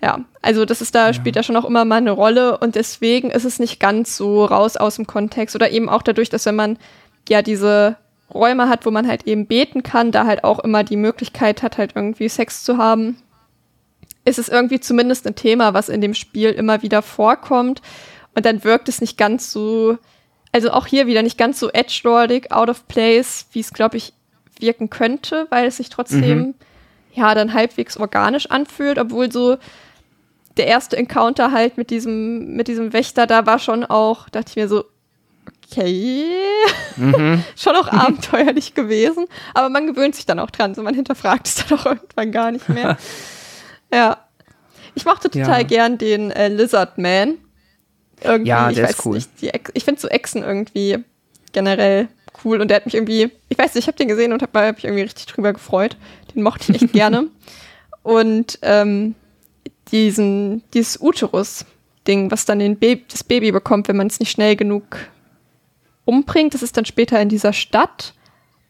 Ja, also das ist da, spielt ja schon auch immer mal eine Rolle und deswegen ist es nicht ganz so raus aus dem Kontext oder eben auch dadurch, dass wenn man ja diese Räume hat, wo man halt eben beten kann, da halt auch immer die Möglichkeit hat, halt irgendwie Sex zu haben, ist es irgendwie zumindest ein Thema, was in dem Spiel immer wieder vorkommt. Und dann wirkt es nicht ganz so, also auch hier wieder nicht ganz so edgelordig, out of place, wie es, glaube ich, wirken könnte, weil es sich trotzdem ja dann halbwegs organisch anfühlt, obwohl so der erste Encounter halt mit diesem, mit diesem Wächter, da war schon auch, dachte ich mir so, okay, schon auch abenteuerlich gewesen. Aber man gewöhnt sich dann auch dran, so man hinterfragt es dann auch irgendwann gar nicht mehr. ja. Ich mochte total Ja. gern den äh, Lizard Man. Irgendwie, Ja, ich der weiß ist cool. nicht, die ich finde so Echsen irgendwie generell cool und der hat mich irgendwie, ich weiß nicht, ich habe den gesehen und habe hab mich irgendwie richtig drüber gefreut. Den mochte ich echt gerne. Und ähm, diesen, dieses Uterus-Ding, was dann den Baby, das Baby bekommt, wenn man es nicht schnell genug umbringt, das ist dann später in dieser Stadt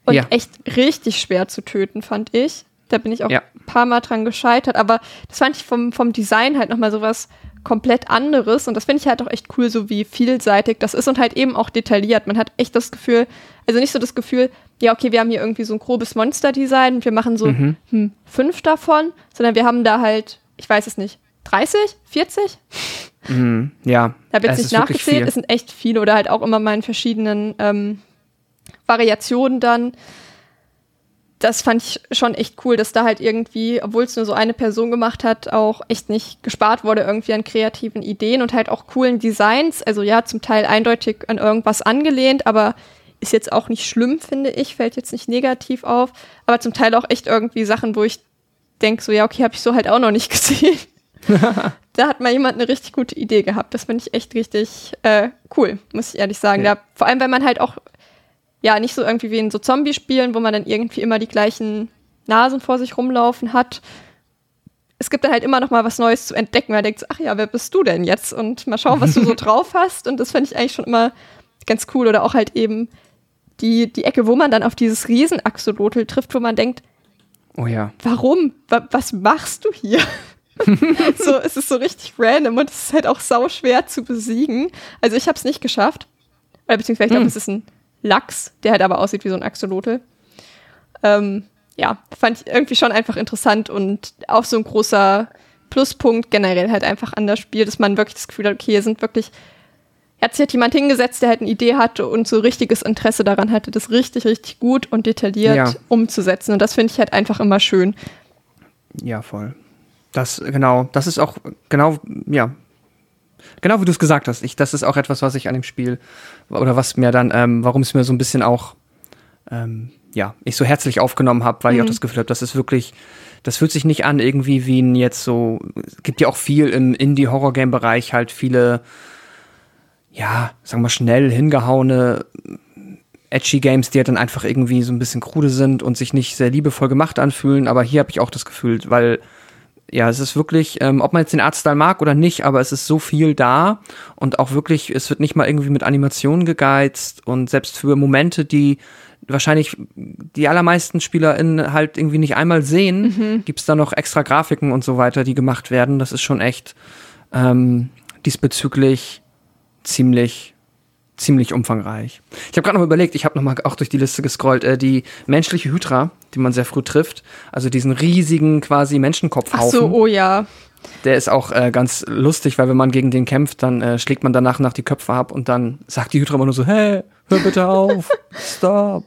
und Ja. echt richtig schwer zu töten, fand ich. Da bin ich auch Ja. ein paar Mal dran gescheitert, aber das fand ich vom, vom Design halt nochmal sowas komplett anderes und das finde ich halt auch echt cool, so wie vielseitig das ist und halt eben auch detailliert. Man hat echt das Gefühl, also nicht so das Gefühl, ja, okay, wir haben hier irgendwie so ein grobes Monster-Design und wir machen so Mhm. hm, fünf davon, sondern wir haben da halt, ich weiß es nicht, 30, 40? Mhm. Ja. Ich habe jetzt es nicht nachgezählt, es sind echt viele oder halt auch immer mal in verschiedenen ähm, Variationen dann. Das fand ich schon echt cool, dass da halt irgendwie, obwohl es nur so eine Person gemacht hat, auch echt nicht gespart wurde irgendwie an kreativen Ideen und halt auch coolen Designs. Also ja, zum Teil eindeutig an irgendwas angelehnt, aber ist jetzt auch nicht schlimm, finde ich, fällt jetzt nicht negativ auf. Aber zum Teil auch echt irgendwie Sachen, wo ich denke, so ja, okay, habe ich so halt auch noch nicht gesehen. da hat mal jemand eine richtig gute Idee gehabt. Das finde ich echt richtig äh, cool, muss ich ehrlich sagen. Ja. Da, vor allem, weil man halt auch, ja, nicht so irgendwie wie in so Zombie-Spielen, wo man dann irgendwie immer die gleichen Nasen vor sich rumlaufen hat. Es gibt dann halt immer noch mal was Neues zu entdecken. Man denkt so, ach ja, wer bist du denn jetzt? Und mal schauen, was du so drauf hast. Und das finde ich eigentlich schon immer ganz cool. Oder auch halt eben die, die Ecke, wo man dann auf dieses Riesenaxolotl trifft, wo man denkt, Oh ja. warum? Wa was machst du hier? so, es ist so richtig random und es ist halt auch sau schwer zu besiegen. Also ich habe es nicht geschafft. Oder beziehungsweise ich glaube, Hm. es ist ein Lachs, der halt aber aussieht wie so ein Axolotl. Ähm, ja, fand ich irgendwie schon einfach interessant und auch so ein großer Pluspunkt generell halt einfach an das Spiel, dass man wirklich das Gefühl hat, okay, hier sind wirklich, hat sich halt jemand hingesetzt, der halt eine Idee hatte und so richtiges Interesse daran hatte, das richtig, richtig gut und detailliert Ja. umzusetzen. Und das finde ich halt einfach immer schön. Ja, voll. Das, genau, das ist auch, genau, ja. Genau wie du es gesagt hast. Ich, das ist auch etwas, was ich an dem Spiel, oder was mir dann, ähm, warum es mir so ein bisschen auch, ähm, ja, ich so herzlich aufgenommen habe, weil ich auch das Gefühl habe, das ist wirklich, das fühlt sich nicht an irgendwie wie ein jetzt so, es gibt ja auch viel im Indie-Horror-Game-Bereich halt viele, ja, sagen wir schnell hingehauene edgy Games, die halt dann einfach irgendwie so ein bisschen krude sind und sich nicht sehr liebevoll gemacht anfühlen, aber hier habe ich auch das Gefühl, weil ja, es ist wirklich, ähm, ob man jetzt den Artstyle mag oder nicht, aber es ist so viel da und auch wirklich, es wird nicht mal irgendwie mit Animationen gegeizt und selbst für Momente, die wahrscheinlich die allermeisten SpielerInnen halt irgendwie nicht einmal sehen, mhm. gibt's da noch extra Grafiken und so weiter, die gemacht werden. Das ist schon echt ähm, diesbezüglich ziemlich ziemlich umfangreich. Ich habe gerade noch überlegt, ich habe noch mal auch durch die Liste gescrollt, äh, die menschliche Hydra, die man sehr früh trifft, also diesen riesigen quasi Menschenkopfhaufen. Ach so, oh ja. Der ist auch äh, ganz lustig, weil wenn man gegen den kämpft, dann äh, schlägt man danach nach die Köpfe ab und dann sagt die Hydra immer nur so, hey, hör bitte auf, stop.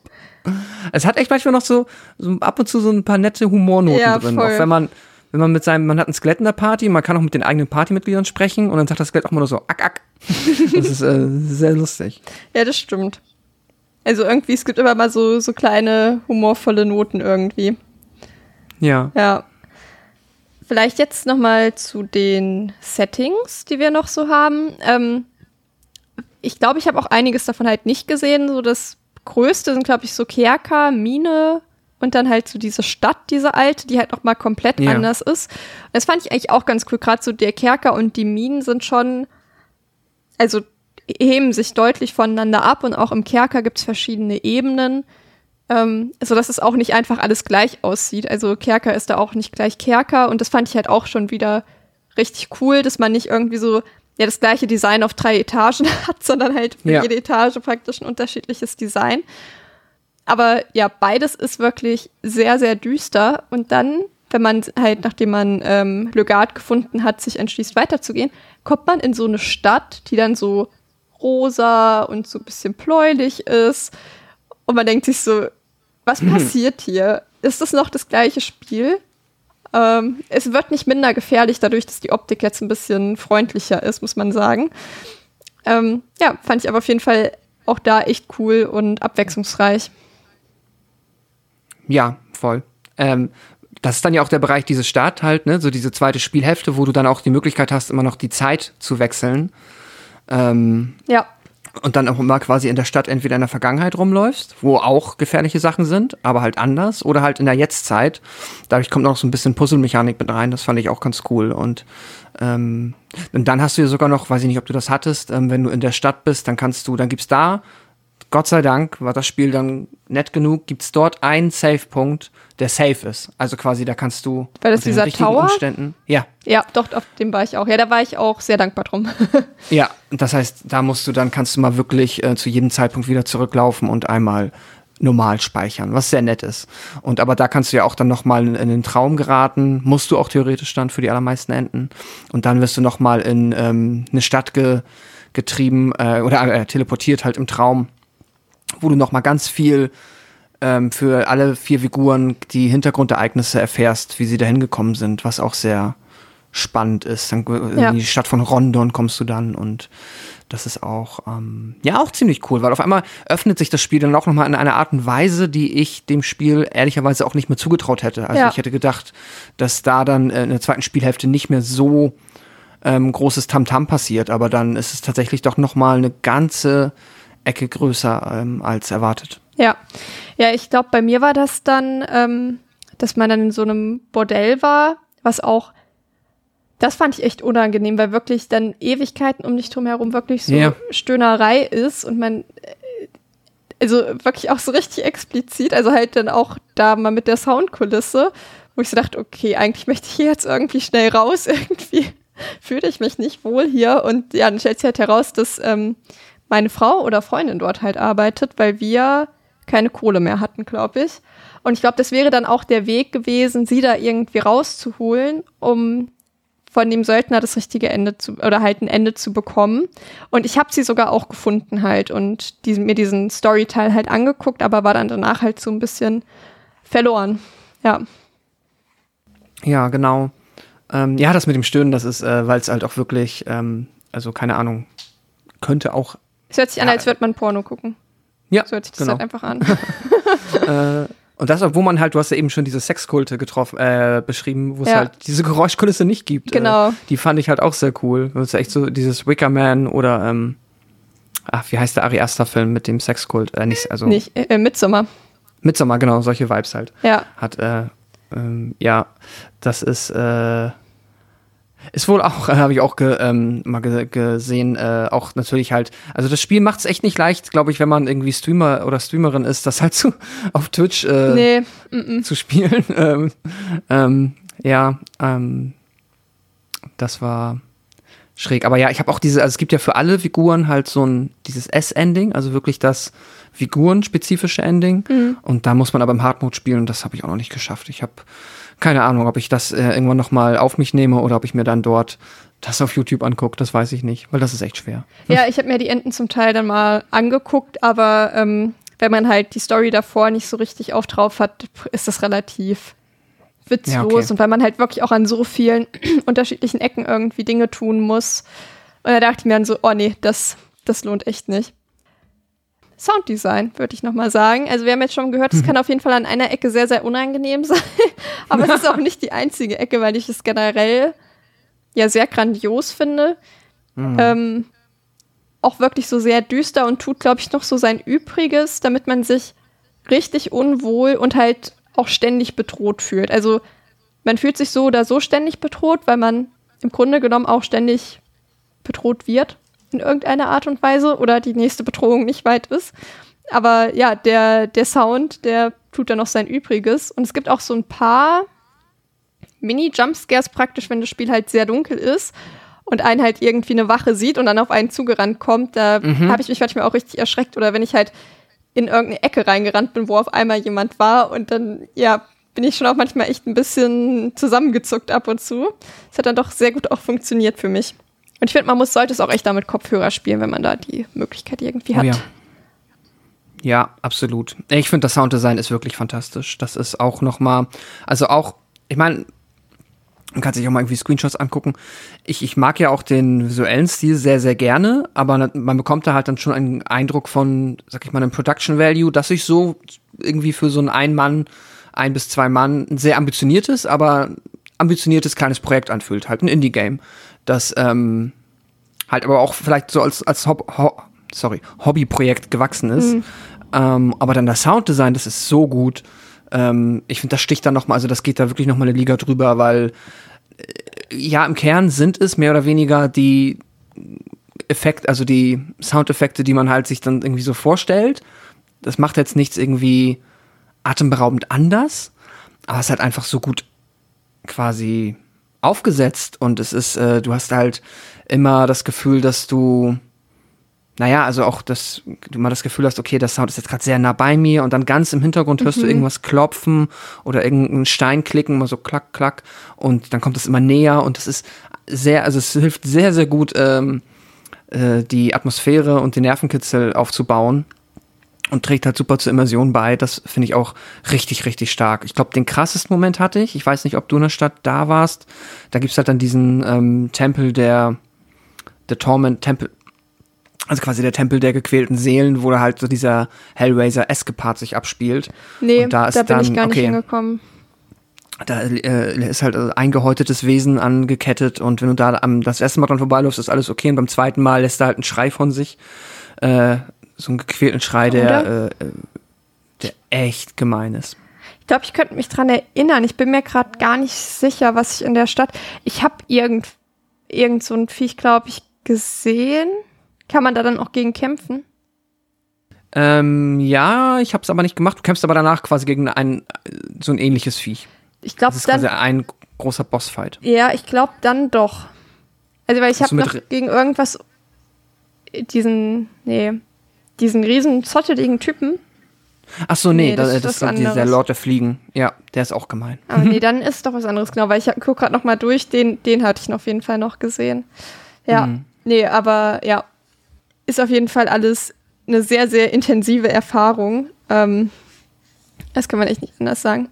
Es hat echt manchmal noch so, so ab und zu so ein paar nette Humornoten ja, drin, voll. auch wenn man wenn man mit seinem, man hat ein Skelett in der Party, man kann auch mit den eigenen Partymitgliedern sprechen und dann sagt das Skelett auch mal nur so, ack, ack. Das ist äh, sehr lustig. Ja, das stimmt. Also irgendwie, es gibt immer mal so, so kleine humorvolle Noten irgendwie. Ja. Ja. Vielleicht jetzt noch mal zu den Settings, die wir noch so haben. Ähm, ich glaube, ich habe auch einiges davon halt nicht gesehen. So das Größte sind, glaube ich, so Kerker, Mine, und dann halt so diese Stadt, diese alte, die halt noch mal komplett ja. anders ist. das fand ich eigentlich auch ganz cool. Gerade so der Kerker und die Minen sind schon, also heben sich deutlich voneinander ab und auch im Kerker gibt's verschiedene Ebenen, ähm, so dass es auch nicht einfach alles gleich aussieht. Also Kerker ist da auch nicht gleich Kerker und das fand ich halt auch schon wieder richtig cool, dass man nicht irgendwie so ja das gleiche Design auf drei Etagen hat, sondern halt für ja. jede Etage praktisch ein unterschiedliches Design. Aber ja, beides ist wirklich sehr, sehr düster. Und dann, wenn man halt, nachdem man ähm, Legard gefunden hat, sich entschließt weiterzugehen, kommt man in so eine Stadt, die dann so rosa und so ein bisschen bläulich ist. Und man denkt sich so, was mhm. passiert hier? Ist das noch das gleiche Spiel? Ähm, es wird nicht minder gefährlich, dadurch, dass die Optik jetzt ein bisschen freundlicher ist, muss man sagen. Ähm, ja, fand ich aber auf jeden Fall auch da echt cool und abwechslungsreich. Ja, voll. Ähm, das ist dann ja auch der Bereich dieses Start halt, ne, so diese zweite Spielhälfte, wo du dann auch die Möglichkeit hast, immer noch die Zeit zu wechseln. Ähm, ja. Und dann auch immer quasi in der Stadt entweder in der Vergangenheit rumläufst, wo auch gefährliche Sachen sind, aber halt anders, oder halt in der Jetztzeit. Dadurch kommt noch so ein bisschen Puzzle-Mechanik mit rein, das fand ich auch ganz cool. Und, ähm, und dann hast du ja sogar noch, weiß ich nicht, ob du das hattest, ähm, wenn du in der Stadt bist, dann kannst du, dann gibt's da Gott sei Dank war das Spiel dann nett genug, gibt es dort einen Save-Punkt, der safe ist. Also quasi, da kannst du War das dieser Tower? Umständen, ja. Ja, doch, auf dem war ich auch. Ja, da war ich auch sehr dankbar drum. ja, das heißt, da musst du, dann kannst du mal wirklich äh, zu jedem Zeitpunkt wieder zurücklaufen und einmal normal speichern, was sehr nett ist. Und aber da kannst du ja auch dann nochmal in, in den Traum geraten, musst du auch theoretisch dann für die allermeisten Enden. Und dann wirst du nochmal in ähm, eine Stadt ge getrieben äh, oder äh, teleportiert halt im Traum wo du noch mal ganz viel ähm, für alle vier Figuren die Hintergrundereignisse erfährst, wie sie dahin gekommen sind, was auch sehr spannend ist. Dann äh, ja. in die Stadt von Rondon kommst du dann und das ist auch ähm, ja auch ziemlich cool, weil auf einmal öffnet sich das Spiel dann auch noch mal in einer Art und Weise, die ich dem Spiel ehrlicherweise auch nicht mehr zugetraut hätte. Also ja. ich hätte gedacht, dass da dann in der zweiten Spielhälfte nicht mehr so ähm, großes Tamtam -Tam passiert, aber dann ist es tatsächlich doch noch mal eine ganze Ecke größer ähm, als erwartet. Ja, ja, ich glaube, bei mir war das dann, ähm, dass man dann in so einem Bordell war, was auch, das fand ich echt unangenehm, weil wirklich dann Ewigkeiten um dich drum herum wirklich so ja. Stöhnerei ist und man, äh, also wirklich auch so richtig explizit, also halt dann auch da mal mit der Soundkulisse, wo ich so dachte, okay, eigentlich möchte ich hier jetzt irgendwie schnell raus, irgendwie fühle ich mich nicht wohl hier und ja, dann stellt sich halt heraus, dass ähm, meine Frau oder Freundin dort halt arbeitet, weil wir keine Kohle mehr hatten, glaube ich. Und ich glaube, das wäre dann auch der Weg gewesen, sie da irgendwie rauszuholen, um von dem Söldner das richtige Ende zu oder halt ein Ende zu bekommen. Und ich habe sie sogar auch gefunden halt und die, mir diesen Storyteil halt angeguckt, aber war dann danach halt so ein bisschen verloren. Ja. Ja, genau. Ähm, ja, das mit dem Stöhnen, das ist, äh, weil es halt auch wirklich, ähm, also keine Ahnung, könnte auch es hört sich an, als würde man Porno gucken. Ja, so hört sich das genau. halt einfach an. äh, Und das, obwohl man halt, du hast ja eben schon diese Sexkulte getroffen, äh, beschrieben, wo es Ja. halt diese Geräuschkulisse nicht gibt. Genau. Äh, die fand ich halt auch sehr cool. Das ist echt so dieses Wickerman oder, ähm, ach, wie heißt der Ari Aster Film mit dem Sexkult? Äh, nicht, also Nicht, äh, Midsommar. Midsommar, genau, solche Vibes halt. Ja. Hat, äh, ähm, ja, das ist, äh, ist wohl auch, äh, habe ich auch ge, ähm, mal ge gesehen, äh, auch natürlich halt, also das Spiel macht es echt nicht leicht, glaube ich, wenn man irgendwie Streamer oder Streamerin ist, das halt so auf Twitch äh, Nee, mm, mm. zu spielen. ähm, ähm, ja, ähm, das war schräg. Aber ja, ich habe auch diese, also es gibt ja für alle Figuren halt so ein, dieses S-Ending, also wirklich das figurenspezifische Ending. Und da muss man aber im Hardmode spielen und das habe ich auch noch nicht geschafft. Ich habe keine Ahnung, ob ich das äh, irgendwann noch mal auf mich nehme oder ob ich mir dann dort das auf YouTube angucke. Das weiß ich nicht, weil das ist echt schwer. Ja, ich habe mir die Enten zum Teil dann mal angeguckt, aber ähm, wenn man halt die Story davor nicht so richtig auf drauf hat, ist das relativ witzlos. Ja, okay. Und weil man halt wirklich auch an so vielen unterschiedlichen Ecken irgendwie Dinge tun muss. Und da dachte ich mir dann so, oh nee, das, das lohnt echt nicht. Sounddesign, würde ich nochmal sagen. Also wir haben jetzt schon gehört, es kann auf jeden Fall an einer Ecke sehr, sehr unangenehm sein. Aber es ist auch nicht die einzige Ecke, weil ich es generell ja sehr grandios finde. Ähm, auch wirklich so sehr düster und tut, glaube ich, noch so sein Übriges, damit man sich richtig unwohl und halt auch ständig bedroht fühlt. Also man fühlt sich so oder so ständig bedroht, weil man im Grunde genommen auch ständig bedroht wird in irgendeiner Art und Weise oder die nächste Bedrohung nicht weit ist. Aber ja, der, der Sound, der tut dann noch sein Übriges. Und es gibt auch so ein paar Mini-Jumpscares praktisch, wenn das Spiel halt sehr dunkel ist und einen halt irgendwie eine Wache sieht und dann auf einen zugerannt kommt. Da habe ich mich manchmal auch richtig erschreckt. Oder wenn ich halt in irgendeine Ecke reingerannt bin, wo auf einmal jemand war und dann, ja, bin ich schon auch manchmal echt ein bisschen zusammengezuckt ab und zu. Das hat dann doch sehr gut auch funktioniert für mich. Und ich finde, man muss, sollte es auch echt damit Kopfhörer spielen, wenn man da die Möglichkeit irgendwie hat. Oh ja. Ja, absolut. Ich finde, das Sounddesign ist wirklich fantastisch. Das ist auch noch mal, also auch, ich meine, man kann sich auch mal irgendwie Screenshots angucken. Ich, ich mag ja auch den visuellen Stil sehr, sehr gerne, aber man bekommt da halt dann schon einen Eindruck von, sag ich mal, einem Production Value, dass sich so irgendwie für so ein Ein-Mann, ein bis zwei Mann ein sehr ambitioniertes, aber ambitioniertes kleines Projekt anfühlt. Halt ein Indie-Game. Das ähm, halt aber auch vielleicht so als, als Hob Ho sorry, Hobbyprojekt gewachsen ist. Ähm, aber dann das Sounddesign, das ist so gut. Ähm, ich finde, das sticht dann nochmal, also das geht da wirklich nochmal eine Liga drüber, weil äh, ja, im Kern sind es mehr oder weniger die Effekt, also die Soundeffekte, die man halt sich dann irgendwie so vorstellt. Das macht jetzt nichts irgendwie atemberaubend anders, aber es ist halt einfach so gut quasi aufgesetzt und es ist, äh, du hast halt immer das Gefühl, dass du, naja, also auch, dass du mal das Gefühl hast, okay, das Sound ist jetzt gerade sehr nah bei mir und dann ganz im Hintergrund hörst du irgendwas klopfen oder irgendeinen Stein klicken, mal so klack, klack und dann kommt es immer näher und es ist sehr, also es hilft sehr, sehr gut, ähm, äh, die Atmosphäre und den Nervenkitzel aufzubauen und trägt halt super zur Immersion bei. Das finde ich auch richtig, richtig stark. Ich glaube, den krassesten Moment hatte ich. Ich weiß nicht, ob du in der Stadt da warst. Da gibt's halt dann diesen ähm, Tempel der, der Torment-Tempel. Also quasi der Tempel der gequälten Seelen, wo da halt so dieser Hellraiser-Esque-Part sich abspielt. Nee, Und da da, ist bin ich dann- gar nicht okay. hingekommen. Da äh, ist halt ein eingehäutetes Wesen angekettet und wenn du da am, das erste Mal dran vorbeiläufst, ist alles okay und beim zweiten Mal lässt er halt einen Schrei von sich. Äh, so einen gequälten Schrei, der, äh, äh, der echt gemein ist. Ich glaube, ich könnte mich dran erinnern. Ich bin mir gerade gar nicht sicher, was ich in der Stadt. Ich habe irgend, irgend so ein Viech, glaube ich, gesehen. Kann man da dann auch gegen kämpfen? Ähm, ja, ich habe es aber nicht gemacht. Du kämpfst aber danach quasi gegen ein äh, so ein ähnliches Viech. Ich glaube Das ist quasi dann. ein großer Bossfight. Ja, ich glaube dann doch. Also, weil ich habe noch gegen irgendwas diesen, nee, diesen riesen zotteligen Typen. Ach so, nee, Nee, das, das das, ist ist dieser anderes. Lord der Fliegen. Ja, der ist auch gemein. Aber nee, dann ist doch was anderes, genau, weil ich gucke gerade noch mal durch, den, den hatte ich noch auf jeden Fall noch gesehen. Ja, Mhm. nee, aber ja, ist auf jeden Fall alles eine sehr, sehr intensive Erfahrung. Ähm, das kann man echt nicht anders sagen.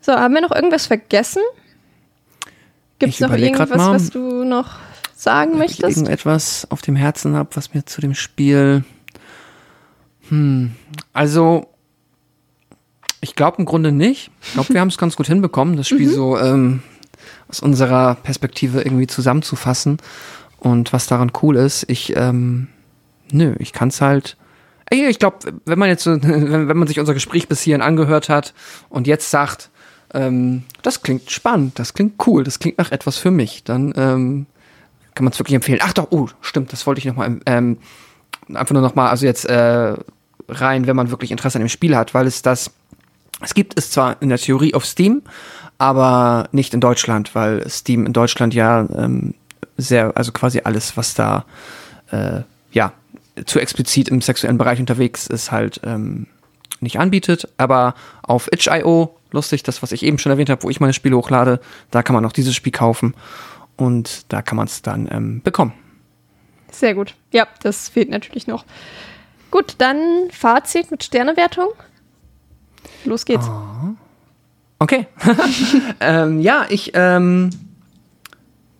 So, haben wir noch irgendwas vergessen? Gibt es noch irgendwas, mal. was du noch sagen Ob ich möchtest? irgendetwas auf dem Herzen habe, was mir zu dem Spiel. Hm, also Ich glaube im Grunde nicht. Ich glaube, wir haben es ganz gut hinbekommen, das Spiel so ähm, aus unserer Perspektive irgendwie zusammenzufassen. Und was daran cool ist, ich, ähm, nö, ich kann es halt. Ey, Ich glaube, wenn man jetzt, so, wenn, man sich unser Gespräch bis hierhin angehört hat und jetzt sagt, ähm, das klingt spannend, das klingt cool, das klingt nach etwas für mich, dann ähm, kann man es wirklich empfehlen. Ach doch, oh, stimmt, das wollte ich noch mal ähm, einfach nur noch mal, also jetzt äh, rein, wenn man wirklich Interesse an dem Spiel hat, weil es das, es gibt es zwar in der Theorie auf Steam, aber nicht in Deutschland, weil Steam in Deutschland ja ähm, sehr, also quasi alles, was da äh, ja zu explizit im sexuellen Bereich unterwegs ist, halt ähm, nicht anbietet. Aber auf itch.io, lustig, das, was ich eben schon erwähnt habe, wo ich meine Spiele hochlade, da kann man auch dieses Spiel kaufen und da kann man es dann ähm, bekommen. Sehr gut. Ja, das fehlt natürlich noch. Gut, dann Fazit mit Sternewertung. Los geht's. Okay. ähm, ja, ich ähm,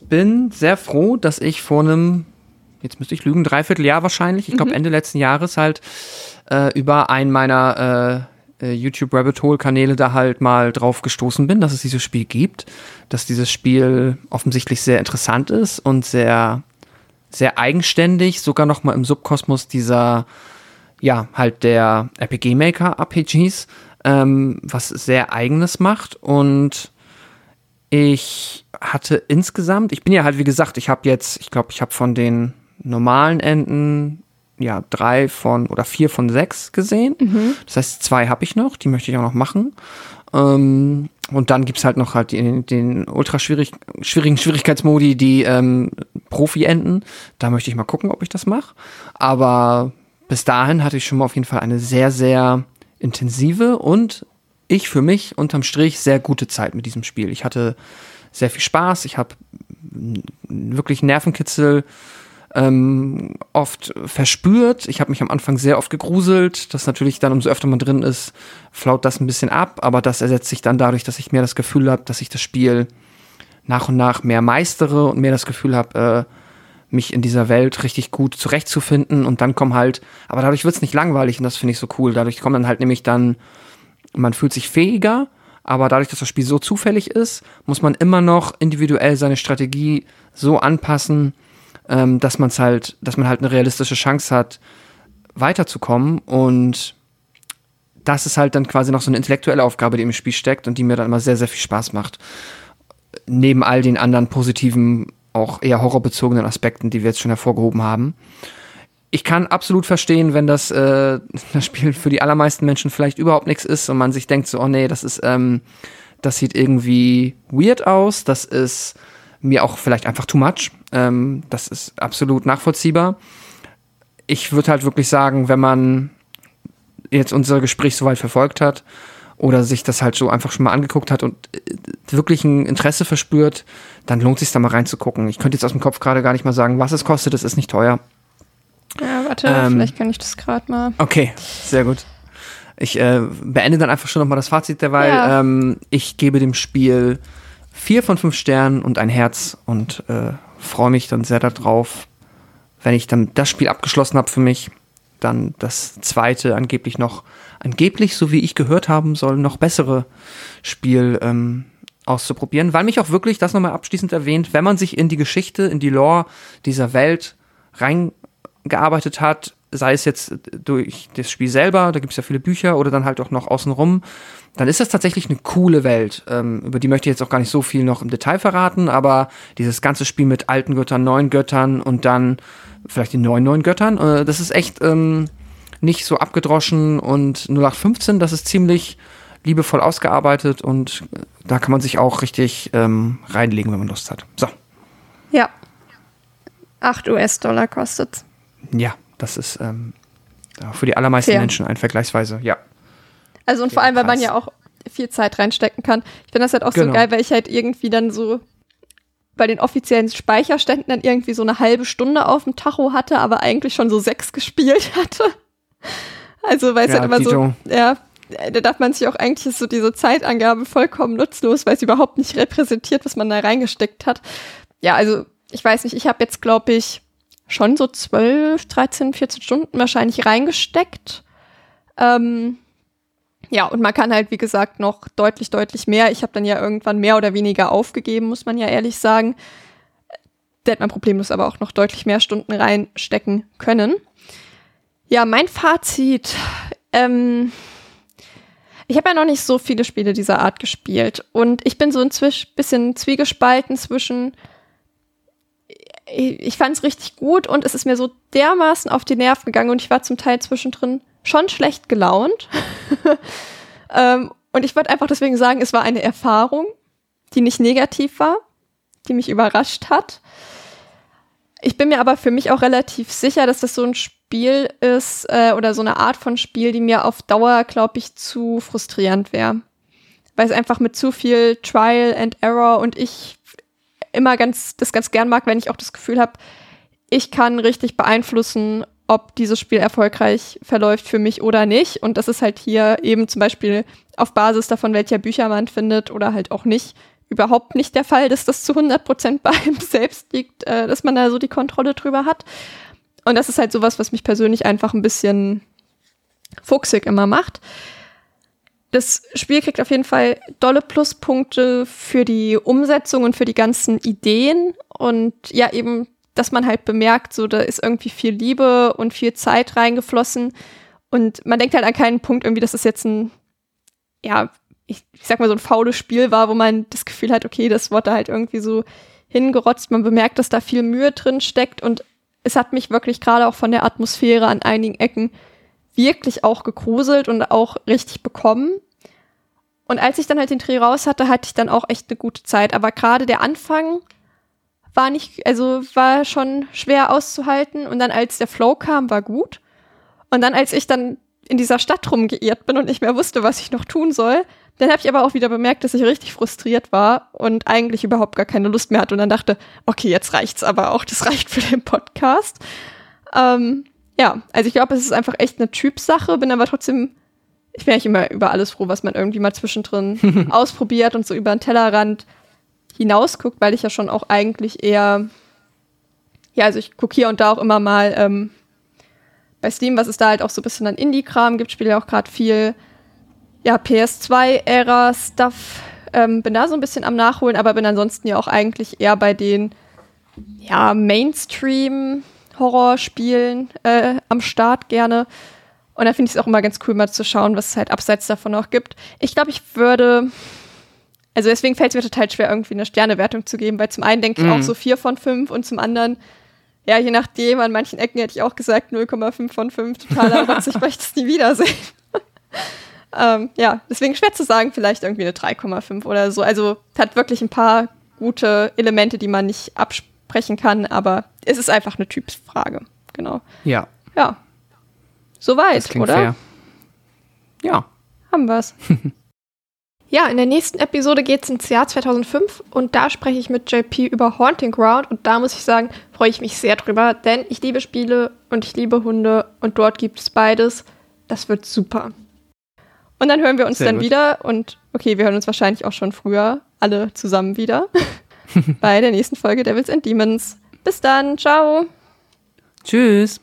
bin sehr froh, dass ich vor einem, jetzt müsste ich lügen, Dreivierteljahr wahrscheinlich, ich glaube Ende letzten Jahres halt äh, über einen meiner äh, äh, YouTube Rabbit Hole Kanäle da halt mal drauf gestoßen bin, dass es dieses Spiel gibt, dass dieses Spiel offensichtlich sehr interessant ist und sehr sehr eigenständig, sogar noch mal im Subkosmos dieser ja halt der RPG Maker RPGs, ähm, was sehr eigenes macht und ich hatte insgesamt, ich bin ja halt wie gesagt, ich habe jetzt, ich glaube, ich habe von den normalen Enden ja drei von oder vier von sechs gesehen. Das heißt, zwei habe ich noch, die möchte ich auch noch machen. Ähm, und dann gibt's halt noch halt den, den ultra schwierig, schwierigen Schwierigkeitsmodi, die ähm, Profi-Enden. Da möchte ich mal gucken, ob ich das mache. Aber bis dahin hatte ich schon mal auf jeden Fall eine sehr, sehr intensive und ich für mich unterm Strich sehr gute Zeit mit diesem Spiel. Ich hatte sehr viel Spaß, ich habe wirklich Nervenkitzel ähm, oft verspürt. Ich habe mich am Anfang sehr oft gegruselt. Das natürlich dann, umso öfter man drin ist, flaut das ein bisschen ab. Aber das ersetzt sich dann dadurch, dass ich mehr das Gefühl habe, dass ich das Spiel nach und nach mehr meistere und mehr das Gefühl habe, äh, mich in dieser Welt richtig gut zurechtzufinden. Und dann kommen halt, aber dadurch wird's nicht langweilig und das finde ich so cool. Dadurch kommt dann halt nämlich dann, man fühlt sich fähiger, aber dadurch, dass das Spiel so zufällig ist, muss man immer noch individuell seine Strategie so anpassen, ähm, dass man's halt, dass man halt eine realistische Chance hat, weiterzukommen. Und das ist halt dann quasi noch so eine intellektuelle Aufgabe, die im Spiel steckt und die mir dann immer sehr, sehr viel Spaß macht. Neben all den anderen positiven, auch eher horrorbezogenen Aspekten, die wir jetzt schon hervorgehoben haben. Ich kann absolut verstehen, wenn das, äh, das Spiel für die allermeisten Menschen vielleicht überhaupt nichts ist und man sich denkt so, oh nee, das ist, ähm, das sieht irgendwie weird aus, das ist mir auch vielleicht einfach too much. Ähm, das ist absolut nachvollziehbar. Ich würde halt wirklich sagen, wenn man jetzt unser Gespräch soweit verfolgt hat oder sich das halt so einfach schon mal angeguckt hat und äh, wirklich ein Interesse verspürt, dann lohnt sich da mal reinzugucken. Ich könnte jetzt aus dem Kopf gerade gar nicht mal sagen, was es kostet. Es ist nicht teuer. Ja, warte, Ähm, vielleicht kann ich das gerade mal. Okay, sehr gut. Ich äh, beende dann einfach schon nochmal das Fazit derweil. Ja. Ähm, ich gebe dem Spiel vier von fünf Sternen und ein Herz und äh, freue mich dann sehr darauf, wenn ich dann das Spiel abgeschlossen habe für mich, dann das zweite angeblich noch, angeblich, so wie ich gehört haben soll, noch bessere Spiel ähm, auszuprobieren, weil mich auch wirklich, das nochmal abschließend erwähnt, wenn man sich in die Geschichte, in die Lore dieser Welt reingearbeitet hat, sei es jetzt durch das Spiel selber, da gibt es ja viele Bücher oder dann halt auch noch außenrum, dann ist das tatsächlich eine coole Welt. Ähm, über die möchte ich jetzt auch gar nicht so viel noch im Detail verraten, aber dieses ganze Spiel mit alten Göttern, neuen Göttern und dann vielleicht den neuen neuen Göttern, äh, das ist echt ähm, nicht so abgedroschen und 0815, das ist ziemlich liebevoll ausgearbeitet und äh, da kann man sich auch richtig ähm, reinlegen, wenn man Lust hat. So, Ja. 8 US-Dollar kostet. ja, das ist ähm, für die allermeisten Fair. Menschen ein vergleichsweise, ja. Also und vor Ja, allem, weil man krass. ja auch viel Zeit reinstecken kann. Ich finde das halt auch Genau. so geil, weil ich halt irgendwie dann so bei den offiziellen Speicherständen dann irgendwie so eine halbe Stunde auf dem Tacho hatte, aber eigentlich schon so sechs gespielt hatte. Also weil es Ja, halt immer Dito. so, ja, da darf man sich auch eigentlich so diese Zeitangabe vollkommen nutzlos, weil es überhaupt nicht repräsentiert, was man da reingesteckt hat. Ja, also ich weiß nicht, ich habe jetzt glaube ich schon so 12, 13, 14 Stunden wahrscheinlich reingesteckt. Ähm, Ja, und man kann halt, wie gesagt, noch deutlich, deutlich mehr. Ich habe dann ja irgendwann mehr oder weniger aufgegeben, muss man ja ehrlich sagen. Da hätte man problemlos aber auch noch deutlich mehr Stunden reinstecken können. Ja, mein Fazit. Ähm, ich habe ja noch nicht so viele Spiele dieser Art gespielt. Und ich bin so ein bisschen zwiegespalten zwischen ich fand es richtig gut und es ist mir so dermaßen auf die Nerven gegangen und ich war zum Teil zwischendrin schon schlecht gelaunt. ähm, und ich würde einfach deswegen sagen, es war eine Erfahrung, die nicht negativ war, die mich überrascht hat. Ich bin mir aber für mich auch relativ sicher, dass das so ein Spiel ist äh, oder so eine Art von Spiel, die mir auf Dauer, glaube ich, zu frustrierend wäre. Weil es einfach mit zu viel Trial and Error und ich immer ganz, das ganz gern mag, wenn ich auch das Gefühl habe, ich kann richtig beeinflussen, ob dieses Spiel erfolgreich verläuft für mich oder nicht. Und das ist halt hier eben zum Beispiel auf Basis davon, welcher Bücher man findet oder halt auch nicht, überhaupt nicht der Fall, dass das zu 100 Prozent bei einem selbst liegt, äh, dass man da so die Kontrolle drüber hat. Und das ist halt sowas, was mich persönlich einfach ein bisschen fuchsig immer macht. Das Spiel kriegt auf jeden Fall dolle Pluspunkte für die Umsetzung und für die ganzen Ideen und ja eben dass man halt bemerkt, so da ist irgendwie viel Liebe und viel Zeit reingeflossen. Und man denkt halt an keinen Punkt irgendwie, dass das jetzt ein, ja, ich, ich sag mal so ein faules Spiel war, wo man das Gefühl hat, okay, das wurde halt irgendwie so hingerotzt. Man bemerkt, dass da viel Mühe drin steckt und es hat mich wirklich gerade auch von der Atmosphäre an einigen Ecken wirklich auch gegruselt und auch richtig bekommen. Und als ich dann halt den Dreh raus hatte, hatte ich dann auch echt eine gute Zeit. Aber gerade der Anfang, war nicht, also war schon schwer auszuhalten. Und dann als der Flow kam, war gut. Und dann als ich dann in dieser Stadt rumgeirrt bin und nicht mehr wusste, was ich noch tun soll, dann habe ich aber auch wieder bemerkt, dass ich richtig frustriert war und eigentlich überhaupt gar keine Lust mehr hatte und dann dachte, okay, jetzt reicht's aber auch, das reicht für den Podcast. Ähm, ja, also ich glaube, es ist einfach echt eine Typsache, bin aber trotzdem, ich bin eigentlich immer über alles froh, was man irgendwie mal zwischendrin ausprobiert und so über den Tellerrand hinausguckt, weil ich ja schon auch eigentlich eher, ja, also ich gucke hier und da auch immer mal ähm, bei Steam, was es da halt auch so ein bisschen an Indie-Kram gibt, spiele ja auch gerade viel, ja, PS2-Ära-Stuff. Ähm, bin da so ein bisschen am Nachholen, aber bin ansonsten ja auch eigentlich eher bei den, ja, Mainstream-Horrorspielen äh, am Start gerne. Und da finde ich es auch immer ganz cool, mal zu schauen, was es halt abseits davon noch gibt. Ich glaube, ich würde also deswegen fällt es mir total schwer, irgendwie eine Sternewertung zu geben, weil zum einen denke ich mhm. auch so vier von fünf und zum anderen, ja, je nachdem, an manchen Ecken hätte ich auch gesagt 0,5 von 5, totaler Rotz, ich möchte es nie wiedersehen. Ähm, ja, deswegen schwer zu sagen, vielleicht irgendwie eine 3,5 oder so. Also hat wirklich ein paar gute Elemente, die man nicht absprechen kann, aber es ist einfach eine Typsfrage. Genau. Ja. Ja. Soweit, oder? Fair. Ja. Haben wir's. Ja, in der nächsten Episode geht es ins Jahr 2005 und da spreche ich mit JP über Haunting Ground und da muss ich sagen, freue ich mich sehr drüber, denn ich liebe Spiele und ich liebe Hunde und dort gibt es beides. Das wird super. Und dann hören wir uns sehr dann gut. wieder und okay, wir hören uns wahrscheinlich auch schon früher alle zusammen wieder bei der nächsten Folge Devils and Demons. Bis dann, ciao. Tschüss.